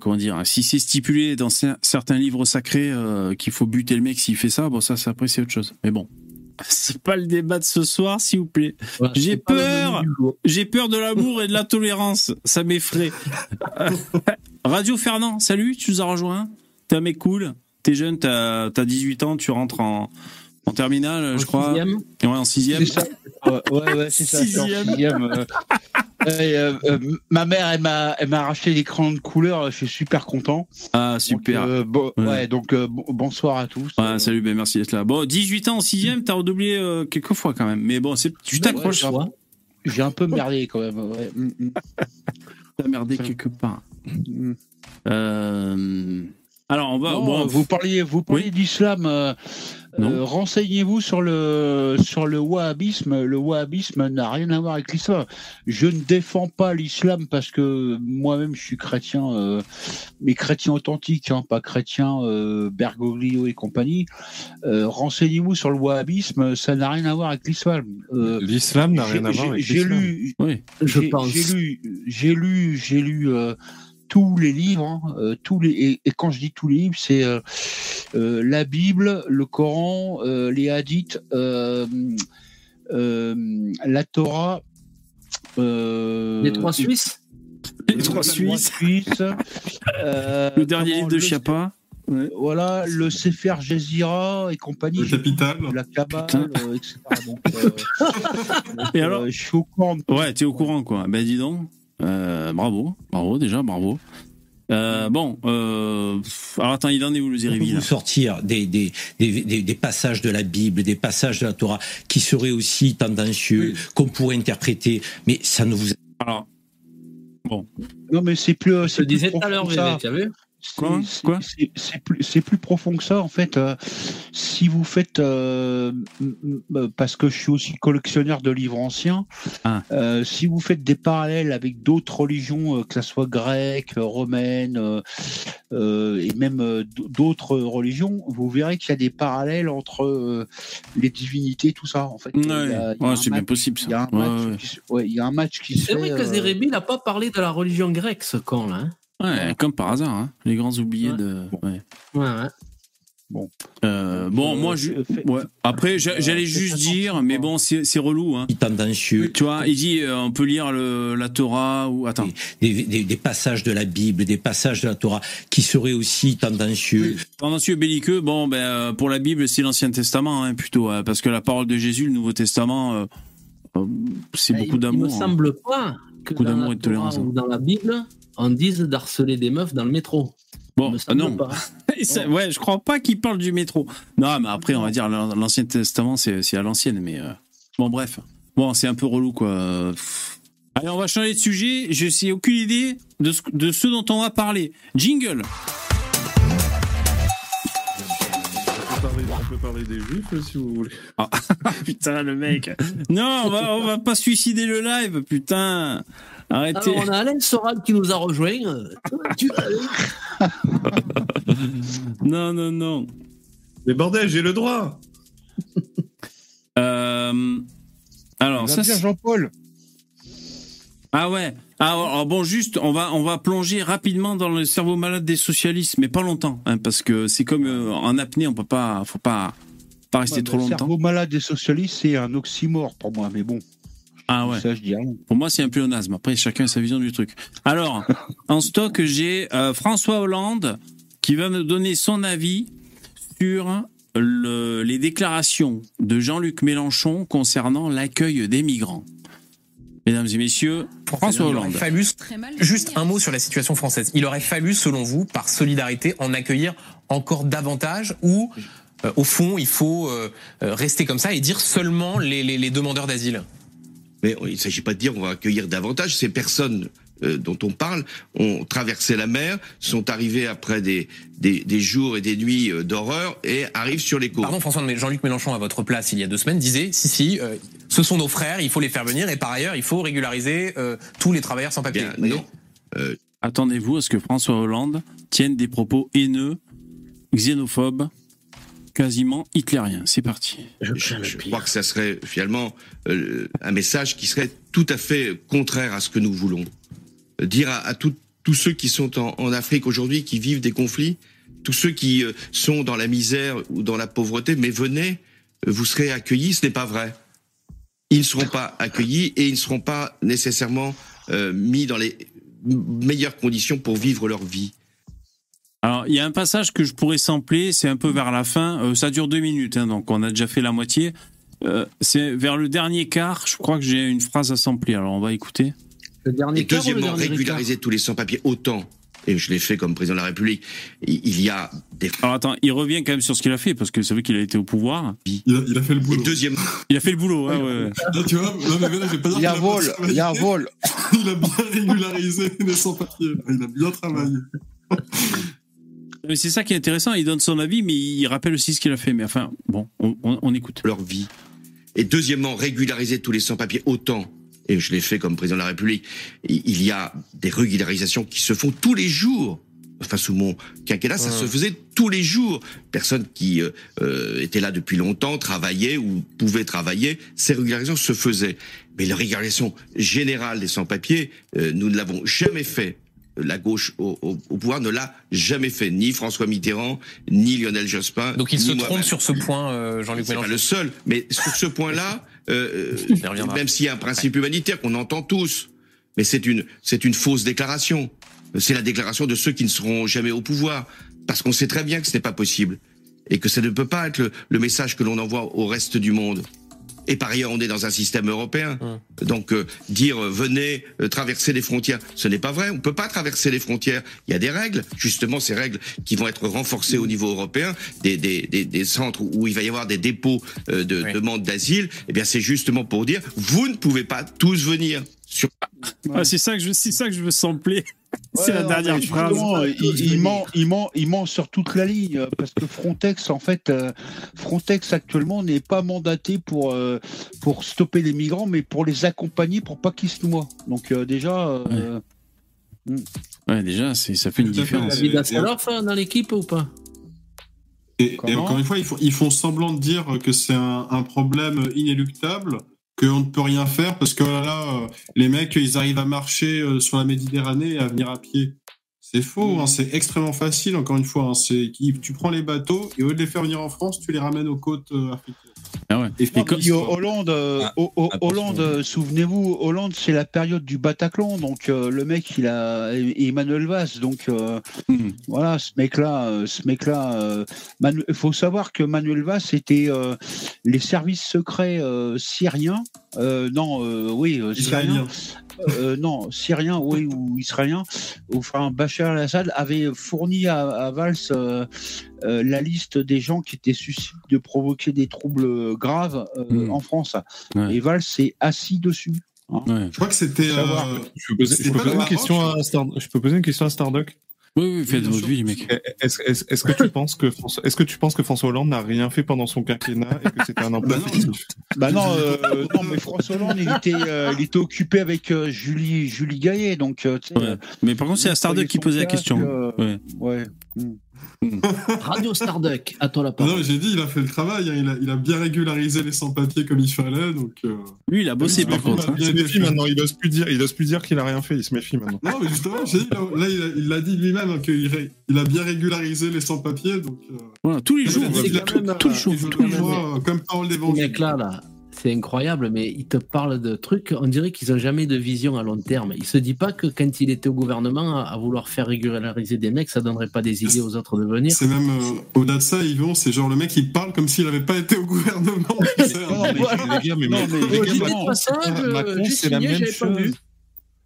A: comment dire, si c'est stipulé dans certains livres sacrés qu'il faut buter le mec s'il fait ça, bon ça, ça après c'est autre chose. Mais bon, c'est pas le débat de ce soir, s'il vous plaît. j'ai peur, j'ai peur de l'amour et de la tolérance. Ça m'effraie. Radio Fernand, salut, tu nous as rejoint. T'es un mec cool, t'es jeune, t'as as 18 ans, tu rentres en, en terminale, je crois.
E: Sixième.
A: Ouais, en sixième.
J: ouais, ouais, c'est ça. Sixième. Euh. Euh, euh, ma mère, elle m'a, elle m'a arraché l'écran de couleur. Je suis super content.
A: Ah, super.
J: bon, ouais. donc bonsoir à tous.
A: Ouais, salut, ben merci d'être là. Bon, 18 ans en sixième, t'as redoublé quelques fois quand même. Mais bon, c'est, tu t'accroches.
J: j'ai un peu merdé quand même. Ouais. Mm,
A: mm. T'as merdé quelque part. Mm. Alors, on va. bon,
J: vous parliez, vous parliez d'islam. Euh, renseignez-vous sur le sur le wahhabisme. Le wahhabisme n'a rien à voir avec l'islam. Je ne défends pas l'islam parce que moi-même je suis chrétien, euh, mais chrétien authentique, hein, pas chrétien euh, Bergoglio et compagnie. Euh, renseignez-vous sur le wahhabisme, ça n'a rien à voir avec l'islam.
D: l'islam n'a rien à voir avec l'islam.
E: J'ai lu, oui, je pense.
J: J'ai lu, j'ai lu, j'ai lu tous les livres, hein, euh, tous les et, quand je dis tous les livres, c'est euh, euh, la Bible, le Coran, les hadiths, la Torah,
E: les trois Suisses,
A: les trois Suisses, le dernier livre de Chiappa.
J: Voilà, le Sefer Jezira et compagnie.
C: Le Capital.
J: La Kabbale, etc. Donc,
A: et alors,
J: je suis au courant.
A: Ouais, tu es au courant, quoi. Ben, dis donc. Euh, bravo, bravo déjà, bravo. Euh, bon, euh, alors attends, il en est où le Zérivi
I: Vous sortir des, des, des, des, passages de la Bible, des passages de la Torah qui seraient aussi tendancieux, qu'on pourrait interpréter, mais ça ne vous.
A: Alors, bon.
J: Non, mais c'est plus. Je
E: disais tout à l'heure, tu as vu?
J: C'est plus, plus, profond que ça en fait. Euh, si vous faites, euh, parce que je suis aussi collectionneur de livres anciens, ah. euh, si vous faites des parallèles avec d'autres religions, que ce soit grecque, romaine, et même d'autres religions, vous verrez qu'il y a des parallèles entre les divinités, tout ça. En fait,
A: c'est bien possible.
J: Il y a un match qui,
E: C'est vrai que Zérémy n'a pas parlé de la religion grecque, ce camp là. Hein.
A: Ouais, comme par hasard, hein. les grands oubliés de. Ouais.
E: ouais.
A: Bon, euh, bon, moi, je, ouais. après, j'allais juste dire, mais bon, c'est relou. Hein.
I: Tendancieux.
A: Tu vois, il dit, euh, on peut lire le, la Torah ou attends,
I: des, des, des, passages de la Bible, des passages de la Torah qui seraient aussi tendancieux.
A: Tendancieux, belliqueux. Bon, ben euh, pour la Bible, c'est l'Ancien Testament hein, plutôt, hein, parce que la parole de Jésus, le Nouveau Testament, euh, c'est bah, beaucoup d'amour.
E: Il me semble pas que beaucoup d'amour et de tolérance. Dans la Bible, on dise d'harceler des meufs dans le métro.
A: Bon, non. ouais, je crois pas qu'il parle du métro. Non, mais après, on va dire l'Ancien Testament, c'est à l'ancienne. Mais euh, bon, bref. Bon, c'est un peu relou, quoi. Allez, on va changer de sujet. Je sais aucune idée de ce, de ce dont on va parler. Jingle.
D: On peut parler des juifs si vous voulez.
A: Ah, putain, le mec. Non, on va, on va pas suicider le live, putain. Arrêtez.
E: on a Alain Soral qui nous a rejoint.
A: non, non, non.
D: Mais bordel, j'ai le droit.
A: euh, alors, ça.
J: Jean-Paul.
A: Ah ouais. Ah, alors bon, juste, on va on va plonger rapidement dans le cerveau malade des socialistes, mais pas longtemps, hein, parce que c'est comme euh, en apnée, on peut pas, faut pas pas rester trop longtemps. Le
J: cerveau malade des socialistes, c'est un oxymore pour moi, mais bon.
A: Ah ouais. Pour moi, c'est un pléonasme. Après, chacun a sa vision du truc. Alors, en stock, j'ai euh, François Hollande qui va me donner son avis sur le, les déclarations de Jean-Luc Mélenchon concernant l'accueil des migrants. Mesdames et messieurs, François Hollande.
K: Fallu, juste un mot sur la situation française. Il aurait fallu, selon vous, par solidarité, en accueillir encore davantage ou, euh, au fond, il faut euh, rester comme ça et dire seulement les, les, les demandeurs d'asile?
L: Mais il ne s'agit pas de dire on va accueillir davantage. Ces personnes euh, dont on parle ont traversé la mer, sont arrivées après des, des, des jours et des nuits euh, d'horreur et arrivent sur les côtes.
K: Pardon François, mais Jean-Luc Mélenchon à votre place il y a deux semaines disait si si, euh, ce sont nos frères, il faut les faire venir et par ailleurs il faut régulariser tous les travailleurs sans papier.
L: non.
A: Attendez-vous à ce que François Hollande tienne des propos haineux, xénophobes quasiment hitlérien. C'est parti.
L: Je, crois que ça serait finalement euh, un message qui serait tout à fait contraire à ce que nous voulons. Dire à, tous ceux qui sont en, Afrique aujourd'hui, qui vivent des conflits, tous ceux qui euh, sont dans la misère ou dans la pauvreté, mais venez, vous serez accueillis, ce n'est pas vrai. Ils ne seront pas accueillis et ils ne seront pas nécessairement euh, mis dans les meilleures conditions pour vivre leur vie.
A: Alors, il y a un passage que je pourrais sampler, c'est un peu vers la fin. Euh, ça dure deux minutes, hein, donc on a déjà fait la moitié. Euh, c'est vers le dernier quart, je crois que j'ai une phrase à sampler. Alors, on va écouter.
L: Le dernier et deuxièmement, régulariser tous les sans-papiers autant. Et je l'ai fait comme président de la République. Il y a des.
A: Alors attends, il revient quand même sur ce qu'il a fait parce que c'est vrai qu'il a été au pouvoir.
C: Il a, fait le boulot.
L: deuxième.
A: Il a fait le boulot. Ouais, ouais.
C: tu vois, non, mais là, pas
J: il y a un vol. Il y a un vol.
C: il a bien régularisé les sans-papiers. Il a bien travaillé.
A: C'est ça qui est intéressant. Il donne son avis, mais il rappelle aussi ce qu'il a fait. Mais enfin, bon, on, écoute.
L: Leur vie. Et deuxièmement, régulariser tous les sans-papiers autant. Et je l'ai fait comme président de la République. Il y a des régularisations qui se font tous les jours. Enfin, sous mon quinquennat, ça se faisait tous les jours. Personne qui euh, euh, était là depuis longtemps, travaillait ou pouvait travailler, ces régularisations se faisaient. Mais la régularisation générale des sans-papiers, euh, nous ne l'avons jamais fait la gauche au, pouvoir ne l'a jamais fait, ni François Mitterrand, ni Lionel Jospin.
K: Donc il se trompe sur ce point, euh, Jean-Luc Mélenchon.
L: Pas le seul, mais sur ce point-là, euh, euh même s'il y a un principe humanitaire qu'on entend tous, mais c'est une c'est une fausse déclaration. C'est la déclaration de ceux qui ne seront jamais au pouvoir, parce qu'on sait très bien que ce n'est pas possible et que ça ne peut pas être le message que l'on envoie au reste du monde. Et par ailleurs, on est dans un système européen. Hum. Donc euh, dire euh, venez euh, traverser les frontières, ce n'est pas vrai. On peut pas traverser les frontières. Il y a des règles, justement ces règles qui vont être renforcées au niveau européen, des, des, des, des centres où il va y avoir des dépôts de demandes d'asile. Eh bien, c'est justement pour dire vous ne pouvez pas tous venir. Sur...
A: Ah, c'est ça que je, c'est ça que je veux sampler. C'est la dernière phrase.
J: Il, ment, il, ment, il ment sur toute la ligne parce que Frontex, en fait, euh, Frontex actuellement n'est pas mandaté pour euh, pour stopper les migrants, mais pour les accompagner pour pas qu'ils se noient. Donc euh, déjà.
A: Ouais, déjà, ça fait une différence.
E: David Asseloff dans l'équipe ou pas?
C: Et, encore une fois, ils font, ils font semblant de dire que c'est un, un, problème inéluctable, qu'on ne peut rien faire parce que là, euh, les mecs, ils arrivent à marcher euh, sur la Méditerranée et à venir à pied. C'est faux, hein, c'est extrêmement facile, encore une fois. Hein, tu prends les bateaux et au lieu de les faire venir en France, tu les ramènes aux côtes euh, africaines.
J: Ah ouais. Et Hollande, euh, ah, Hollande, euh, souvenez-vous, Hollande, c'est la période du Bataclan, donc le mec, il a Emmanuel Valls, donc hmm. voilà, ce mec-là, ce mec-là, il faut savoir que Manuel Valls était les services secrets syriens, non, oui, syriens. Euh, non, Syrien, oui, ou Israélien, enfin, Bachar al-Assad avait fourni à, Valls euh, euh, la liste des gens qui étaient susceptibles de provoquer des troubles graves hmm. en France. Et Valls s'est assis dessus.
C: Hein. Je crois que c'était.
D: je, peux poser, une question à je peux poser une question à Stardock
A: oui, oui, faites votre vie, mec.
D: Est-ce est que tu penses que François, est-ce que tu penses que François Hollande n'a rien fait pendant son quinquennat et que c'était un emploi
J: Bah non, euh, non, mais François Hollande, il était, euh, il était occupé avec euh, Julie, Julie Gaillet, donc. Ouais.
A: Mais par contre, c'est la Starduck qui posait la question.
J: ouais. ouais. Hmm.
E: Radio Starduck, à toi la parole.
C: Non, j'ai dit, il a fait le travail, hein. il, a, il, a, bien régularisé les sans-papiers comme il fallait. Donc,
A: euh... Lui, il a bossé par contre.
D: Hein. Il se méfie maintenant, il n'ose plus dire, il plus dire qu'il a rien fait, il se méfie maintenant.
C: Non, mais justement, dit, là, il l'a dit lui-même hein, qu'il il a bien régularisé les sans-papiers. Donc,
A: euh... voilà, tous les jours, tous les jours, tous les
C: jours, comme parole d'évangile.
E: mec là, là, c'est incroyable, mais il te parle de trucs, on dirait qu'ils n'ont jamais de vision à long terme. Il se dit pas que quand il était au gouvernement, à vouloir faire régulariser des mecs, ça donnerait pas des idées aux autres de venir.
C: C'est même, euh, au-delà de ça, Yvon, c'est genre le mec, il parle comme s'il n'avait pas été au gouvernement. non, mais, les gars, mais, non, mais, les gars,
D: Macron, c'est la même chose.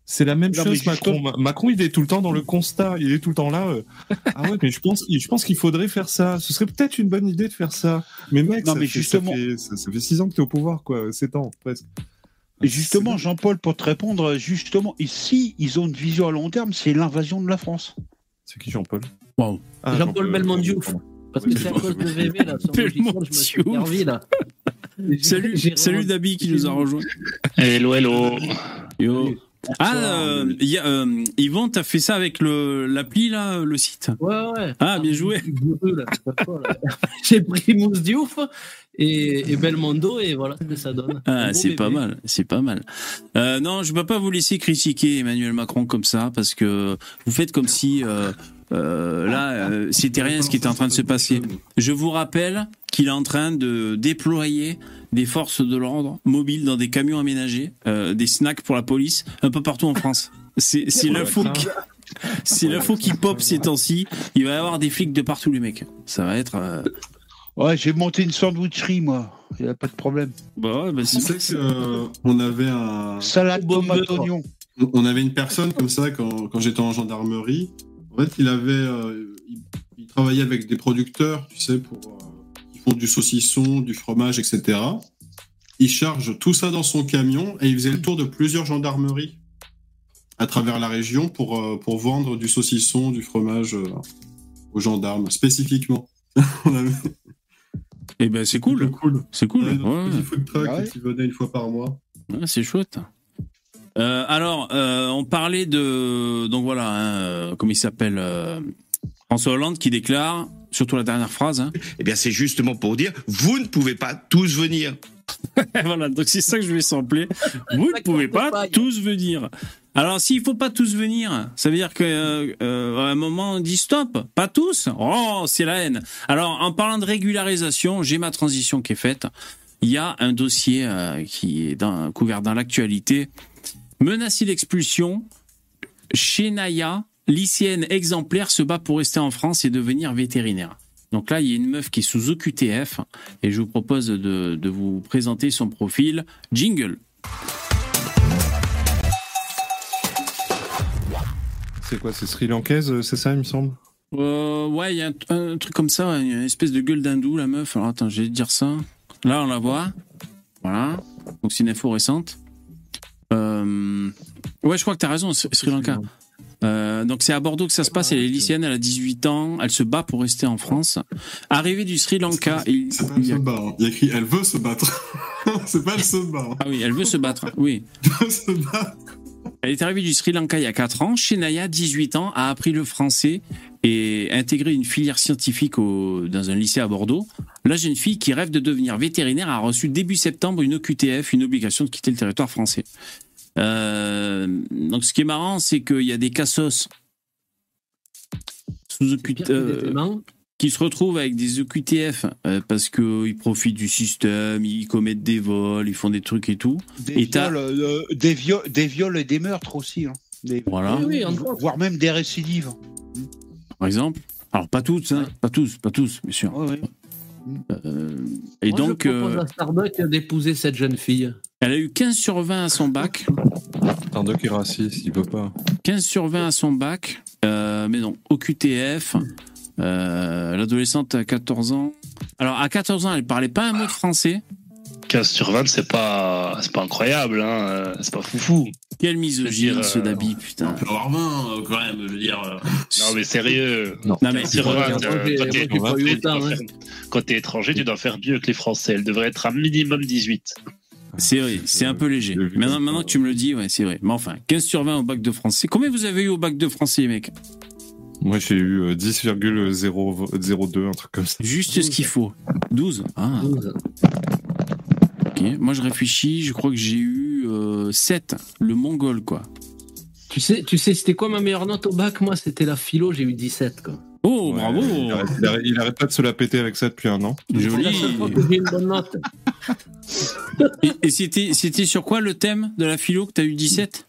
D: C'est la même chose, Macron. Macron, il est tout le temps dans le constat, il est tout le temps là. Euh. Ah ouais, mais je pense, je pense qu'il faudrait faire ça. Ce serait peut-être une bonne idée de faire ça. Mais mec, ça, fait, justement... ça, fait, six ans que tu es au pouvoir, quoi. Sept ans, presque.
J: Et justement, Jean-Paul, pour te répondre, justement, ici, ils ont une vision à long terme, c'est l'invasion de la France.
D: C'est qui Jean-Paul?
E: Wow. Ah, Jean-Paul Belmondo. Parce que c'est à cause de VV, là, je me suis servi, là.
A: salut, salut Dabi qui nous a rejoint.
M: Hello, hello.
A: Yo. Ah, euh, y a, euh, Yvon, t'as fait ça avec l'appli là, le site?
E: Ouais, ouais.
A: Ah, bien joué.
E: J'ai pris Mousse Diouf et, et, Belmondo et voilà ce que ça donne.
A: Ah, c'est pas mal, c'est pas mal. Euh, non, je peux pas vous laisser critiquer Emmanuel Macron comme ça parce que vous faites comme si euh, euh, là, euh, c'était rien ce qui était en train de se passer. Je vous rappelle qu'il est en train de déployer des forces de l'ordre mobiles dans des camions aménagés, euh, des snacks pour la police, un peu partout en France. C'est l'info qui... C'est l'info qui pop ces temps-ci. Il va y avoir des flics de partout, les mecs. Ça va être. Euh,
J: ouais, j'ai monté une sandwicherie, moi. Il n'y a pas de problème.
A: Bah ouais, bah
C: c'est on avait un.
J: Salade tomate oignon.
C: On avait une personne comme ça quand, quand j'étais en gendarmerie. En fait, il avait, euh, il, travaillait avec des producteurs, tu sais, pour euh, qui font du saucisson, du fromage, etc. Il charge tout ça dans son camion et il faisait le tour de plusieurs gendarmeries à travers la région pour, euh, pour vendre du saucisson, du fromage aux gendarmes, spécifiquement.
A: Et eh ben c'est cool. C'est cool.
C: Ouais, ouais. Petit food truck ah qui venait une fois par mois.
A: c'est chouette. Euh, alors, euh, on parlait de donc voilà, hein, euh, comment il s'appelle François Hollande qui déclare, surtout la dernière phrase. Hein.
L: Eh bien, c'est justement pour dire, vous ne pouvez pas tous venir.
A: voilà, donc c'est ça que je vais sampler. Vous ne pouvez pas tous venir. Alors, s'il faut pas tous venir, ça veut dire que un moment on dit stop, pas tous? Oh, c'est la haine. Alors, en parlant de régularisation, j'ai ma transition qui est faite. Il y a un dossier qui est couvert dans l'actualité Menacée d'expulsion, Naya, lycéenne exemplaire, se bat pour rester en France et devenir vétérinaire. Donc là, il y a une meuf qui est sous OQTF et je vous propose de, vous présenter son profil. Jingle.
D: C'est quoi C'est Sri Lankaise, c'est ça, il me semble?
A: Euh, Ouais, il y a un, truc comme ça, une espèce de gueule d'hindou, la meuf. Alors attends, je vais te dire ça. Là, on la voit. Voilà. Donc c'est une info récente. Euh, ouais, je crois que tu as raison, Sri Lanka. Euh, donc c'est à Bordeaux que ça se passe. Elle est lycéenne, elle a 18 ans, elle se bat pour rester en France. Arrivée du Sri Lanka.
C: Il, c'est pas elle se bat, hein. il y a écrit elle veut se battre. c'est pas elle se bat.
A: Ah oui, elle veut se battre, oui.
C: Elle veut se battre.
A: Elle est arrivée du Sri Lanka il y a 4 ans. Shenaya, 18 ans, a appris le français et intégré une filière scientifique dans un lycée à Bordeaux. La jeune fille qui rêve de devenir vétérinaire a reçu début septembre une OQTF, une obligation de quitter le territoire français. Euh, donc ce qui est marrant, c'est qu'il y a des cassos sous OQTF qui se retrouvent avec des EQTF euh, parce qu'ils profitent du système, ils commettent des vols, ils font des trucs et tout.
J: Des, viols, euh, des, viols, et des meurtres aussi. Hein.
A: voilà.
J: voire même des récidives.
A: Par exemple. Alors pas toutes, hein, pas tous, pas tous, bien sûr.
E: Euh, et donc. Je propose à Starbucks d'épouser cette jeune fille.
A: Elle a eu 15 sur 20 à son bac.
D: Starbucks est raciste, il peut pas.
A: 15 sur 20 à son bac, mais non, au QTF. Euh, l'adolescente a 14 ans. Alors, à 14 ans, elle parlait pas un mot de français.
M: 15 sur 20, c'est pas, c'est pas incroyable, hein. C'est pas foufou.
A: Quel misogyne, ce Dabi, putain.
L: On peut avoir 20, euh, quand même, je veux dire. Euh.
M: Non, mais sérieux.
A: Non, mais
M: sur 20, quand t'es étranger, tu dois faire mieux que les Français. Elle devrait être un minimum 18.
A: C'est vrai, c'est un peu léger. Maintenant, maintenant que tu me le dis, ouais, c'est vrai. Mais enfin, 15 sur 20 au bac de français. Combien vous avez eu au bac de français, mec?
D: Moi, j'ai eu 10,002, euh, un truc comme ça.
A: Juste ce qu'il faut. 12 ah. Ok, moi je réfléchis, je crois que j'ai eu 7, euh, le mongol, quoi.
E: Tu sais, tu sais c'était quoi ma meilleure note au bac? Moi, c'était la philo, j'ai eu 17, quoi.
A: Oh, bravo
D: il arrête, pas de se la péter avec ça depuis un an.
A: Joli une bonne note. et, et c'était sur quoi le thème de la philo que tu as eu 17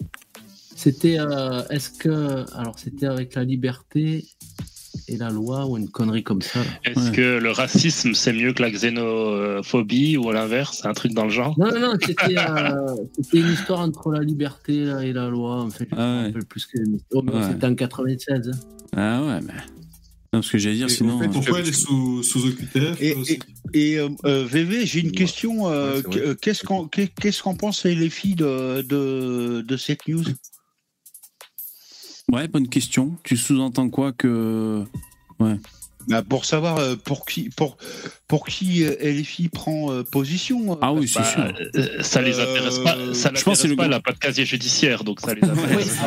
E: c'était, euh, est-ce que, alors c'était avec la liberté et la loi ou une connerie comme ça.
M: Est-ce que le racisme c'est mieux que la xénophobie ou à l'inverse, un truc dans le genre?
E: Non, non, non, c'était, euh, une histoire entre la liberté et la loi. En fait, ah ouais. plus que oh, c'était en 96. Hein.
A: Ah ouais, mais. Non, ce que j'allais dire, sinon.
C: En fait, pourquoi elle est sous, sous OQTF
J: Et, et, euh, VV, j'ai une question. qu'est-ce qu'en qu'est-ce qu'en pensent les filles de, de, de cette news?
A: Ouais, bonne question. Tu sous-entends quoi que. Ouais.
J: Bah pour savoir euh, pour qui pour pour qui euh, LFI prend euh, position.
A: Ah oui, c'est
M: bah,
A: sûr.
M: ça les intéresse pas. Ça je pense que le... pas. Pas de casier judiciaire, donc ça les intéresse.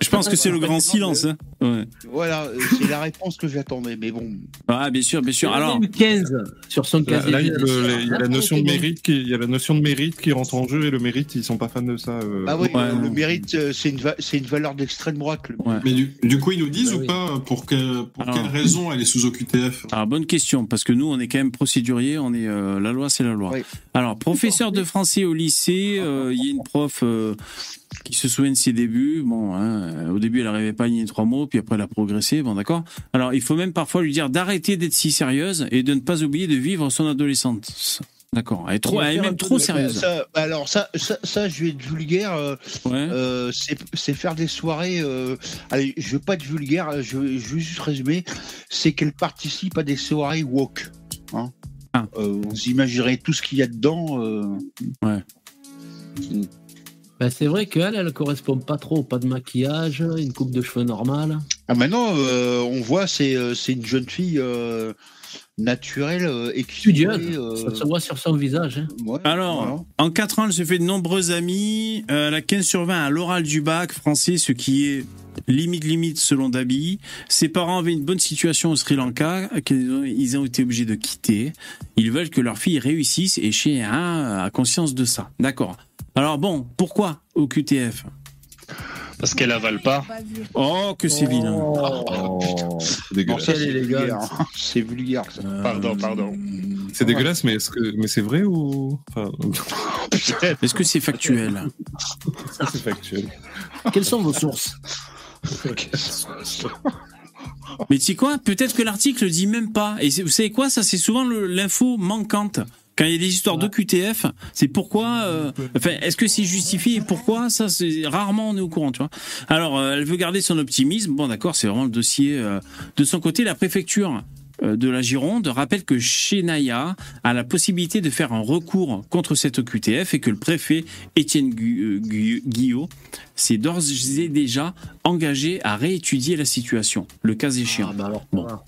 A: je, pense que c'est le grand silence. Hein. Ouais.
J: Voilà, c'est la réponse que j'attendais, mais bon.
A: Ah bien sûr, bien sûr. Alors
E: 15 sur son casier.
D: Là, il, y a la notion de mérite qui, il y a la notion de mérite qui rentre en jeu et le mérite, ils sont pas fans de ça.
J: Ah oui, le mérite, c'est une valeur d'extrême droite.
C: Mais du, coup, ils nous disent bah ou pas pour que pour quelle raison elle est sous OQTF
A: Alors bonne question parce que nous, on est quand même procédurier, on est euh, la loi, c'est la loi. Alors, professeur de français au lycée, euh, il y a une prof euh, qui se souvient de ses débuts. Bon, hein, au début, elle n'arrivait pas à nier trois mots, puis après, elle a progressé. Bon, d'accord. Alors, il faut même parfois lui dire d'arrêter d'être si sérieuse et de ne pas oublier de vivre son adolescente. D'accord. Elle est trop, elle est même trop sérieuse.
J: alors ça, ça, je vais être vulgaire. c'est faire des soirées. allez, je veux pas être vulgaire. Je, vais juste résumer. C'est qu'elle participe à des soirées woke. Hein ah. Euh, vous imaginerez tout ce qu'il y a dedans. Euh.
A: Ouais.
E: Bah, c'est vrai qu'elle, elle correspond pas trop. Pas de maquillage, une coupe de cheveux normale.
J: Ah, maintenant, euh, on voit, c'est une jeune fille naturelle et
E: studieuse. Ça se voit sur son visage. Hein.
A: Alors, en 4 ans, elle se fait de nombreux amis. elle a 15 sur 20 à l'oral du bac français, ce qui est limite limite selon Dabi. Ses parents avaient une bonne situation au Sri Lanka qu'ils ont été obligés de quitter. Ils veulent que leur fille réussisse et chez un a conscience de ça. D'accord. Alors bon, pourquoi au QTF
M: parce qu'elle avale pas.
A: Oh, que c'est vilain.
D: Oh, c'est dégueulasse.
J: C'est vulgaire. Ça.
M: Pardon, pardon.
D: C'est dégueulasse, mais est-ce que mais c'est vrai ou
A: Est-ce que c'est factuel?
D: C'est factuel.
E: Quelles sont vos sources?
A: Mais tu sais quoi? Peut-être que l'article dit même pas. Et vous savez quoi? Ça, c'est souvent l'info manquante. Quand il y a des histoires de QTF, c'est pourquoi. Euh, enfin, est-ce que c'est justifié et pourquoi? Ça, c'est rarement on est au courant, tu vois. Alors, euh, elle veut garder son optimisme. Bon, d'accord, c'est vraiment le dossier. Euh, de son côté, la préfecture de la Gironde rappelle que Chenaya a la possibilité de faire un recours contre cette OQTF et que le préfet Étienne euh, Guillot s'est d'ores et déjà engagé à réétudier la situation, le cas échéant. Ah, bah alors, bon. alors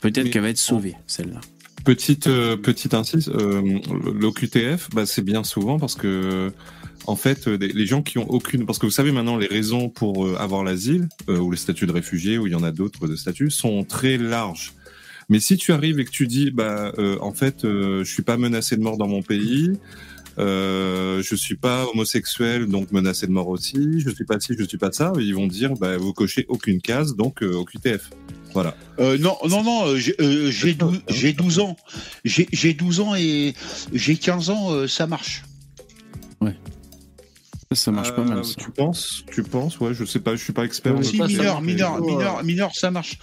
A: peut-être qu'elle va être sauvée, celle-là.
D: Petite, euh, petite insiste, l'OQTF, bah, c'est bien souvent parce que en fait, les gens qui ont aucune, parce que vous savez maintenant les raisons pour avoir l'asile ou les statuts de réfugiés, ou il y en a d'autres de statuts, sont très larges. Mais si tu arrives et que tu dis, bah, en fait, je suis pas menacé de mort dans mon pays, euh, je suis pas homosexuel, donc menacé de mort aussi. Je suis pas ci, je suis pas ça. Ils vont dire, bah, vous cochez aucune case, donc euh, au QTF. Voilà.
J: Euh, non, non, non. Euh, j'ai 12, 12, ans. J'ai 12 ans et j'ai 15 ans. ça marche.
A: Ouais. Ça marche pas mal.
D: Tu penses Tu penses Ouais, je sais pas. Je suis pas expert.
J: si mineur, mineur, mineur, mineur, ça marche.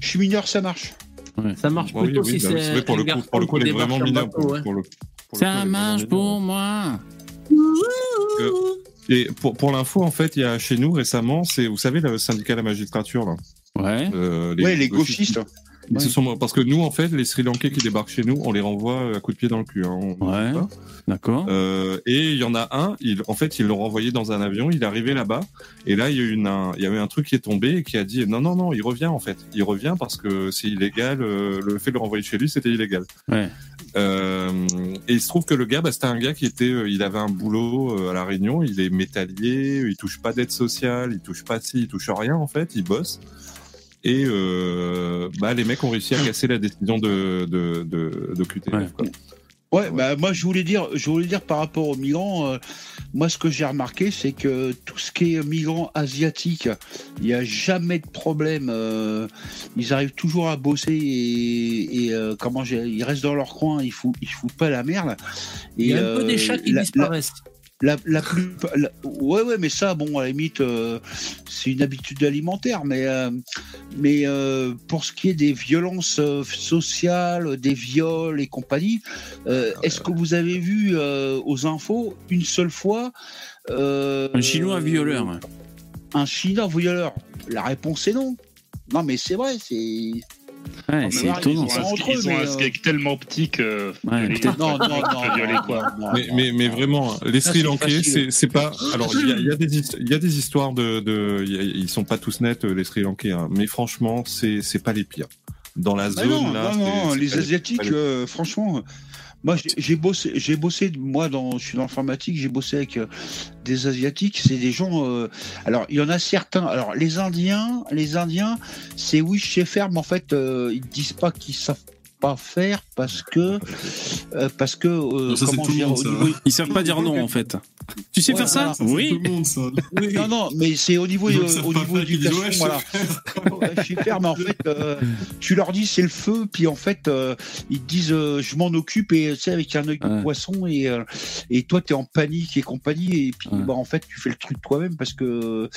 J: Je suis mineur, ça marche.
E: Ouais. Ça marche plutôt oui, oui, si bah, c'est
D: pour, le coup, pour le coup, elle est vraiment mineur. Pour, pour, le,
A: ça marche pour moi.
D: Et pour, pour l'info, en fait, il y a chez nous récemment, c'est, vous savez, le syndicat de la magistrature, là?
A: Ouais.
J: Euh, les, ouais, les gauchistes.
D: Sont, parce que nous, en fait, les Sri Lankais qui débarquent chez nous, on les renvoie à coup de pied dans le cul. Hein,
A: ouais. D'accord.
D: Euh, et il y en a un, il, en fait, ils l'ont renvoyé dans un avion. Il est arrivé là-bas, et là, il y a eu une, un, il y avait un truc qui est tombé et qui a dit non, non, non, il revient en fait. Il revient parce que c'est illégal. Euh, le fait de le renvoyer chez lui, c'était illégal.
A: Ouais.
D: Euh, et il se trouve que le gars, bah, c'était un gars qui était, euh, il avait un boulot euh, à la Réunion. Il est métallier, il touche pas d'aide sociale, il touche pas ci, il touche rien en fait. Il bosse. Et euh, bah, les mecs ont réussi à casser la décision de, de, de, de QTF. Quoi.
J: Ouais, bah moi je voulais dire, je voulais dire par rapport aux migrants, euh, moi ce que j'ai remarqué, c'est que tout ce qui est migrants asiatiques, il n'y a jamais de problème. Euh, ils arrivent toujours à bosser et, et euh, comment ils restent dans leur coin, ils foutent, ils foutent pas la merde.
E: Et, il y a un peu des chats qui disparaissent.
J: La, la plus, ouais, ouais, mais ça, bon, à la limite, euh, c'est une habitude alimentaire, mais, euh, mais euh, pour ce qui est des violences sociales, des viols et compagnie, est-ce que vous avez vu aux infos une seule fois
A: un Chinois violeur
J: Un Chinois violeur? La réponse est non. Non, mais c'est vrai, c'est
A: Ouais, c'est étonnant.
M: Ils ont un, skate tellement petit que.
J: Ouais, non, non, non,
M: quoi.
D: Mais, mais, mais, vraiment, les Sri Lankais, c'est pas. Alors, il y, y, a des il y a des histoires de, de ils sont pas tous nets les Sri Lankais, hein, mais franchement, c'est pas les pires. Dans la bah zone non, là.
J: Non, non, les asiatiques, euh, franchement. Moi, j'ai bossé, j'ai bossé, moi, dans, je suis dans l'informatique, j'ai bossé avec euh, des Asiatiques. C'est des gens. Euh, alors, il y en a certains. Alors, les Indiens, les Indiens, c'est oui, je sais faire, mais en fait, euh, ils disent pas qu'ils savent pas faire parce que euh, parce que euh,
A: comment dire, ils savent pas dire non en fait. Tu sais faire ça,
J: Oui. Non non, mais c'est au niveau euh, au niveau éducation voilà. je sais faire, mais en fait tu leur dis c'est le feu, puis en fait ils te disent je m'en occupe et tu sais avec un œil de poisson et et toi t'es en panique et compagnie et puis bah en fait tu fais le truc toi-même parce que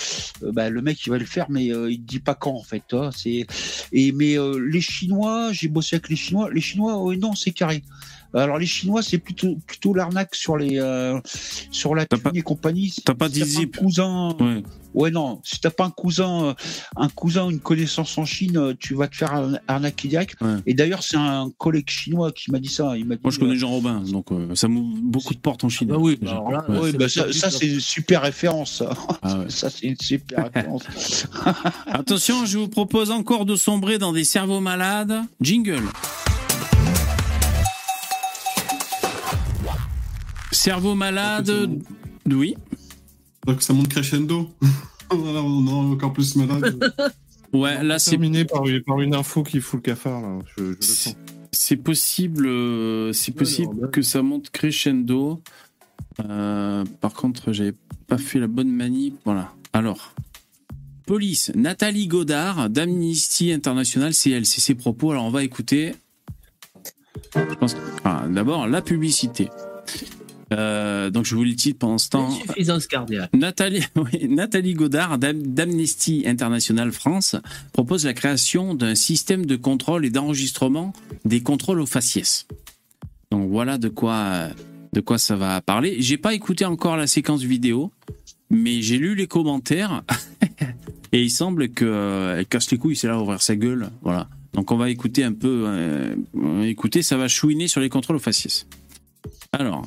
J: bah, le mec il va le faire mais il te dit pas quand en fait. C'est et mais les Chinois, j'ai bossé avec les Chinois les Chinois, oh, non, c'est carré. Alors les Chinois, c'est plutôt plutôt l'arnaque sur les euh, sur la thune et compagnie.
A: T'as pas si
J: cousin. Ouais. non. Si t'as pas un cousin, euh, un cousin ou une connaissance en Chine, euh, tu vas te faire arnaquer direct. Et d'ailleurs, c'est un collègue chinois qui m'a dit ça. Il m'a
A: Moi, je connais Jean Robin, donc ça m'ouvre beaucoup de portes en Chine.
J: Ah oui, bah, bah, ça, c'est une super référence. Ça, ah ça c'est une super référence.
A: Attention, je vous propose encore de sombrer dans des cerveaux malades. Jingle. Cerveau malade, oui.
C: Donc ça monte crescendo. on est encore plus malade.
A: ouais, là c'est
D: terminé par, par, une info qui fout le cafard.
A: C'est possible, euh, c'est possible que ça monte crescendo. Euh, par contre, j'avais pas fait la bonne manip. Voilà. Alors, police, Nathalie Godard d'Amnesty International, c'est elle, c'est ses propos. Alors on va écouter. D'abord, la publicité. Euh, donc je vous le titre pendant ce temps.
E: Insuffisance cardiaque.
A: Nathalie, Nathalie Godard d'Amnesty International France propose la création d'un système de contrôle et d'enregistrement des contrôles aux faciès. Donc voilà de quoi, de quoi ça va parler. J'ai pas écouté encore la séquence vidéo, mais j'ai lu les commentaires et il semble que euh, casse les couilles, c'est là ouvrir sa gueule. Voilà. Donc on va écouter un peu, euh, écouter, ça va chouiner sur les contrôles aux faciès. Alors,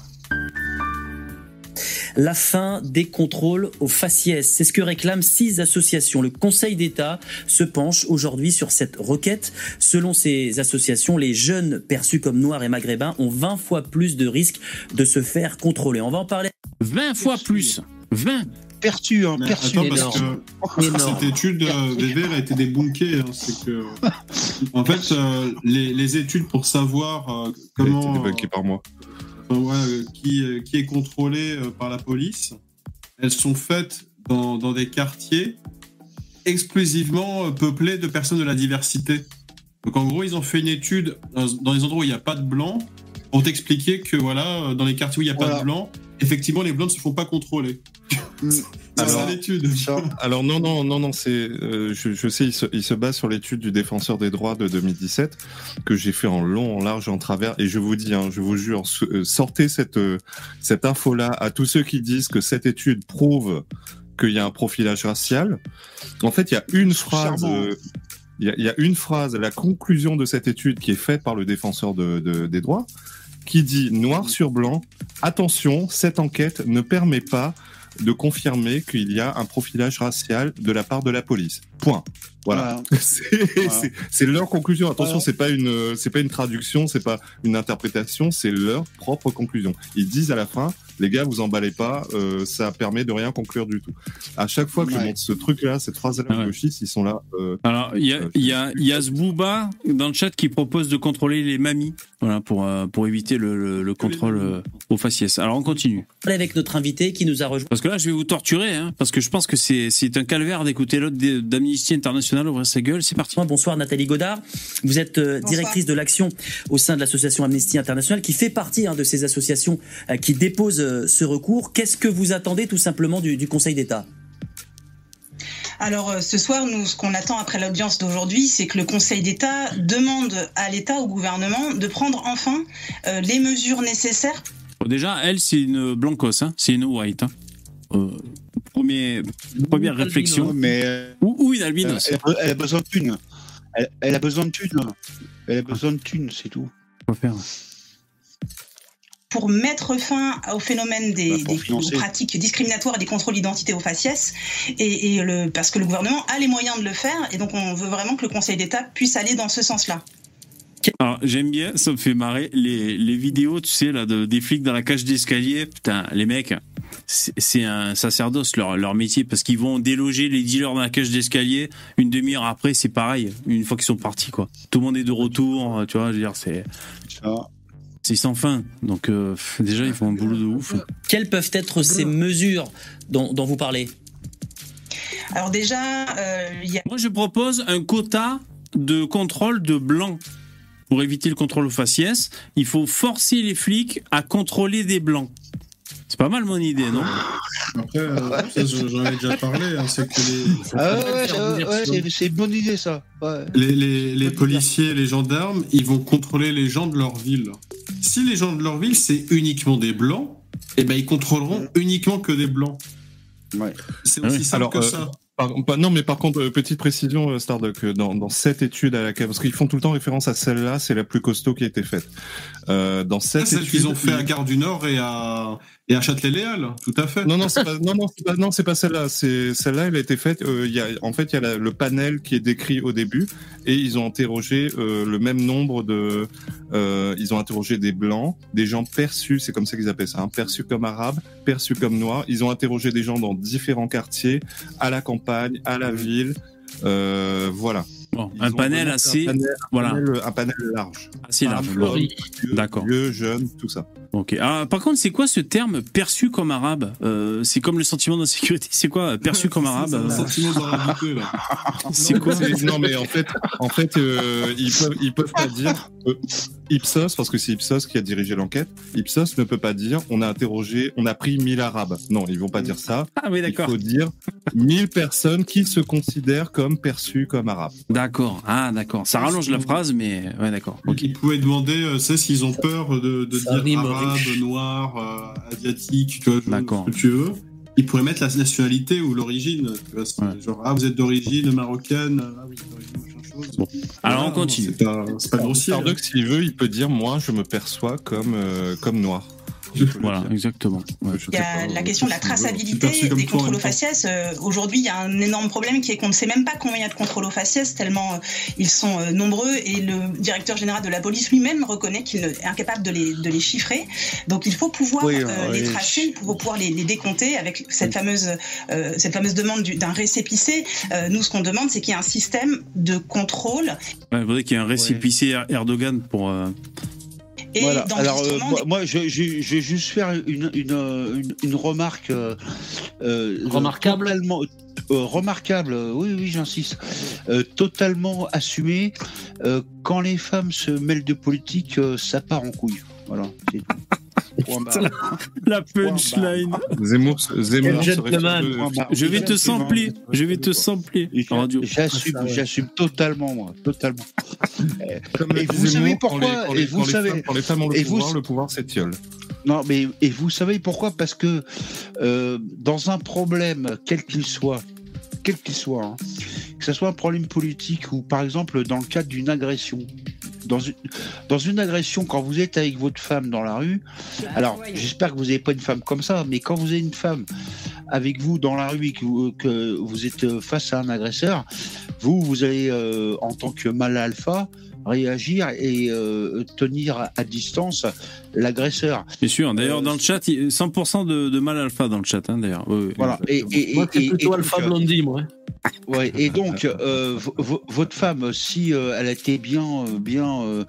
N: la fin des contrôles aux faciès. C'est ce que réclament six associations. Le Conseil d'État se penche aujourd'hui sur cette requête. Selon ces associations, les jeunes perçus comme noirs et maghrébins ont 20 fois plus de risques de se faire contrôler. On va en parler.
A: 20 fois plus 20
J: perçu, hein, perçu.
C: Attends, parce que cette étude, euh, a été débunkée. Hein, c'est que, en fait, euh, les, les, études pour savoir euh, comment.
D: débunkée par moi.
C: Ouais, qui, qui est contrôlé par la police, elles sont faites dans, dans des quartiers exclusivement peuplés de personnes de la diversité. Donc en gros, ils ont fait une étude dans les endroits où il n'y a pas de blancs pour t'expliquer que voilà, dans les quartiers où il n'y a pas de blancs, effectivement, les blancs ne se font pas contrôler.
D: Mm. alors, l'étude. Alors non, non, non, non, c'est, euh, je, sais, il se, base sur l'étude du défenseur des droits de 2017 que j'ai fait en long, en large, en travers. Et je vous dis, hein, je vous jure, euh, sortez cette euh, cette info-là à tous ceux qui disent que cette étude prouve qu'il y a un profilage racial. En fait, il y a une phrase. il y, a, une phrase, la conclusion de cette étude qui est faite par le défenseur des droits, qui dit noir sur blanc, attention, cette enquête ne permet pas de confirmer qu'il y a un profilage racial de la part de la police. Point. Voilà. C'est leur conclusion. Attention, c'est pas une, c'est pas une traduction, c'est pas une interprétation, c'est leur propre conclusion. Ils disent à la fin, les gars, vous emballez pas, euh, ça permet de rien conclure du tout. À chaque fois que je montre ce truc-là, cette phrase-là, ah ils sont là.
A: Euh, Alors, il y a, il y a, y a ce Booba dans le chat qui propose de contrôler les mamies, voilà, pour euh, pour éviter le, le, contrôle au faciès. Alors, on continue.
N: Avec notre invité qui nous a rejoint.
A: Parce que là, je vais vous torturer, hein, parce que je pense que c'est c'est un calvaire d'écouter l'autre d'Amnesty International ouvrir sa gueule. C'est parti.
N: Bonsoir Nathalie Godard. Vous êtes directrice de l'action au sein de l'association Amnesty International, qui fait partie hein, de ces associations qui déposent ce recours. Qu'est-ce que vous attendez tout simplement du, Conseil d'État?
O: Alors euh, ce soir, nous, ce qu'on attend après l'audience d'aujourd'hui, c'est que le Conseil d'État demande à l'État, au gouvernement, de prendre enfin euh, les mesures nécessaires.
A: déjà, elle, c'est une blancos, hein c'est une white. Hein. Euh, premier, première réflexion.
J: mais
A: ou, une albinos.
J: Elle, a besoin de thunes. Elle, a besoin de thunes. Elle a besoin de thunes, c'est tout.
A: Quoi faire
O: pour mettre fin au phénomène des, bah, pratiques discriminatoires et des contrôles d'identité au faciès, et, le, parce que le gouvernement a les moyens de le faire, et donc on veut vraiment que le Conseil d'État puisse aller dans ce sens-là.
A: Alors j'aime bien, ça me fait marrer les, vidéos, tu sais là, de, des flics dans la cage d'escalier. Putain, les mecs, c'est un sacerdoce leur, leur métier parce qu'ils vont déloger les dealers dans la cage d'escalier. Une demi-heure après, c'est pareil. Une fois qu'ils sont partis, quoi. Tout le monde est de retour, tu vois. Je veux dire, c'est c'est sans fin. Donc euh, déjà, ils font un boulot de ouf.
N: Quelles peuvent être ces mesures dont, vous parlez?
O: Alors déjà, euh,
A: moi je propose un quota de contrôle de blancs. Pour éviter le contrôle au faciès, il faut forcer les flics à contrôler des blancs. C'est pas mal mon idée, non?
C: Après, euh, j'en ai déjà parlé. Hein, c'est que les...
J: Ah ouais, c'est une bonne idée ça.
C: Les, les, les policiers, les gendarmes, ils vont contrôler les gens de leur ville. Si les gens de leur ville, c'est uniquement des blancs, eh ben ils contrôleront uniquement que des blancs. Ouais. C'est aussi simple que euh, ça
D: non, mais par contre, euh, petite précision, euh, Stardock, euh, dans, dans cette étude à laquelle, parce qu'ils font tout le temps référence à celle-là, c'est la plus costaud qui a été faite. Euh, dans cette
C: celle qu'ils ont fait à Gare du Nord et à et à Châtelet-Léal, tout à fait.
D: Non, non, c'est pas, non, non, c'est pas, non, c'est pas celle-là. C'est celle-là, elle a été faite. Euh, y a, en fait, il y a le panel qui est décrit au début, et ils ont interrogé euh, le même nombre de. ils ont interrogé des blancs, des gens perçus, c'est comme ça qu'ils appellent ça, hein, perçus comme arabes, perçus comme noirs. Ils ont interrogé des gens dans différents quartiers, à la campagne à la ville. Euh,
A: un panel assez, voilà,
D: un panel large,
A: assez large,
D: d'accord, vieux, jeune, tout ça.
A: Ok. Ah, par contre, c'est quoi ce terme perçu comme arabe? Euh, C'est comme le sentiment d'insécurité. C'est quoi perçu comme arabe
C: Le sentiment d'arabité là.
A: C'est quoi?
D: Non, mais en fait, en fait, euh, ils peuvent, ils peuvent pas dire. Ipsos, parce que c'est Ipsos qui a dirigé l'enquête, Ipsos ne peut pas dire on a interrogé, on a pris 1000 Arabes. Non, ils vont pas dire ça.
A: Ah oui, d'accord.
D: Il faut dire 1000 personnes qui se considèrent comme perçues comme arabes.
A: D'accord. Ah, d'accord. Ça rallonge la phrase, mais ouais, d'accord.
C: Okay. Ils pouvaient demander, euh, c'est s'ils ont peur de, de dire arabe, noir, euh, asiatique, tu vois, ce que tu veux. Ils pourraient mettre la nationalité ou l'origine. Genre, ah, vous êtes d'origine marocaine. Ah oui, d'origine
A: alors on continue.
C: C'est pas, pas grossier.
D: Starduck, s'il veut, il peut dire moi, je me perçois comme, euh, comme noir.
A: Voilà, exactement.
O: il y a la question de la traçabilité des contrôles aux faciès. Euh, aujourd'hui, il y a un énorme problème qui est qu'on ne sait même pas combien il y a de contrôles aux faciès, tellement euh, ils sont euh, nombreux et le directeur général de la police lui-même reconnaît qu'il est incapable de les, de les chiffrer. Donc il faut pouvoir les tracer, il faut pouvoir les, les décompter avec cette fameuse, cette fameuse demande d'un récépissé. nous, ce qu'on demande, c'est qu'il y ait un système de contrôle.
A: il faudrait qu'il y ait un récépissé Erdogan pour
J: voilà. Alors euh, moi, je, vais juste faire une, une, une, remarque euh,
E: euh remarquable.
J: Euh, remarquable, oui, oui, j'insiste, totalement assumée. quand les femmes se mêlent de politique, ça part en couille. Voilà.
A: La punchline.
D: Zemmour, Zemmour
A: Je vais te sampler. Je vais te sampler.
J: J'assume, j'assume totalement, moi, totalement. et vous savez pourquoi Et vous savez,
D: quand les femmes ont le pouvoir, le pouvoir s'étiole.
J: Non, mais et vous savez pourquoi? Parce que euh, dans un problème, quel qu'il soit, quel qu'il soit, hein, que ce soit un problème politique ou par exemple dans le cadre d'une agression, dans une, dans une agression, quand vous êtes avec votre femme dans la rue, alors j'espère que vous n'avez pas une femme comme ça, mais quand vous avez une femme avec vous dans la rue et que vous, que vous êtes face à un agresseur, vous, vous allez, euh, en tant que mal alpha, réagir et euh, tenir à distance l'agresseur.
A: Bien sûr. D'ailleurs, dans le chat, 100% de, de, mal alpha dans le chat. Hein, d'ailleurs.
J: Voilà. Et, et,
E: moi, c'est plutôt alpha blondie, moi.
J: Ouais, et donc euh, votre femme, si euh, elle a été bien, euh, bien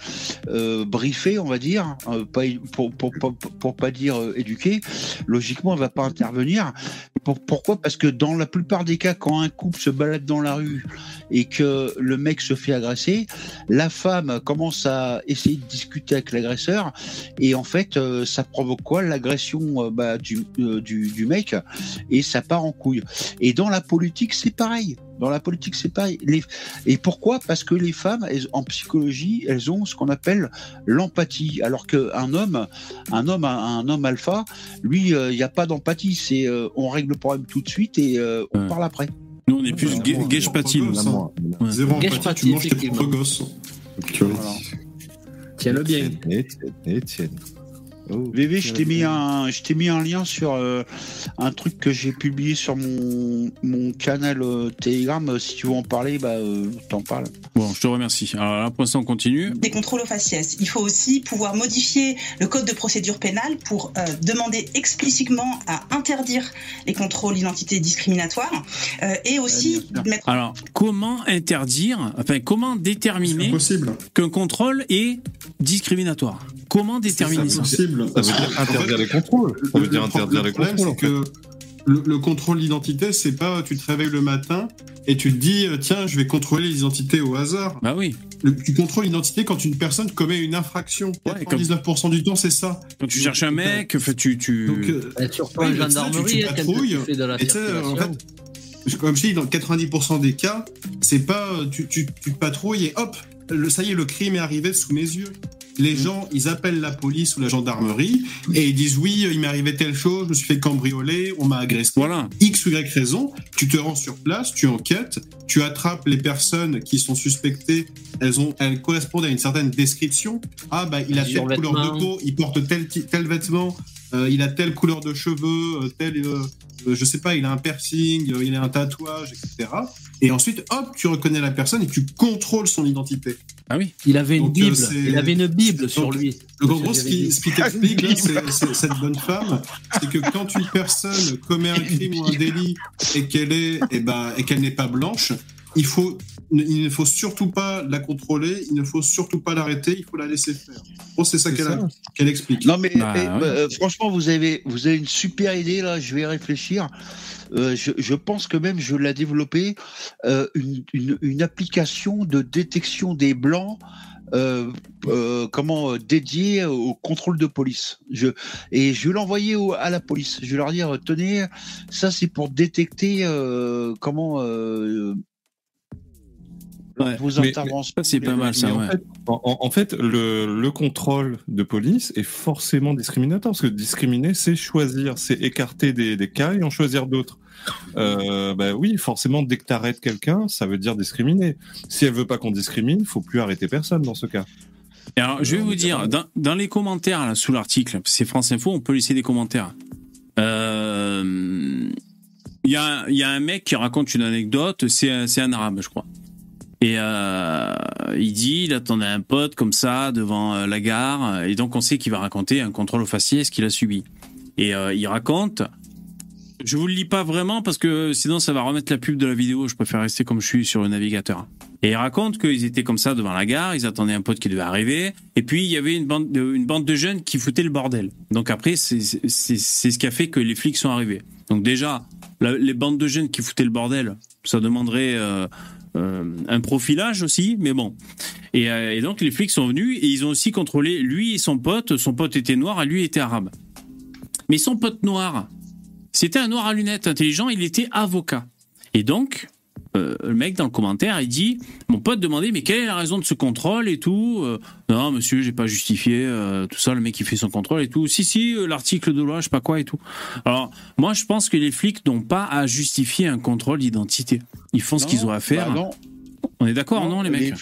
J: euh, briefée, on va dire, pas, pour, pour, pour, pour, pas dire éduquée, logiquement, elle va pas intervenir. pourquoi? Parce que dans la plupart des cas, quand un couple se balade dans la rue et que le mec se fait agresser, la femme commence à essayer de discuter avec l'agresseur et en fait, ça provoque quoi L'agression bah, du, du, du mec et ça part en couille. Et dans la politique, c'est pareil. Dans la politique, c'est pareil. Et pourquoi? Parce que les femmes, en psychologie, elles ont ce qu'on appelle l'empathie, alors qu'un homme, un homme, un homme alpha, lui, euh, il n'y a pas d'empathie. C'est euh, on règle le problème tout de suite et euh, on parle après.
A: Nous, on est plus gage patil.
C: Zéro empathie, tu manges tes propres gosses.
E: Tiens-le bien.
J: Oh, VV, je t'ai mis un, je t'ai mis un lien sur euh, un truc que j'ai publié sur mon, mon canal euh, Telegram. Si tu veux en parler, bah, euh, t'en parles.
A: Bon, je te remercie. Alors là, pour l'instant, on continue.
O: Des contrôles aux faciès. Il faut aussi pouvoir modifier le code de procédure pénale pour demander explicitement à interdire les contrôles d'identité discriminatoires et aussi mettre.
A: Alors, comment interdire, enfin, comment déterminer qu'un contrôle est discriminatoire? Comment déterminer ça
D: ça veut dire interdire les contrôles. Ça veut dire interdire les contrôles.
C: que le, contrôle d'identité, c'est pas tu te réveilles le matin et tu te dis euh, tiens, je vais contrôler les identités au hasard.
A: Bah oui.
C: tu contrôles l'identité quand une personne commet une infraction. 99% du temps, c'est ça.
A: Quand tu cherches un mec, tu. tu...
E: Donc, euh, ouais, gendarmerie,
C: tu, patrouilles. en fait, comme je dis, dans 90% des cas, c'est pas tu, tu, tu patrouilles et hop, le, ça y est, le crime est arrivé sous mes yeux les gens, ils appellent la police ou la gendarmerie et ils disent oui, il m'est arrivé telle chose, je me suis fait cambrioler, on m'a agressé.
A: Voilà.
C: X ou Y raison, tu te rends sur place, tu enquêtes, tu attrapes les personnes qui sont suspectées, elles, ont, elles correspondent à une certaine description. Ah, bah, il a telle couleur de peau, il porte tel, tel vêtement, euh, il a telle couleur de cheveux, euh, tel, euh, je sais pas, il a un piercing, il a un tatouage, etc. Et ensuite, hop, tu reconnais la personne et tu contrôles son identité.
E: Ah oui. Il avait une Bible. il avait une Bible sur lui.
C: Donc, en gros, ce qui, ce qui t'explique, c'est cette bonne femme, c'est que quand une personne commet un crime ou un délit et qu'elle est, et eh ben, et qu'elle n'est pas blanche, il faut il ne faut surtout pas la contrôler, il ne faut surtout pas l'arrêter, il faut la laisser faire. Bon, c'est ça qu'elle explique.
J: Non, mais, bah, euh, franchement, vous avez, vous avez une super idée là, je vais y réfléchir. Euh, je, je, pense que même je l'ai développé euh, une, une, une, application de détection des blancs. Euh, euh comment dédiée au contrôle de police. Je, et je vais l'envoyer à la police. Je vais leur dire tenez, ça c'est pour détecter comment vos interventions.
A: c'est pas mal ça.
D: En fait, le, contrôle de police est forcément discriminatoire parce que discriminer, c'est choisir, c'est écarter des, cas et en choisir d'autres. Euh, bah oui, forcément, dès que tu arrêtes quelqu'un, ça veut dire discriminer. Si elle veut pas qu'on discrimine, faut plus arrêter personne dans ce cas.
A: alors, je vais vous dire, dans, les commentaires là, sous l'article, c'est France Info, on peut laisser des commentaires. Euh, il y, a, y, a, un mec qui raconte une anecdote, c'est un arabe, je crois. Et euh, il dit, il attendait un pote comme ça devant euh, la gare, et donc on sait qu'il va raconter un contrôle au faciès qu'il a subi. Et euh, il raconte, je vous le lis pas vraiment parce que sinon ça va remettre la pub de la vidéo, je préfère rester comme je suis sur le navigateur. Et il raconte qu'ils étaient comme ça devant la gare, ils attendaient un pote qui devait arriver, et puis il y avait une bande de, jeunes qui foutaient le bordel. Donc après, c'est ce qui a fait que les flics sont arrivés. Donc déjà, les bandes de jeunes qui foutaient le bordel, ça demanderait euh, un profilage aussi, mais bon. Euh, et, donc les flics sont venus et ils ont aussi contrôlé lui et son pote. Son pote était noir, et lui était arabe. Mais son pote noir, c'était un noir à lunettes intelligent, il était avocat. Et donc, euh, le mec dans le commentaire, il dit mon pote demandait mais quelle est la raison de ce contrôle et tout euh, non monsieur j'ai pas justifié euh, tout ça le mec qui fait son contrôle et tout. Si si l'article de loi je sais pas quoi et tout. Alors moi je pense que les flics n'ont pas à justifier un contrôle d'identité. Ils font ce qu'ils ont à faire. bah on est d'accord non, les mecs?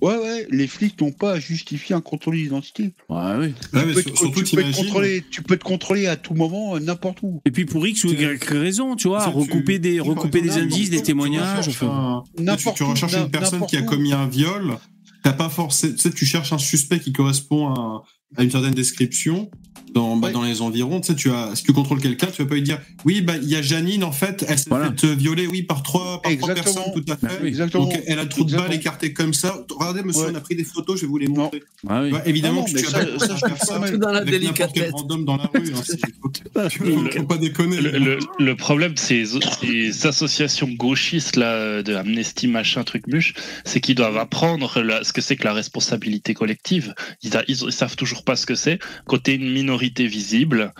J: Ouais, ouais, les flics n'ont pas à justifier un contrôle d'identité.
A: Ouais, oui.
J: Tu, peux, te, contrôler, tu peux te contrôler à tout moment, euh, n'importe où.
A: Et puis pour X ou Y raison, tu vois, recouper des, recouper des indices, des témoignages.
C: Tu, tu recherches une personne qui a commis un viol, t'as pas forcément, tu sais, tu cherches un suspect qui correspond à, à une certaine description, dans, bah, dans les environs. Tu sais, tu as, si tu contrôles quelqu'un, tu vas pas lui dire, oui, bah, il y a Janine, en fait, elle s'est fait violer, oui, par trois, par trois personnes, tout à fait. Bah exactement. Donc, elle a trop de balles écartées comme ça. Regardez, monsieur, on a pris des photos, je vais vous les montrer. Ah bah, évidemment, tu vas pas ça, faire ça dans la délicatesse. random dans la rue. Hein, faut pas déconner.
M: Le, problème, c'est les associations gauchistes, là, de Amnesty, machin, truc muche, c'est qu'ils doivent apprendre ce que c'est que la responsabilité collective. Ils, ils, savent toujours pas ce que c'est. Côté une minorité visible,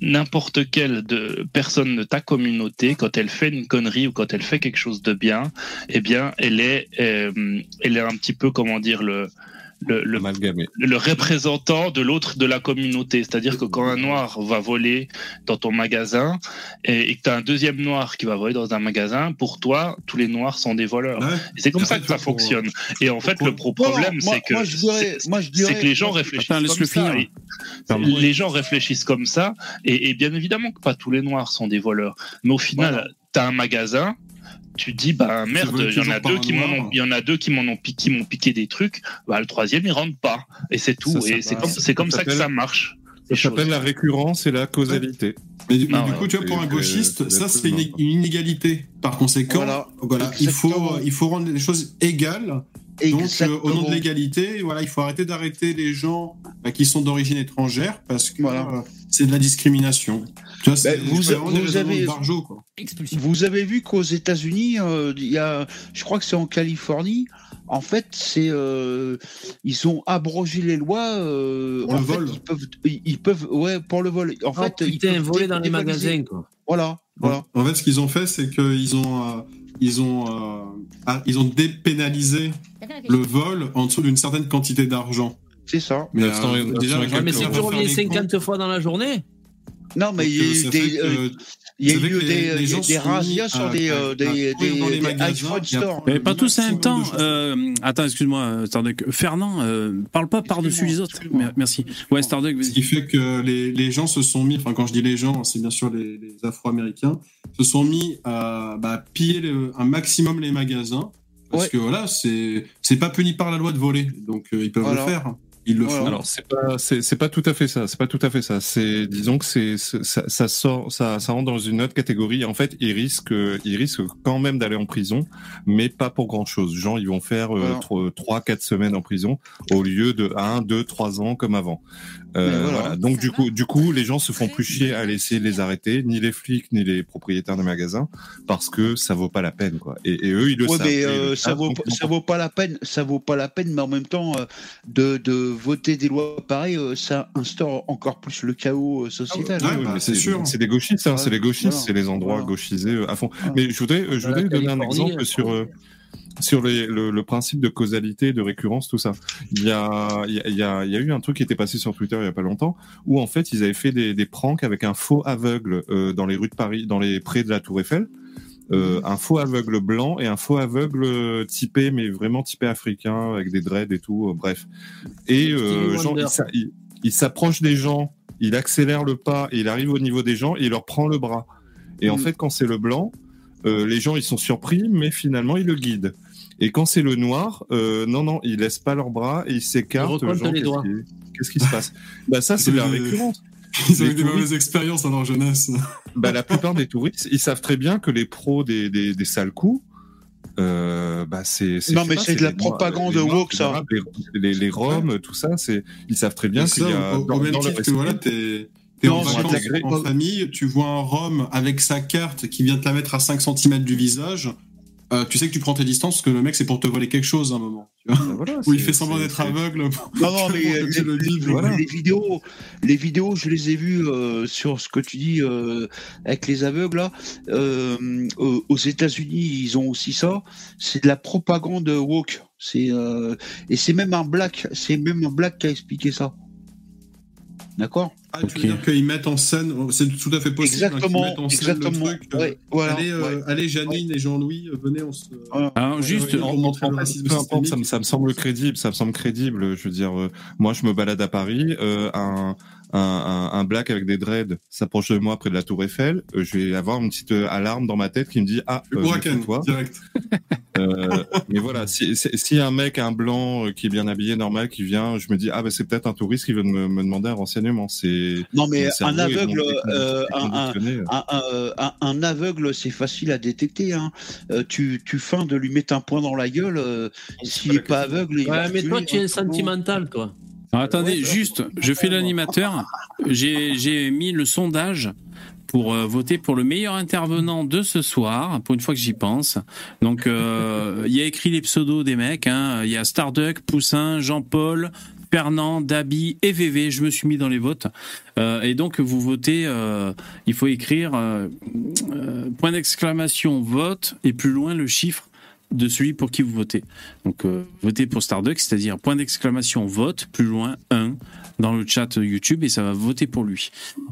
M: n'importe quelle de, personne de ta communauté, quand elle fait une connerie ou quand elle fait quelque chose de bien, eh bien, elle est, euh, elle est un petit peu, comment dire, le, le, le, représentant de l'autre de la communauté. C'est-à-dire que quand un noir va voler dans ton magasin et, que tu as un deuxième noir qui va voler dans un magasin, pour toi, tous les noirs sont des voleurs. Et c'est comme ça que ça fonctionne. Et en fait, le problème, c'est que, les gens réfléchissent comme ça. les gens réfléchissent comme ça. Et, et, bien évidemment que pas tous les noirs sont des voleurs. Mais au final, tu as un magasin, tu dis bah merde, il y en a deux qui m'en il y en a deux qui m'en ont piqué, m'ont piqué des trucs, bah le troisième il rentre pas. Et c'est tout. Et c'est comme c'est comme ça que ça marche.
D: Ça s'appelle la récurrence et la causalité.
C: Mais, du, ah coup, tu vois, pour un gauchiste, ça c'est une, inégalité. Par conséquent, voilà, il faut il faut rendre les choses égales. Donc, euh, au nom de l'égalité, voilà, il faut arrêter d'arrêter les gens bah, qui sont d'origine étrangère parce que euh, c'est de la discrimination.
J: Ben, vous, vous, avez, vous avez vu qu'aux États-Unis, euh, il y a, je crois que c'est en Californie, en fait, c'est euh, ils ont abrogé les lois. Euh,
C: pour le vol.
J: ils peuvent, ils peuvent, ouais, pour le vol. En oh, fait,
E: ils peuvent voler dans les magasins, quoi.
J: Voilà, voilà.
C: En fait, ce qu'ils ont fait, c'est qu'ils ont, ils ont, ah, ils ont dépénalisé le vol en dessous d'une certaine quantité d'argent.
J: C'est ça.
E: Mais, déjà, mais si tu roules 50 fois dans la journée.
J: Non, mais il y a eu des, euh, il y a eu des, des razzias sur des, euh, des, iPhone stores.
A: Mais pas tous en même temps. Euh, attends, excuse-moi, Starduck. Fernand, parle pas par-dessus les autres. Merci. Ouais, Starduck.
C: Ce qui fait que les, les gens se sont mis, enfin, quand je dis les gens, c'est bien sûr les, les Afro-Américains, se sont mis à bah, piller un maximum les magasins. Parce que voilà, c'est pas puni par la loi de voler. Donc, ils peuvent le faire. Ils le font.
D: Alors c'est pas c'est pas tout à fait ça. C'est pas tout à fait ça. C'est disons que c'est ça, ça, sort ça, ça rentre dans une autre catégorie. En fait, ils risquent ils risquent quand même d'aller en prison, mais pas pour grand chose. Genre ils vont faire euh, trois quatre semaines en prison au lieu de un deux trois ans comme avant. Euh, voilà. Donc du coup, du coup, les gens se font plus chier à laisser les arrêter, ni les flics, ni les propriétaires de magasins, parce que ça vaut pas la peine, quoi. Et, eux, ils le savent.
J: Mais euh, ça vaut, ça vaut pas la peine, ça vaut pas la peine, mais en même temps, euh, de, de voter des lois pareilles, ça instaure encore plus le chaos sociétal.
D: Ah, bah, c'est sûr. C'est des gauchistes, hein, c'est les gauchistes, c'est les endroits gauchisés à fond. Mais je voudrais, je voudrais donner un exemple sur sur le, principe de causalité, de récurrence, tout ça. Il y a, il y, a, il y a eu un truc qui était passé sur Twitter il y a pas longtemps, où en fait ils avaient fait des, des pranks avec un faux aveugle euh, dans les rues de Paris, dans les prés de la Tour Eiffel. euh, un faux aveugle blanc et un faux aveugle typé, mais vraiment typé africain, avec des dreads et tout, euh, bref. Et genre, il, il s'approche des gens, il accélère le pas, et il arrive au niveau des gens et il leur prend le bras. Et en mm. fait, quand c'est le blanc, euh, les gens ils sont surpris, mais finalement il le guide. Et quand c'est le noir, euh, non non, ils laissent pas leurs bras et ils s'écartent. Qu'est-ce qui se passe? Bah ça c'est la récurrence.
C: Ils ont eu des mauvaises expériences dans leur jeunesse.
D: Bah, la plupart des touristes, ils savent très bien que les pros des, des, des sales coups, euh, bah c'est.
J: Non, mais c'est de la propagande woke, ça.
D: Les, les, Roms, tout ça, c'est, ils savent très bien qu'il y a.
C: Au, dans, même titre que voilà, t'es, t'es en vacances en famille, tu vois un Rome avec sa carte qui vient te la mettre à 5 cm du visage. Euh, tu sais que tu prends tes distances parce que le mec c'est pour te voler quelque chose à un moment. Tu vois Où il fait semblant d'être aveugle. Non,
J: non, mais les, les, vidéos, les vidéos, je les ai vues euh, sur ce que tu dis euh, avec les aveugles là. Euh, aux États-Unis, ils ont aussi ça. C'est de la propagande woke. C'est et c'est même un black, c'est même un black qui a expliqué ça. D'accord?
C: Ah, tu veux dire qu'ils mettent en scène, c'est tout à fait possible.
J: Hein, exactement. en exactement.
C: Scène le truc, voilà, allez, euh, allez, Janine et Jean-Louis, euh, venez, on se.
D: Alors, juste, en, en, peu importe, ça me, ça me semble crédible, ça me semble crédible. Je veux dire, euh, moi, je me balade à Paris, un, un, un, black avec des dreads s'approche de moi près de la Tour Eiffel, euh, je vais avoir une petite euh, alarme dans ma tête qui me dit ah
C: euh, toi. direct.
D: euh, mais voilà, si, si un mec, un blanc qui est bien habillé, normal, qui vient, je me dis ah ben c'est peut-être un touriste qui veut me, me demander un renseignement. C'est
J: non mais un aveugle, euh, un, un, un, aveugle, c'est facile à détecter. Hein. tu tu feins de lui mettre un point dans la gueule. S'il n'est pas aveugle, il
E: ouais, mais toi tu es sentimental toi
A: attendez, juste, je fais l'animateur. J'ai mis le sondage pour euh, voter pour le meilleur intervenant de ce soir, pour une fois que j'y pense. Donc, euh, il y a écrit les pseudos des mecs. Hein. Il y a Starduck, Poussin, Jean-Paul, Fernand, Dabi et VV. Je me suis mis dans les votes. Euh, et donc, vous votez, il faut écrire point d'exclamation vote et plus loin le chiffre de celui pour qui vous votez. Donc euh, votez pour Starduck, c'est-à-dire point d'exclamation vote, plus loin 1 dans le chat YouTube et ça va voter pour lui.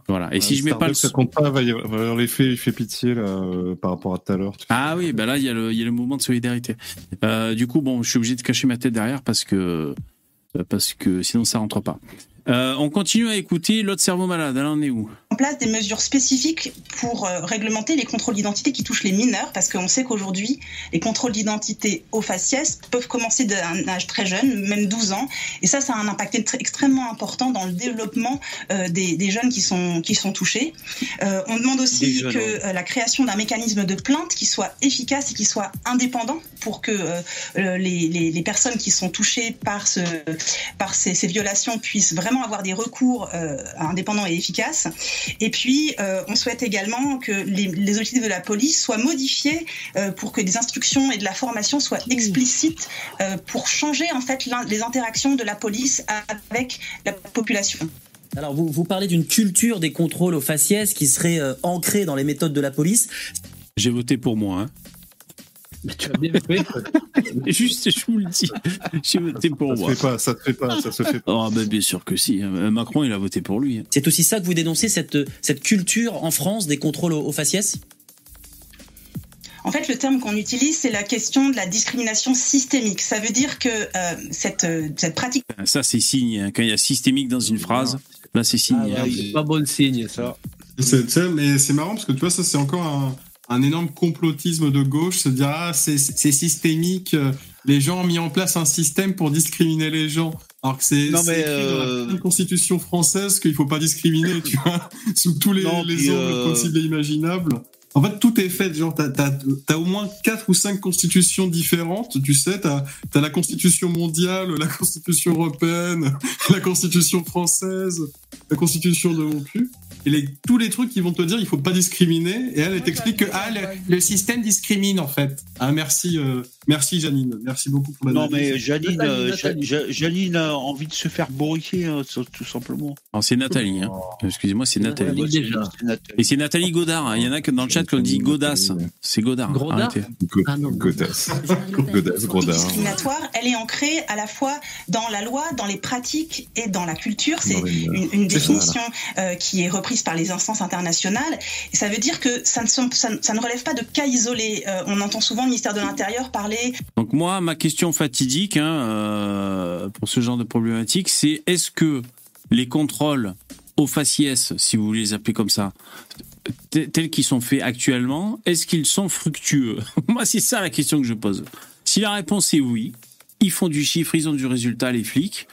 A: Voilà. Et si je mets pas le
D: ça compte pas, il y avoir l'effet il fait pitié là euh, par rapport à tout à l'heure.
A: Ah oui, ben là il y a le mouvement de solidarité. Euh, du coup bon, je suis obligé de cacher ma tête derrière parce que parce que sinon ça rentre pas. Euh, on continue à écouter l'autre cerveau malade. Alors, on est où?
O: En place des mesures spécifiques pour euh, réglementer les contrôles d'identité qui touchent les mineurs, parce qu'on sait qu'aujourd'hui, les contrôles d'identité au faciès peuvent commencer d'un âge très jeune, même 12 ans. Et ça, ça a un impact extrêmement important dans le développement euh, des, jeunes qui sont, qui sont touchés. on demande aussi que la création d'un mécanisme de plainte qui soit efficace et qui soit indépendant pour que les, personnes qui sont touchées par, ce, par ces, ces violations puissent vraiment avoir des recours euh, indépendants et efficaces. Et puis, euh, on souhaite également que les, les, objectifs de la police soient modifiés euh, pour que des instructions et de la formation soient explicites pour changer en fait les interactions de la police avec la population.
N: Alors, vous, vous parlez d'une culture des contrôles aux faciès qui serait ancrée dans les méthodes de la police.
A: J'ai voté pour moi. Hein.
E: Mais tu as bien fait.
A: Juste, je vous le dis. J'ai voté pour
D: ça moi. pas, ça te fait pas, ça se fait pas.
A: Oh, ben bien sûr que si. Hein. Macron, il a voté pour lui. Hein.
N: C'est aussi ça que vous dénoncez, cette, cette culture en France des contrôles aux, faciès?
O: En fait, le terme qu'on utilise, c'est la question de la discrimination systémique. Ça veut dire que euh, cette, cette pratique.
A: Ça, c'est signe. Hein. Quand il y a systémique dans une phrase, là, c'est signe.
E: Ah, c'est pas bon signe, ça.
C: Mais c'est marrant parce que tu vois, ça, c'est encore un un énorme complotisme de gauche, se dire ah c'est systémique, euh, les gens ont mis en place un système pour discriminer les gens. Alors que c'est écrit euh... dans la constitution française qu'il faut pas discriminer, tu vois, sous tous les, les angles euh, possibles et imaginables. En fait, tout est fait. Genre, t'as as, as, au moins quatre ou cinq constitutions différentes. Tu sais, t'as as la constitution mondiale, la constitution européenne, la constitution française, la constitution de mon cul et les, tous les trucs qui vont te dire il faut pas discriminer et elle, elle t'explique que ah, le, système discrimine en fait. Ah merci euh, Merci Janine, merci beaucoup pour la
J: Non mais Janine, euh, Janine a envie de se faire bourriquer, hein, tout simplement.
A: c'est Nathalie, hein. excusez-moi, c'est Nathalie. déjà. Et c'est Nathalie Godard, hein. il y en a que dans le chat qui ont dit Godas, c'est Godard.
N: Godard
D: ah Godas.
O: Godas, Godard. discriminatoire, elle est ancrée à la fois dans la loi, dans les pratiques et dans la culture. C'est une, définition euh, qui est reprise par les instances internationales. Et ça veut dire que ça ne, ça, ne relève pas de cas isolés. Euh, on entend souvent le ministère de l'Intérieur parler
A: donc moi, ma question fatidique hein, euh, pour ce genre de problématique, c'est est-ce que les contrôles aux faciès, si vous voulez les appeler comme ça, tels qu'ils sont faits actuellement, est-ce qu'ils sont fructueux Moi, c'est ça la question que je pose. Si la réponse est oui, ils font du chiffre, ils ont du résultat, les flics.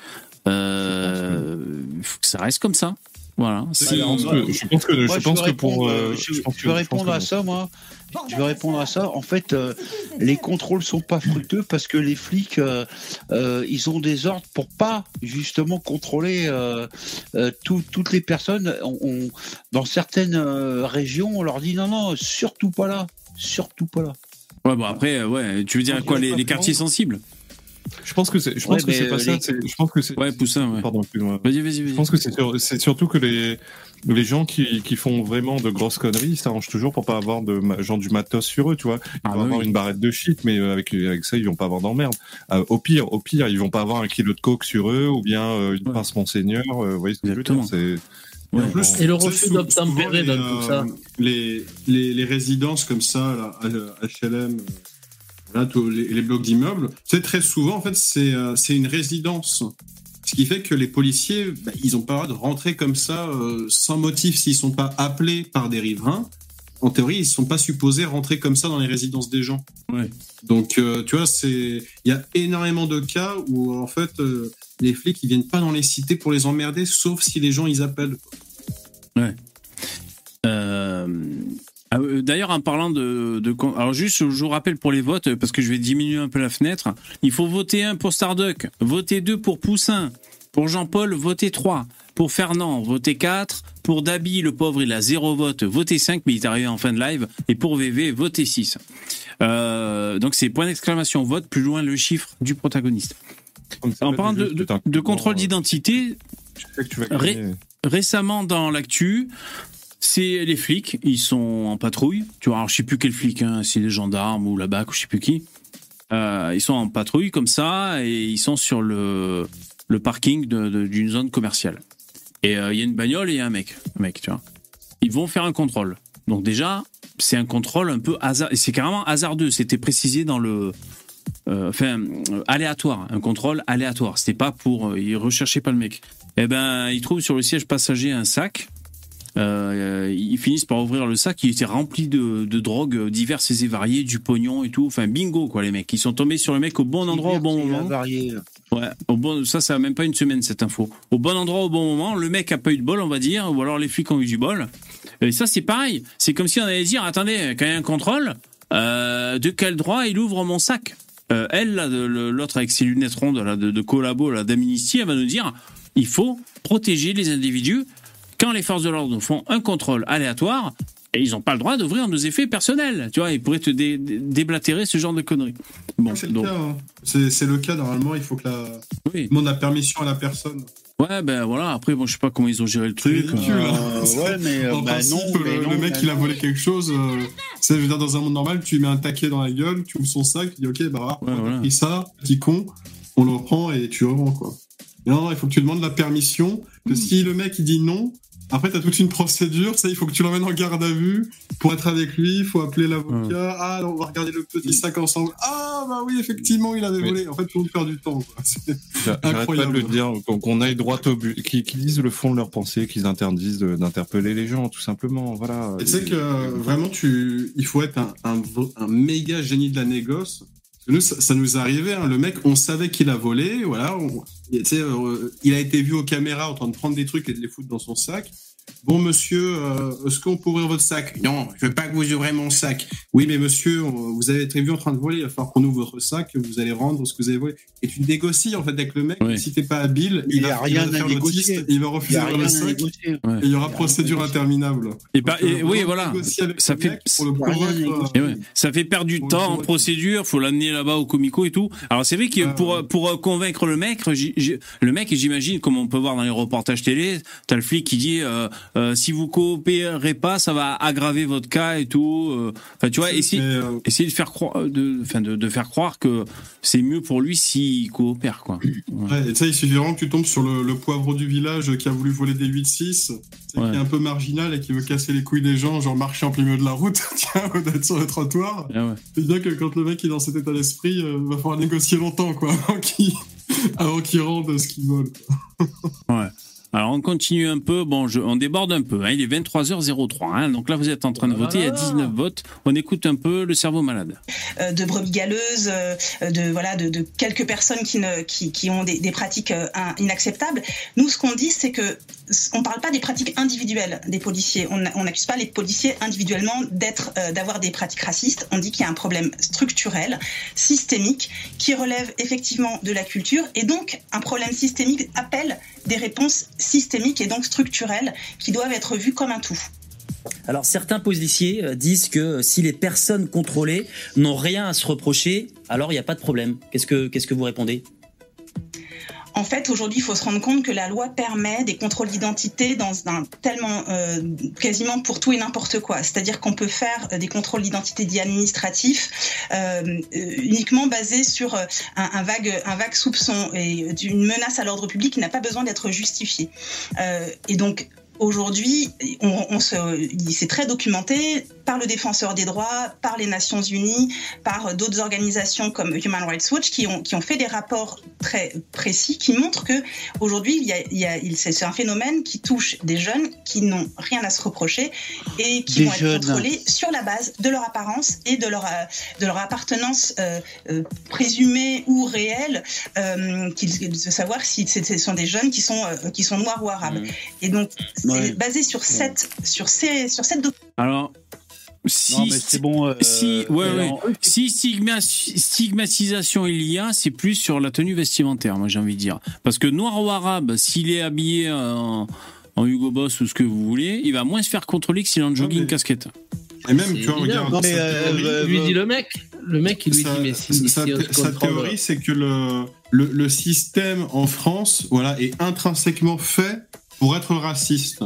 A: Euh, faut que ça reste comme ça. Voilà.
D: je pense que, je pense que, pour.
J: Euh, je, vais répondre à ça, moi. Je vais répondre à ça. En fait, euh, les contrôles sont pas fructueux parce que les flics, euh, ils ont des ordres pour pas justement contrôler toutes les personnes. On, dans certaines régions, on leur dit non, non, surtout pas là, surtout pas là.
A: Ouais, bon après, ouais, tu veux dire quoi, les quartiers sensibles?
D: Je pense que c'est, je pense que c'est pas euh, ça. Je pense que c'est.
A: Ouais, Poussin. Ouais.
D: Pardon, excuse-moi.
A: Vas-y, vas-y, vas-y.
D: Je pense que c'est, c'est surtout que les les gens qui, qui font vraiment de grosses conneries s'arrangent toujours pour pas avoir de genre du matos sur eux, tu vois. Ils ah, vont avoir une barrette de shit, mais euh, avec avec ça ils vont pas avoir d'emmerde. Euh, au pire, au pire, ils vont pas avoir un kilo de coke sur eux ou bien une pince monseigneur. vous voyez ce que je veux dire C'est
N: Ouais. En plus, et le refus d'obtempérer dans tout ça.
C: Les, les, les résidences comme ça, là, HLM, les, blocs d'immeubles, c'est très souvent, en fait, euh, c'est une résidence. Ce qui fait que les policiers, bah, ils n'ont pas le droit de rentrer comme ça euh, sans motif s'ils sont pas appelés par des riverains. En théorie, ils sont pas supposés rentrer comme ça dans les résidences des gens.
A: Ouais.
C: Donc, euh, tu vois, il y a énormément de cas où en fait les flics ils viennent pas dans les cités pour les emmerder, sauf si les gens ils appellent.
A: Ouais. Euh, euh, d'ailleurs, en parlant de, de, alors juste, je vous rappelle pour les votes, parce que je vais diminuer un peu la fenêtre. Il faut voter un pour Starduck, voter deux pour Poussin, pour Jean-Paul, voter 3. Pour Fernand, voter 4. Pour Dabi, le pauvre, il a zéro vote, voter 5, mais il est arrivé en fin de live. Et pour VV, voter 6. Euh, donc c'est point d'exclamation, vote, plus loin le chiffre du protagoniste. En parlant de, de, contrôle d'identité, récemment dans l'actu, c'est les flics, ils sont en patrouille. Tu vois, alors je sais plus quel flic, hein, c'est les gendarmes ou la BAC ou je sais plus qui. Euh, ils sont en patrouille comme ça et ils sont sur le, le parking d'une zone commerciale. Et euh, il y a une bagnole et il y a un mec, un mec, tu vois. Ils vont faire un contrôle. Donc déjà, c'est un contrôle un peu hasard, c'est carrément hasardeux. C'était précisé dans le, euh, enfin aléatoire, un contrôle aléatoire. C'était pas pour, ils recherchaient pas le mec. Eh ben, ils trouvent sur le siège passager un sac euh, ils finissent par ouvrir le sac qui était rempli de, de, drogues diverses et variées, du pognon et tout. Enfin, bingo, quoi, les mecs. Ils sont tombés sur le mec au bon endroit, au bon moment. Ouais, au bon, ça, ça a même pas une semaine, cette info. Au bon endroit, au bon moment. Le mec a pas eu de bol, on va dire, ou alors les flics ont eu du bol. Et ça, c'est pareil. C'est comme si on allait dire, attendez, quand il y a un contrôle, euh, de quel droit il ouvre mon sac? Euh, Elle, l'autre avec ses lunettes rondes là, de, de collabo, là, d'amnistie, elle va nous dire, il faut protéger les individus quand les forces de l'ordre font un contrôle aléatoire, et ils n'ont pas le droit d'ouvrir nos effets personnels. Tu vois, ils pourraient te déblatérer ce genre de conneries.
C: Bon, c'est le, hein. le, cas, normalement, il faut que la... Oui. demande la permission à la personne.
A: Ouais, ben voilà, après, bon, je sais pas comment ils ont géré le truc.
C: Ridicule, hein. euh, ouais, mais euh, bah, non, le, mec, il a volé quelque chose. Euh, je veux dire, dans un monde normal, tu lui mets un taquet dans la gueule, tu ouvres son sac, tu dis, ok, bah, ouais, on a pris ça, petit con, on le reprend et tu revends, quoi. Non, il faut que tu demandes la permission. Que hmm. si le mec il dit non, après, t'as toute une procédure, ça, il faut que tu l'emmènes en garde à vue. Pour être avec lui, il faut appeler l'avocat. Ah, on va regarder le petit sac ensemble. Ah, bah oui, effectivement, il avait volé. En fait, faut faire du temps.
D: C'est incroyable. de le dire, qu'on aille droit au but, qu'ils disent le fond de leur pensée, qu'ils interdisent d'interpeller les gens, tout simplement. Voilà.
C: Et tu sais que vraiment, tu, il faut être un, un, un méga génie de la négoce nous, ça, nous arrivait. Hein. Le mec, on savait qu'il a volé. Voilà, euh, il a été vu aux caméras en train de prendre des trucs et de les foutre dans son sac. Bon, monsieur, euh, est-ce qu'on peut ouvrir votre sac? Non, je veux pas que vous ouvrez mon sac. Oui, mais monsieur, vous avez été vu en train de voler, il va falloir qu'on ouvre votre sac, vous allez rendre ce que vous avez volé. Et tu négocies en fait avec le mec, si t'es pas habile, il, va rien à négocier. il va refuser le sac, et il y aura procédure interminable.
A: Et, bah, et oui, voilà. Ça fait, euh, ça fait perdre du temps en procédure, faut l'amener là-bas au comico et tout. Alors c'est vrai que pour, pour convaincre le mec, le mec, j'imagine, comme on peut voir dans les reportages télé, t'as le flic qui dit euh, euh, si vous coopérez pas, ça va aggraver votre cas et tout. Euh. Enfin, tu vois, essayer, essayer de faire croire, de, enfin, de, de, faire croire que c'est mieux pour lui s'il coopère, quoi.
C: Ouais. et ça, il suffit vraiment que tu tombes sur le, le poivre du village qui a voulu voler des 8-6, qui est un peu marginal et qui veut casser les couilles des gens, genre marcher en plein milieu de la route, tiens, d'être sur le trottoir. Ah c'est bien que quand le mec est dans cet état d'esprit, il va falloir négocier longtemps, quoi, avant qu'il avant qu'il rende ce qu'il veut.
A: ouais. Alors on continue un peu, bon, je, on déborde un peu, hein, il est 23h03, hein, donc là vous êtes en train de voter, il y a 19 votes, on écoute un peu le cerveau malade.
O: Euh, de brebis galeuses, euh, de, voilà, de, de, quelques personnes qui, ne, qui, qui ont des, des pratiques euh, inacceptables. Nous, ce qu'on dit, c'est que on parle pas des pratiques individuelles des policiers, on n'accuse pas les policiers individuellement d'être, d'avoir des pratiques racistes, on dit qu'il y a un problème structurel, systémique, qui relève effectivement de la culture, et donc un problème systémique appelle des réponses systémiques et donc structurelles qui doivent être vues comme un tout.
N: Alors certains policiers euh, disent que si les personnes contrôlées n'ont rien à se reprocher, alors il n'y a pas de problème. Qu'est-ce que, qu'est-ce que vous répondez?
O: En fait, aujourd'hui, il faut se rendre compte que la loi permet des contrôles d'identité dans un tellement euh, quasiment pour tout et n'importe quoi. C'est-à-dire qu'on peut faire euh, des contrôles d'identité dits administratifs euh, uniquement basés sur un, vague un vague soupçon et d'une menace à l'ordre public qui n'a pas besoin d'être justifiée. et donc aujourd'hui, on, c'est très documenté par le défenseur des droits, par les Nations Unies, par d'autres organisations comme Human Rights Watch qui ont, qui ont fait des rapports très précis qui montrent que aujourd'hui, il y a, il y a, c'est un phénomène qui touche des jeunes qui n'ont rien à se reprocher et qui vont être contrôlés sur la base de leur apparence et de leur, de leur appartenance euh, euh présumée ou réelle, euh, de savoir si ce sont des jeunes qui sont, euh, qui sont noirs ou arabes. Mmh. Et donc, c'est basé sur cette, sur ces, sur cette
A: Alors, si, c'est bon. Euh, si, ouais, ouais. si stigmatisation il y a, c'est plus sur la tenue vestimentaire, moi j'ai envie de dire. Parce que noir ou arabe, s'il est habillé en, en, Hugo Boss ou ce que vous voulez, il va moins se faire contrôler que s'il est en jogging casquette.
C: Et même, tu vois, regarde.
E: Non, mais euh, lui dit le mec. Le mec, il lui dit, mais si.
C: Sa, sa théorie, c'est que le, le, le système en France voilà, est intrinsèquement fait pour être raciste.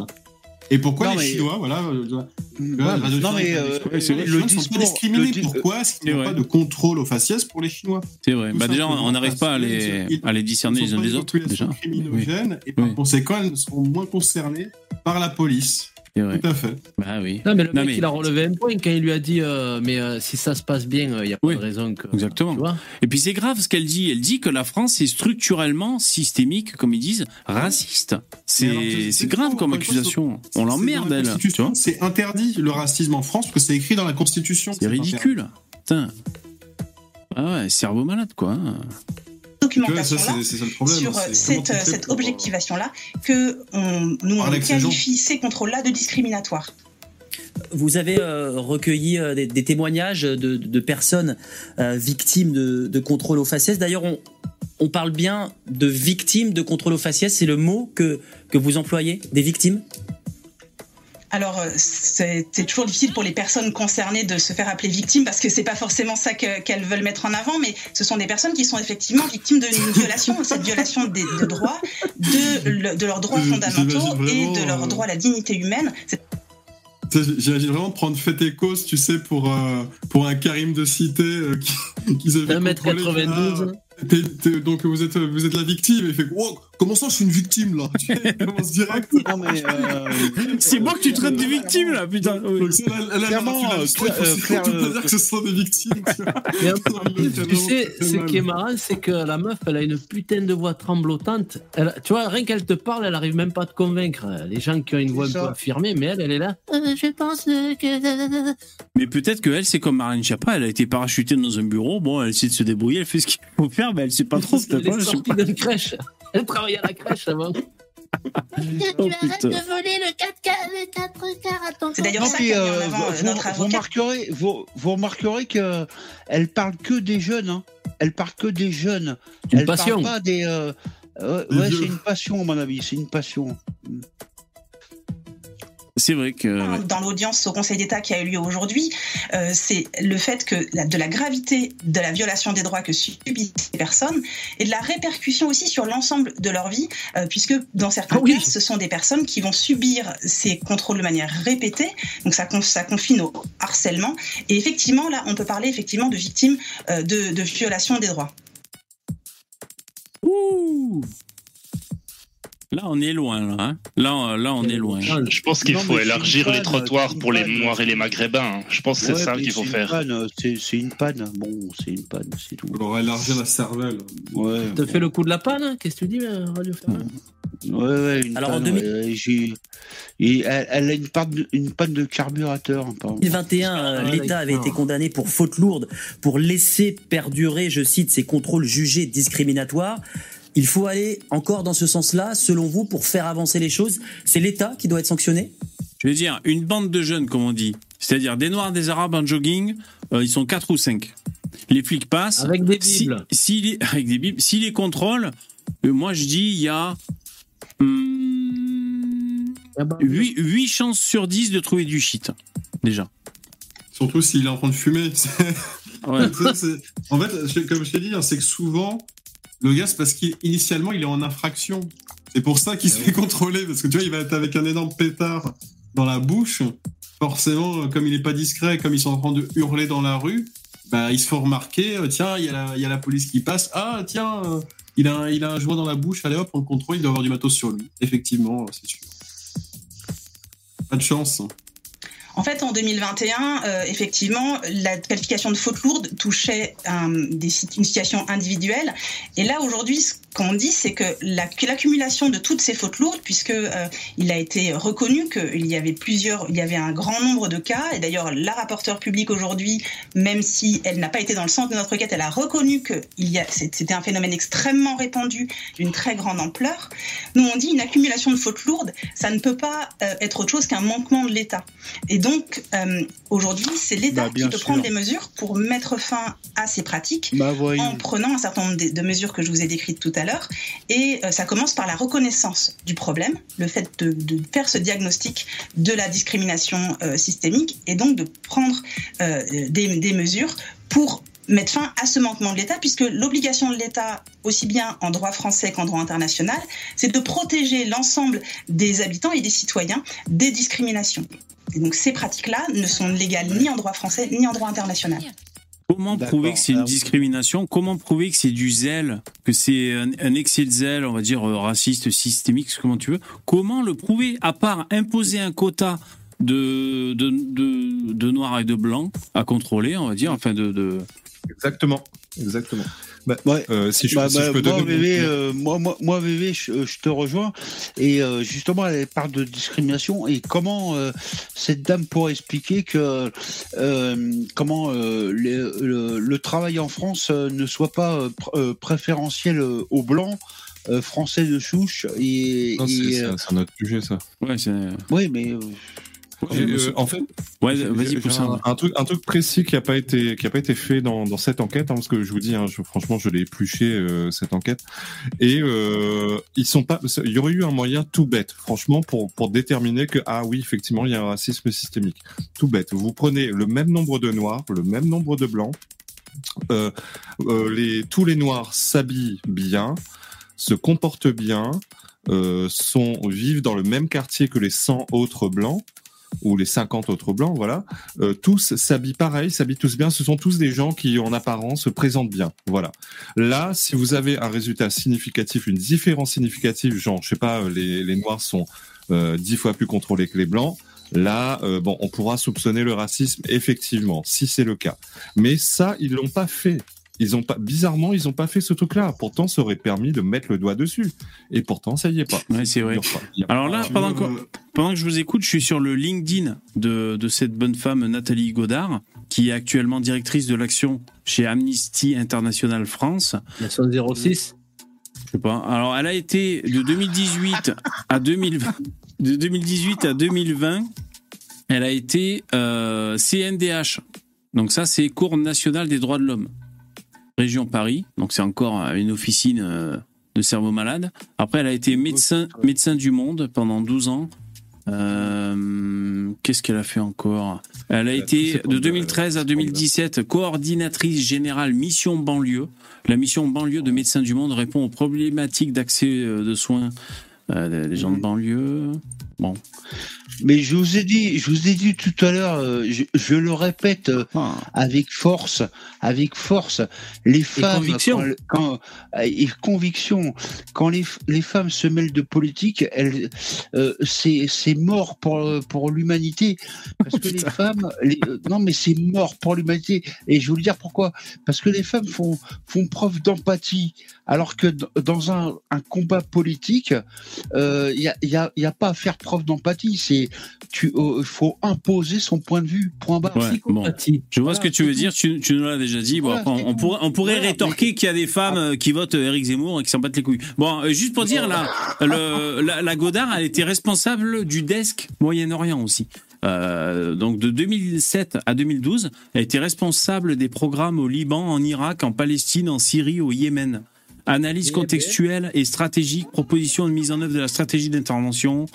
C: Et pourquoi les Chinois, voilà, non mais euh, le discours, discriminés. Pourquoi est-ce qu'il n'y a pas de contrôle aux faciès pour les Chinois?
A: C'est vrai. Bah déjà, on n'arrive pas à les, à les discerner les uns des autres. Déjà.
C: criminogènes et par conséquent, elles seront moins concernées par la police. Tout à fait.
A: Bah oui.
E: Non, mais le mec, il a relevé un point quand il lui a dit euh, Mais euh, si ça se passe bien, il euh, n'y a pas de raison que.
A: Exactement. Et puis c'est grave ce qu'elle dit. Elle dit que la France est structurellement systémique, comme ils disent, raciste. C'est grave comme accusation. On l'emmerde, elle.
C: C'est interdit le racisme en France parce que c'est écrit dans la Constitution.
A: C'est ridicule. Putain. Ah ouais, cerveau malade, quoi
O: documentation-là, sur cette, objectivation-là, que on, nous on qualifie ces contrôles-là de discriminatoires.
N: Vous avez euh, recueilli euh, des, témoignages de, personnes euh, victimes de, de, contrôle aux faciès. D'ailleurs, on, on, parle bien de victimes de contrôle aux faciès. C'est le mot que, que vous employez, des victimes?
O: Alors, euh, c'est toujours difficile pour les personnes concernées de se faire appeler victimes parce que c'est pas forcément ça qu'elles veulent mettre en avant, mais ce sont des personnes qui sont effectivement victimes d'une violation, cette violation des, de droits, de, de leurs droits fondamentaux et de leur droit à la dignité humaine.
C: J'imagine vraiment prendre fait et cause, tu sais, pour, euh, pour un Karim de cité euh, qui, qui
E: 1m92
C: donc vous êtes, vous êtes la victime. Il fait wow, comment ça, je suis une victime là? Il commence direct.
A: Euh, c'est moi que tu traites de victime là, putain.
C: Clairement, il faut faire dire que ce sont des victimes.
E: tu sais, ce qui est marrant, c'est que la meuf, elle a une putain de voix tremblotante. Elle, tu vois, rien qu'elle te parle, elle arrive même pas à te convaincre. Les gens qui ont une voix un peu affirmée, mais elle, elle est là. Euh, je pense que.
A: Mais peut-être que elle, c'est comme Marine Chapa, elle a été parachutée dans un bureau. Bon, elle essaie de se débrouiller, elle fait ce qu'il faut faire mais elle sait pas trop.
E: Elle est sortie d'une crèche. Elle travaillait à la crèche avant.
H: tu arrêtes de voler le 4 quarts à ton
O: C'est d'ailleurs ça qui
J: euh,
O: avant
J: vous,
O: notre
J: vous remarquerez, vous, vous remarquerez que elle parle que des jeunes. Hein. Elle parle que des jeunes.
E: Une
J: elle
E: passion.
J: parle pas des. euh, euh, ouais, c'est une passion à mon avis. C'est une passion.
A: C'est vrai que.
O: dans l'audience au Conseil d'État qui a eu lieu aujourd'hui, euh, c'est le fait que la- de la gravité de la violation des droits que subissent ces personnes et de la répercussion aussi sur l'ensemble de leur vie, euh, puisque dans certains cas, ce sont des personnes qui vont subir ces contrôles de manière répétée, donc ça confine au harcèlement. Et effectivement, là, on peut parler effectivement de victimes euh, de, de violation des droits.
A: Ouh Là, on est loin, là. hein. Là, euh, là, on est loin.
M: Je pense qu'il faut élargir les
J: panne,
M: trottoirs pour les. Noirs et les Maghrébins. hein. Je pense que c'est
J: Ouais,
M: ça qu'il faut faire.
J: panne, C'est une panne. Bon, c'est une panne, c'est tout.
C: On leur élargir la cervelle.
J: Ouais.
E: Tu te fait le coup de la panne hein Qu'est-ce que tu dis, euh, Radio Ferrand
J: Ouais, ouais, une
N: Alors, en
J: panne,
N: 2000
J: ouais, j'ai- et elle, elle a une panne de, une panne de carburateur. hein, pardon.
N: 2021, euh, l'État avait été condamné pour faute lourde, pour laisser perdurer, je cite, ces contrôles jugés discriminatoires. Il faut aller encore dans ce sens-là, selon vous, pour faire avancer les choses. C'est l'État qui doit être sanctionné?
A: Je veux dire, une bande de jeunes, comme on dit, c'est-à-dire des Noirs, des Arabes en jogging, euh, ils sont quatre ou cinq. Les flics passent.
E: Avec des bibles.
A: si les- avec des bibles. S'ils les contrôlent, euh, moi je dis, il y a hum,
E: Ah bah,
A: 8, chances sur 10 de trouver du shit. Déjà.
C: Surtout s'il est en train de fumer.
A: Ouais.
C: Ça, c'est- en fait, comme je t'ai dit, hein, c'est que souvent, le gars, c'est parce qu'initialement, il est en infraction. C'est pour ça qu'il se fait contrôler, parce que tu vois, il va être avec un énorme pétard dans la bouche. Forcément, euh, comme il est pas discret, comme ils sont en train de hurler dans la rue, bah, ils se font remarquer. euh, tiens, il y, a la- il y a la police qui passe. Ah, tiens, euh, il, a un, il a un joint dans la bouche. Allez hop, on le contrôle. Il doit avoir du matos sur lui. Effectivement, c'est sûr. Pas de chance.
O: En fait, en 2021, euh, effectivement, la qualification de faute lourde touchait euh, des, une situation individuelle. Et là, aujourd'hui, ce qu'on dit, c'est que la- que l'accumulation de toutes ces fautes lourdes, puisque euh, il a été reconnu qu'il y avait plusieurs, il y avait un grand nombre de cas. Et d'ailleurs, la rapporteure publique aujourd'hui, même si elle n'a pas été dans le centre de notre requête, elle a reconnu que il y a, c'est- c'était un phénomène extrêmement répandu, d'une très grande ampleur. Nous, on dit une accumulation de fautes lourdes, ça ne peut pas euh, être autre chose qu'un manquement de l'État. Et donc, euh, aujourd'hui, c'est l'État
J: Bah,
O: qui peut
J: sûr.
O: prendre des mesures pour mettre fin à ces pratiques
J: Bah,
O: en prenant un certain nombre de mesures que je vous ai décrites tout à l'heure. Et euh, ça commence par la reconnaissance du problème, le fait de, faire ce diagnostic de la discrimination euh, systémique et donc de prendre euh, des, des mesures pour mettre fin à ce manquement de l'État, puisque l'obligation de l'État, aussi bien en droit français qu'en droit international, c'est de protéger l'ensemble des habitants et des citoyens des discriminations. Et donc ces pratiques-là ne sont légales ni en droit français ni en droit international.
A: Comment prouver que c'est une discrimination Comment prouver que c'est du zèle, que c'est un, un excès de zèle, on va dire euh, raciste, systémique, comment tu veux. Comment le prouver À part imposer un quota de, de, de, de noirs et de blancs à contrôler, on va dire, enfin de... de...
D: Exactement, exactement. Bah,
J: Ouais.
D: euh, si je,
J: Bah,
D: si
J: bah,
D: je peux
J: moi,
D: donner
J: Vévé, euh, moi, moi, je, je te rejoins. Et euh, justement, elle parle de discrimination et comment euh, cette dame pourrait expliquer que euh, comment euh, le, le- le travail en France euh, ne soit pas pr- préférentiel euh, aux blancs. euh, français de souche et,
D: Non, c'est-
J: et,
D: c'est
J: euh,
D: c'est un autre sujet, ça.
A: Ouais,
J: oui mais euh,
D: euh, en fait,
A: Ouais, vas-y,
D: un, un truc, un truc précis qui n'a pas été, qui a pas été fait dans, dans cette enquête, hein, parce que je vous dis, hein, je- franchement, je l'ai épluché euh, cette enquête, et euh, ils sont pas. Il y aurait eu un moyen tout bête, franchement, pour pour déterminer que ah oui, effectivement, il y a un racisme systémique. Tout bête. Vous prenez le même nombre de noirs, le même nombre de blancs. Les, tous les noirs s'habillent bien, se comportent bien, sont vivent dans le même quartier que les 100 autres blancs ou les 50 autres blancs, voilà, euh, tous s'habillent pareil, s'habillent tous bien. Ce sont tous des gens qui, en apparence, se présentent bien. Voilà. Là, si vous avez un résultat significatif, une différence significative, genre, je sais pas, euh, les, les noirs sont euh, dix fois plus contrôlés que les blancs. Là, euh, bon, on pourra soupçonner le racisme, effectivement, si c'est le cas. Mais ça, ils l'ont pas fait. Ils ont pas, bizarrement, ils ont pas fait ce truc-là. Pourtant, ça aurait permis de mettre le doigt dessus. Et pourtant, ça y est pas.
A: Ouais, c'est vrai.
D: Pas-
A: Alors
D: pas-
A: là, pendant que, pendant que je vous écoute, je suis sur le LinkedIn de, de cette bonne femme, Nathalie Godard, qui est actuellement directrice de l'action chez Amnesty International France.
E: L'action 06
A: sais pas. Alors, elle a été de 2018 à 2020, de 2018 à 2020, elle a été euh, CNDH. Donc ça, c'est Cour nationale des droits de l'homme, région Paris. Donc c'est encore une officine euh, de cerveau malade. Après, elle a été médecin, médecin du monde pendant 12 ans. Euh, Qu'est-ce qu'elle a fait encore? Elle a été de 2013 à 2017 coordinatrice générale mission banlieue. La mission banlieue de Médecins du Monde répond aux problématiques d'accès euh, de soins euh, des gens de banlieue. Bon.
J: Mais je vous ai dit, je vous ai dit tout à l'heure, euh, je, le répète euh, ah. avec force, avec force, les femmes,
E: et
J: quand, et conviction, quand les, les, femmes se mêlent de politique, elles, c'est, c'est mort pour pour l'humanité, parce que les femmes, non mais c'est mort pour l'humanité. Et je vais vous le dire pourquoi, parce que les femmes font font preuve d'empathie, alors que dans un, un combat politique, il y a, y, a, y a pas à faire preuve d'empathie, c'est tu euh, faut imposer son point de vue. Point barre.
A: Je vois ce que tu veux dire. Tu, nous l'as déjà dit. Bon, on, pourrait, on pourrait rétorquer qu'il y a des femmes euh, qui votent Eric Zemmour et qui s'en battent les couilles. Bon, euh, juste pour dire là, la, Godard, elle était responsable du desk Moyen-Orient aussi. donc de 2007 à 2012, elle était responsable des programmes au Liban, en Irak, en Palestine, en Syrie, au Yémen. Analyse eh ben. contextuelle et stratégique, proposition de mise en œuvre de la stratégie d'intervention,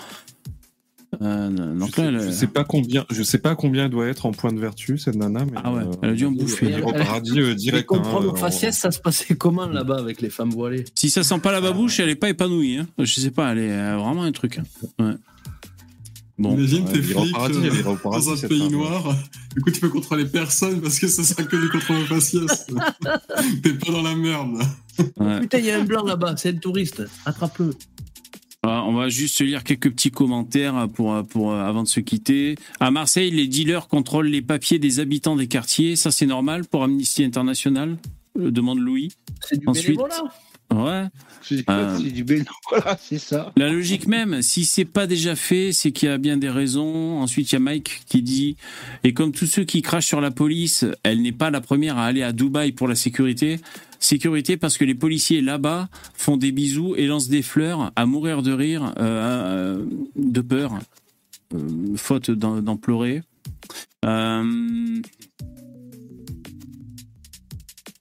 D: euh, donc je, là, sais, sais pas combien, je sais pas combien elle doit être en point de vertu cette nana, mais
A: ah ouais, elle a dû en bouffer.
D: Elle, elle, euh, direct.
E: comprendre hein, au faciès, ça se passait comment là-bas avec les femmes voilées?
A: Si ça sent pas la babouche, elle est pas épanouie. Hein. Je sais pas, elle est vraiment un truc. Hein. Ouais.
C: Bon. Imagine tes flics euh, dans un pays noir. Du coup, tu peux contrôler personne parce que ça sera que du contrôle au faciès. T'es pas dans la merde.
E: Ouais. Putain, il y a un blanc là-bas, c'est un touriste. Attrape-le.
A: On va juste lire quelques petits commentaires pour, pour, avant de se quitter. À Marseille, les dealers contrôlent les papiers des habitants des quartiers. Ça, c'est normal pour Amnesty International? Euh, Demande Louis.
E: C'est du Ensuite, bénévolat.
A: Ouais.
J: Euh, bénévolat, c'est ça.
A: La logique même, si c'est pas déjà fait, c'est qu'il y a bien des raisons. Ensuite, il y a Mike qui dit Et comme tous ceux qui crachent sur la police, elle n'est pas la première à aller à Dubaï pour la sécurité. Sécurité parce que les policiers là-bas font des bisous et lancent des fleurs à mourir de rire, euh, de peur, euh, faute d'en pleurer. Euh,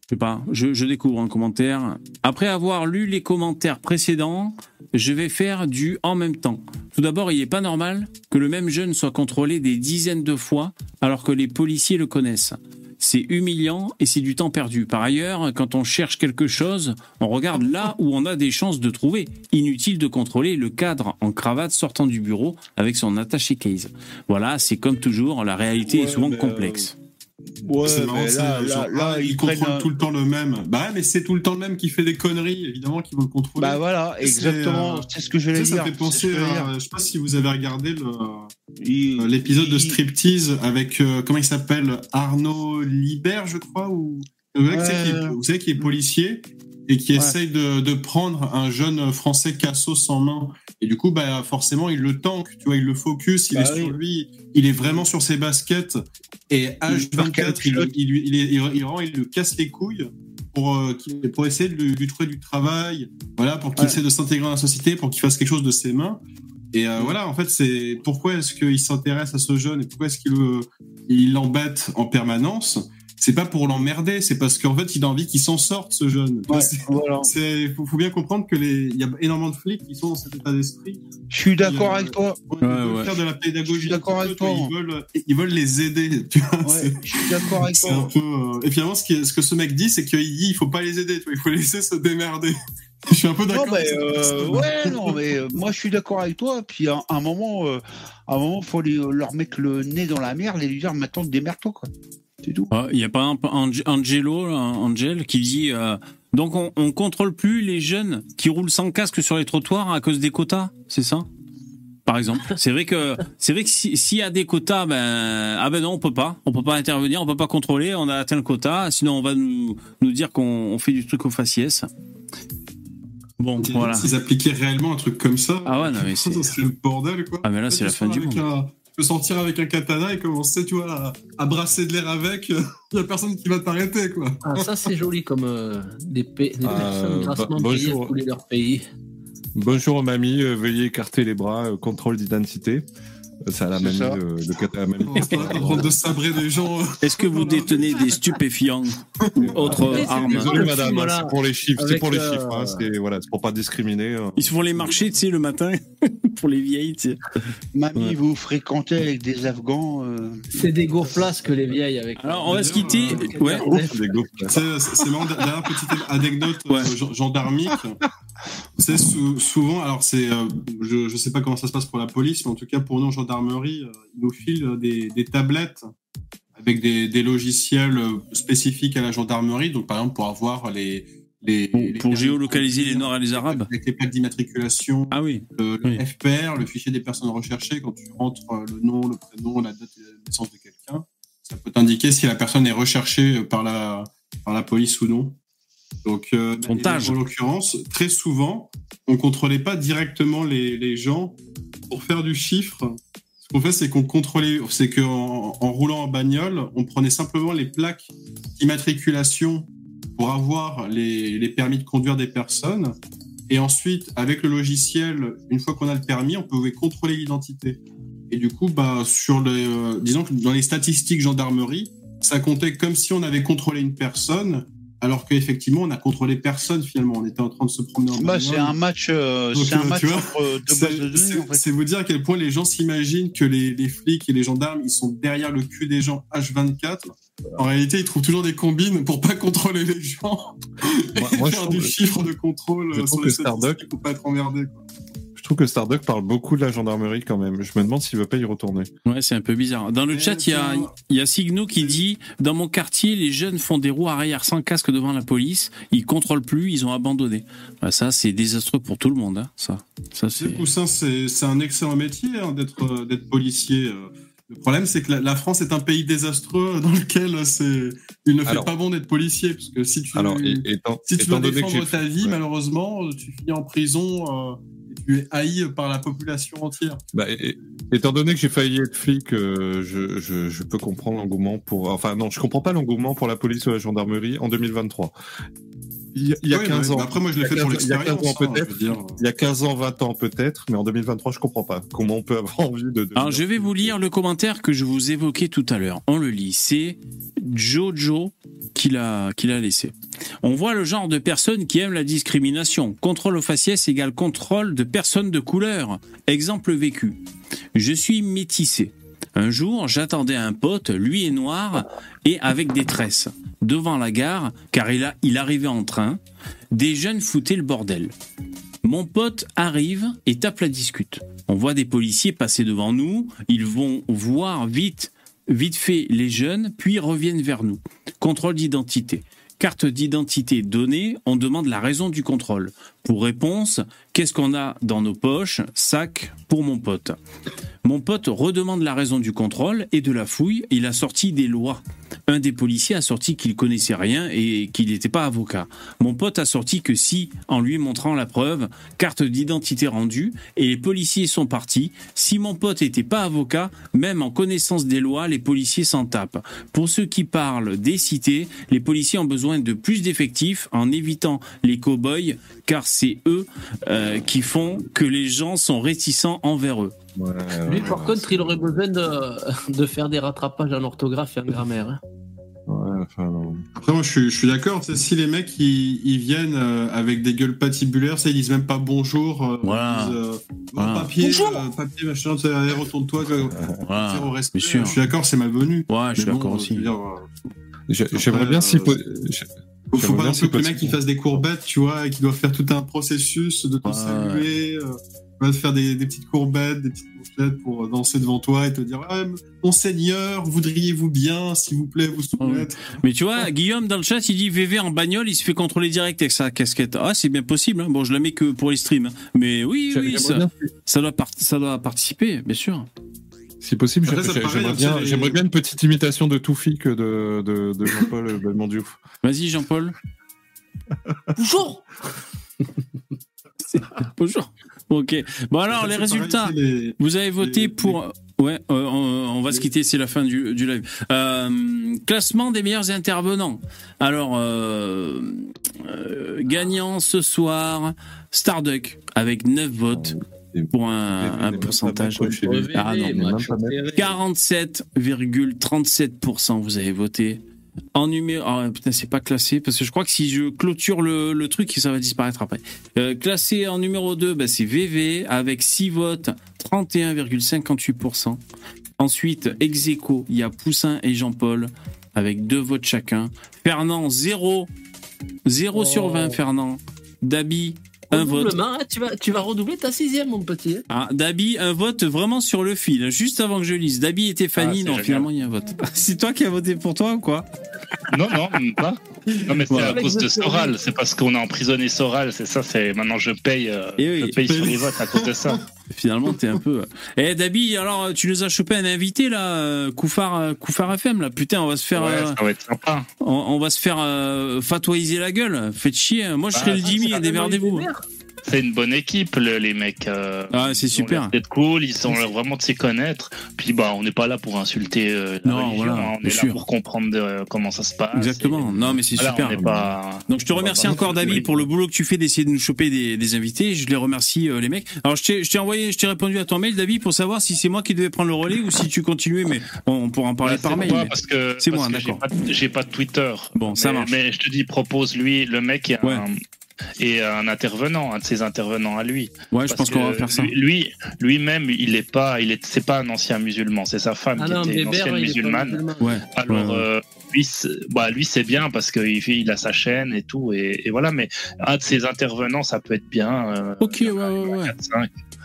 A: je sais pas, je, je, découvre un commentaire. Après avoir lu les commentaires précédents, je vais faire du en même temps. Tout d'abord, il n'est pas normal que le même jeune soit contrôlé des dizaines de fois alors que les policiers le connaissent c'est humiliant et c'est du temps perdu. Par ailleurs, quand on cherche quelque chose, on regarde là où on a des chances de trouver. Inutile de contrôler le cadre en cravate sortant du bureau avec son attaché case. Voilà, c'est comme toujours, la réalité est souvent complexe.
C: Ouais, c'est marrant, là, là, il contrôle tout le temps le même. Bah mais c'est tout le temps le même qui fait des conneries, évidemment, qui veut le contrôler.
J: Bah voilà, exactement, euh, c'est ce que je dire.
C: Ça fait penser à, je sais pas si vous avez regardé euh, l'épisode de Striptease avec, euh, comment il s'appelle, Arnaud Libert, je crois, ou... Vous savez qui est policier? Et qui essaye de, de, prendre un jeune français cassos en main. Et du coup, bah, forcément, il le tank, tu vois, il le focus, il bah est sur lui, il est vraiment sur ses baskets. Et H24, il, il, il, il, il, rend, il le casse les couilles pour, euh, pour essayer de lui, trouver du travail, voilà, pour qu'il essaie de s'intégrer dans la société, pour qu'il fasse quelque chose de ses mains. Et euh, voilà, en fait, c'est pourquoi est-ce qu'il s'intéresse à ce jeune et pourquoi est-ce qu'il l'embête en permanence? C'est pas pour l'emmerder, c'est parce qu'en fait, il a envie qu'il s'en sorte, ce jeune. Il faut, bien comprendre que les, il y a énormément de flics qui sont dans cet état d'esprit.
J: Je suis d'accord avec toi.
C: Ils veulent faire de la pédagogie.
J: d'accord avec toi.
C: Ils veulent, ils veulent les aider. Tu vois,
J: je suis d'accord avec toi.
C: Un peu, euh, Et finalement, ce, qui, ce que ce mec dit, c'est qu'il dit, il faut pas les aider. Tu vois, il faut les laisser se démerder. je suis un peu d'accord.
J: Mais euh, ouais, non, mais euh, moi, je suis d'accord avec toi. Puis à un moment, à un moment, faut leur mettre le nez dans la merde et lui dire, maintenant, démerde-toi, quoi.
A: Ah, il y a pas un Angelo, Angel, qui dit euh, donc on, on contrôle plus les jeunes qui roulent sans casque sur les trottoirs à cause des quotas, c'est ça? Par exemple, c'est vrai que c'est vrai que s'il y a des quotas, ben ah ben non, on peut pas, on peut pas intervenir, on peut pas contrôler, on a atteint le quota, sinon on va nous, nous dire qu'on fait du truc au faciès.
C: Bon, voilà. S'ils appliquaient réellement un truc comme ça,
A: ah ouais, non mais c'est
C: le bordel quoi.
A: Ah mais là c'est la fin du monde
C: peux sortir avec un katana et commencer, tu vois, à, brasser de l'air avec. Il n'y a personne qui va t'arrêter, quoi.
E: Ah, ça, c'est joli comme euh, des, des personnes grassement payées à leur pays.
D: Bonjour, mamie. veuillez écarter les bras. contrôle d'identité. Ça a la même le,
C: le de sabrer des gens.
A: Est-ce que vous détenez des stupéfiants ou autres armes
D: Désolé madame, c'est pour les chiffres, c'est pour les euh, chiffres, hein, c'est voilà, pour pas discriminer.
A: Hein. Ils se font les marchés, tu sais, le matin pour les vieilles, tu sais.
J: Mamie, vous fréquentez avec des Afghans euh,
E: C'est des que les vieilles avec.
A: Alors on va se quitter. ouais.
C: C'est marrant. Dernière petite anecdote ouais. Euh, gendarmique. C'est souvent, alors c'est, je, je sais pas comment ça se passe pour la police, mais en tout cas pour nous gendarmerie, euh, ils nous filent des, tablettes avec des, logiciels euh, spécifiques à la gendarmerie. Donc, par exemple, pour avoir les. les
A: pour, géolocaliser les Noirs et les Arabes
C: Avec les plaques d'immatriculation.
A: Ah oui.
C: Le, FPR, le fichier des personnes recherchées, quand tu rentres euh, le nom, le prénom, la date de naissance de quelqu'un, ça peut t'indiquer si la personne est recherchée par la, par la police ou non. Donc, en l'occurrence, très souvent, on contrôlait pas directement les, les gens pour faire du chiffre ce qu'on fait, c'est qu'on contrôlait, c'est qu'en en roulant en bagnole, on prenait simplement les plaques d'immatriculation pour avoir les, les, permis de conduire des personnes. Et ensuite, avec le logiciel, une fois qu'on a le permis, on pouvait contrôler l'identité. Et du coup, bah, sur le, euh, disons que dans les statistiques gendarmerie, ça comptait comme si on avait contrôlé une personne alors qu'effectivement, on a contrôlé personne finalement. On était en train de se promener en
J: bah, C'est un match, euh, c'est un euh, match entre deux de
C: C'est vous dire à quel point les gens s'imaginent que les, les, flics et les gendarmes, ils sont derrière le cul des gens H24. En réalité, ils trouvent toujours des combines pour pas contrôler les gens. Moi, et faire du chiffre de contrôle
D: je
C: sur
D: les statistiques
C: pour pas être emmerdé. Quoi
D: trouve que Starduck parle beaucoup de la gendarmerie quand même. Je me demande s'il veut pas y retourner.
A: Ouais, c'est un peu bizarre. Dans le chat, il y a, y a Signo qui dit Dans mon quartier, les jeunes font des roues arrière sans casque devant la police. Ils contrôlent plus, ils ont abandonné. Bah, ça, c'est désastreux pour tout le monde. Hein, ça. Ça,
C: c'est... c'est un excellent métier hein, d'être, euh, d'être policier. Euh. Le problème, c'est que la, France est un pays désastreux dans lequel c'est, il ne fait pas bon d'être policier, parce que si tu,
D: Alors,
C: si tu veux défendre ta vie, malheureusement, tu finis en prison. Euh, tu es haï par la population entière.
D: Bah, étant donné que j'ai failli être flic, euh, je, je, je, peux comprendre l'engouement pour. Enfin, non, je comprends pas l'engouement pour la police ou la gendarmerie en 2023. Il y a, 15 ans.
C: après, moi, je l'ai fait pour l'expérience.
D: Hein, peut-être. Il y a 15 ans, 20 ans peut-être, mais en 2023, je comprends pas comment on peut avoir envie de.
A: Alors, je vais vous lire le commentaire que je vous évoquais tout à l'heure. On le lit. C'est Jojo qui l'a qui l'a laissé. On voit le genre de personnes qui aiment la discrimination. Contrôle au faciès égale contrôle de personnes de couleur. Exemple vécu. Je suis métissé. Un jour, j'attendais un pote, lui est noir et avec des tresses. Devant la gare, car il, il arrivait en train, des jeunes foutaient le bordel. Mon pote arrive et tape la discute. On voit des policiers passer devant nous, ils vont voir vite, vite fait les jeunes, puis reviennent vers nous. Contrôle d'identité carte d'identité donnée, on demande la raison du contrôle. Pour réponse, qu'est-ce qu'on a dans nos poches? Sac pour mon pote. Mon pote redemande la raison du contrôle et de la fouille. Il a sorti des lois. Un des policiers a sorti qu'il connaissait rien et qu'il n'était pas avocat. Mon pote a sorti que si, en lui montrant la preuve, carte d'identité rendue, et les policiers sont partis. Si mon pote n'était pas avocat, même en connaissance des lois, les policiers s'en tapent. Pour ceux qui parlent des cités, les policiers ont besoin de plus d'effectifs en évitant les cow-boys, car c'est eux euh, qui font que les gens sont réticents envers eux.
E: Lui, par contre, il aurait besoin de, de, faire des rattrapages en orthographe et en grammaire. Hein.
C: Après, moi, je suis, d'accord. Si les mecs ils, viennent euh, avec des gueules patibulaires, ça, ils disent même pas bonjour. Euh,
A: voilà.
C: Papier, papier, machin, retourne-toi. Voilà. Je suis d'accord, c'est malvenu.
A: Ouais, je suis d'accord aussi.
D: J'aimerais bien si.
C: Il faut pas que le mec il fasse des courbettes, tu vois, et qu'il doit faire tout un processus de te saluer, euh, faire des, petites courbettes, des petites bouchettes pour danser devant toi et te dire ah, Monseigneur, voudriez-vous bien, s'il vous plaît, vous soumettre?
A: Mais tu vois, Guillaume dans le chat, il dit VV en bagnole, il se fait contrôler direct avec sa casquette. Ah, c'est bien possible. Hein. Bon, je la mets que pour les streams. Hein. Mais oui, oui, ça, ça, doit ça doit participer, bien sûr.
D: Si possible, j'aimerais bien, bien, une petite imitation de Toufi que de, de, de Jean-Paul Belmondiouf.
A: Vas-y, Jean-Paul.
H: Bonjour
A: Bonjour. Ok. Bon alors les résultats. vous avez voté pour Ouais, euh, on, va se quitter, c'est la fin du, du live. Euh, classement des meilleurs intervenants. Alors, euh, gagnant ce soir, Starduck avec 9 votes pour un, un pourcentage. Ah non, 47,37% vous avez voté. En numéro, oh, putain, c'est pas classé parce que je crois que si je clôture le, le truc, ça va disparaître après. Euh, classé en numéro 2, bah, c'est VV avec 6 votes, 31,58%. Ensuite, Execo, il y a Poussin et Jean-Paul avec 2 votes chacun. Fernand, 0. 0 sur 20, Fernand. Dabi, un vote.
E: Hein, tu vas, tu vas redoubler ta sixième, mon petit.
A: Ah, Dabi, un vote vraiment sur le fil, juste avant que je lise. Dabi et Stéphanie, ah, non, finalement, il y a un vote. C'est toi qui as voté pour toi ou quoi?
M: Non, non, pas. Non, mais c'est à cause de Soral. C'est parce qu'on a emprisonné Soral. C'est ça, c'est maintenant je paye, euh,
A: eh
M: je paye sur les votes à cause de ça.
A: Finalement, t'es un peu. Eh, Dabi, alors, tu nous as chopé un invité, là, euh, Koufar, euh, Koufar FM, là. Putain, on va se faire.
M: Ouais, ça va être sympa.
A: On, va se faire fatouiser la gueule. Faites chier. Moi, je serai le Jimmy, démerdez-vous.
M: C'est une bonne équipe, les mecs. Euh,
A: ah, c'est super.
M: C'est cool, ils sont vraiment de s'y connaître. Puis, bah, on n'est pas là pour insulter euh, la non, religion, hein. on est là pour comprendre euh, comment ça se passe.
A: Exactement. Non, mais c'est super. Donc, je te remercie encore, David, pour le boulot que tu fais d'essayer de nous choper des, invités. Je les remercie, les mecs. Alors, je t'ai envoyé, je t'ai répondu à ton mail, David, pour savoir si c'est moi qui devais prendre le relais ou si tu continuais, mais on pourra en parler par mail.
M: Parce que c'est moi, d'accord. J'ai pas, de Twitter.
A: Bon, ça marche.
M: Mais je te dis, propose lui, le mec, il un, et un intervenant, un de ses intervenants à lui.
A: Ouais, je pense qu'on va faire ça.
M: Lui, lui-même, il est pas, il est, c'est pas un ancien musulman, c'est sa femme ah qui était une ancienne musulmane.
A: Ouais.
M: Alors, euh, lui, bah, lui c'est bien parce qu'il il a sa chaîne et tout, et, voilà. Mais un de ses intervenants, ça peut être bien.
A: Euh, ok, ouais, ouais, ouais.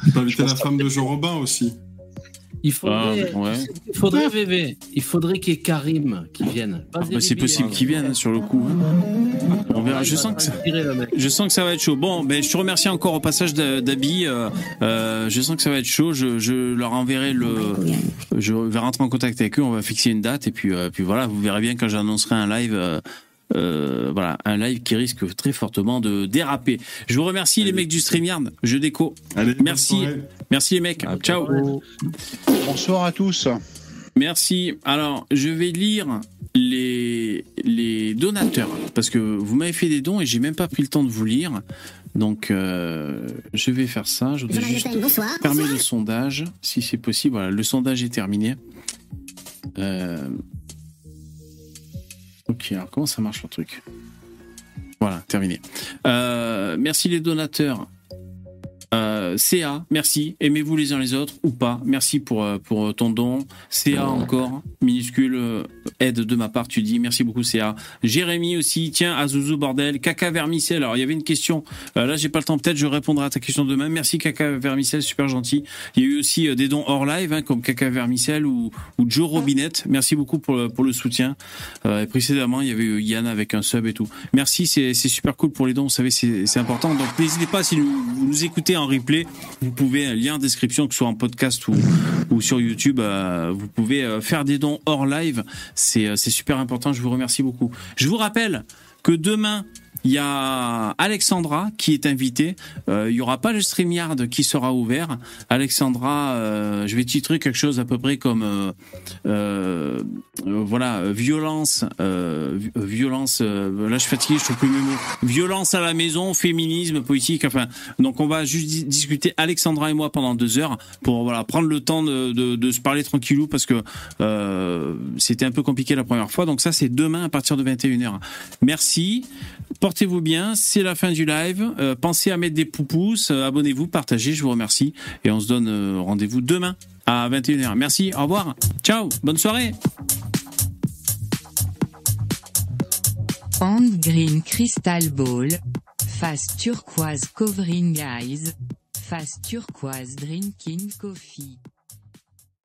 C: Il peut inviter la femme de Jean Robin aussi.
E: Il faudrait, ah, il faudrait VV, il faudrait qu'il y ait Karim qui vienne.
A: Ah, bah, c'est possible qu'il vienne sur le coup. On verra. Je sens que ça, je sens que ça va être chaud. Bon, ben je te remercie encore au passage d'Abi. Euh, euh, je sens que ça va être chaud. Je, je, leur enverrai le. Je vais rentrer en contact avec eux. On va fixer une date et puis, euh, puis voilà. Vous verrez bien quand j'annoncerai un live. Euh, voilà, un live qui risque très fortement de déraper. Je vous remercie les mecs du StreamYard, je déco. Merci, merci les mecs. Ciao.
J: Bonsoir à tous.
A: Merci. Alors, je vais lire les, les donateurs parce que vous m'avez fait des dons et j'ai même pas pris le temps de vous lire. Donc, euh, je vais faire ça. Je vais juste fermer le sondage si c'est possible. Voilà, le sondage est terminé. Euh, Ok, alors comment ça marche le truc? Voilà, terminé. Euh, merci les donateurs. Euh, CA, merci. Aimez-vous les uns les autres ou pas? Merci pour, euh, pour ton don. CA encore, minuscule euh, aide de ma part, tu dis. Merci beaucoup CA. Jérémy aussi, tiens, Azuzu bordel. Caca Vermicelle, alors il y avait une question. là, j'ai pas le temps, peut-être je répondrai à ta question demain. Merci Caca Vermicelle, super gentil. Il y a eu aussi des dons hors live, hein, comme Caca Vermicelle ou, ou Joe Robinette. Merci beaucoup pour le, pour le soutien. précédemment, il y avait eu Yann avec un sub et tout. Merci, c'est super cool pour les dons, vous savez, c'est important. Donc n'hésitez pas, si vous nous écoutez en replay, vous pouvez, un lien en description, que ce soit en podcast ou, ou sur YouTube, euh, vous pouvez euh, faire des dons hors live. Euh, c'est super important, je vous remercie beaucoup. Je vous rappelle que demain, il y a Alexandra qui est invitée. Euh, il y aura pas le StreamYard qui sera ouvert. Alexandra, euh, je vais titrer quelque chose à peu près comme euh, voilà violence, violence. là, je suis fatigué, je trouve plus mes mots. Violence à la maison, féminisme, politique. Enfin, donc on va juste discuter Alexandra et moi pendant deux heures pour voilà prendre le temps de se parler tranquillou parce que c'était un peu compliqué la première fois. Donc ça, c'est demain à partir de 21h. Merci. Portez-vous bien, c'est la fin du live. Euh, pensez à mettre des poupous, euh, abonnez-vous, partagez, je vous remercie. Et on se donne euh, rendez-vous demain à 21h. Merci, au revoir. Ciao, bonne soirée.
P: Hand Green Crystal Ball. Face turquoise covering eyes. Face turquoise drinking coffee.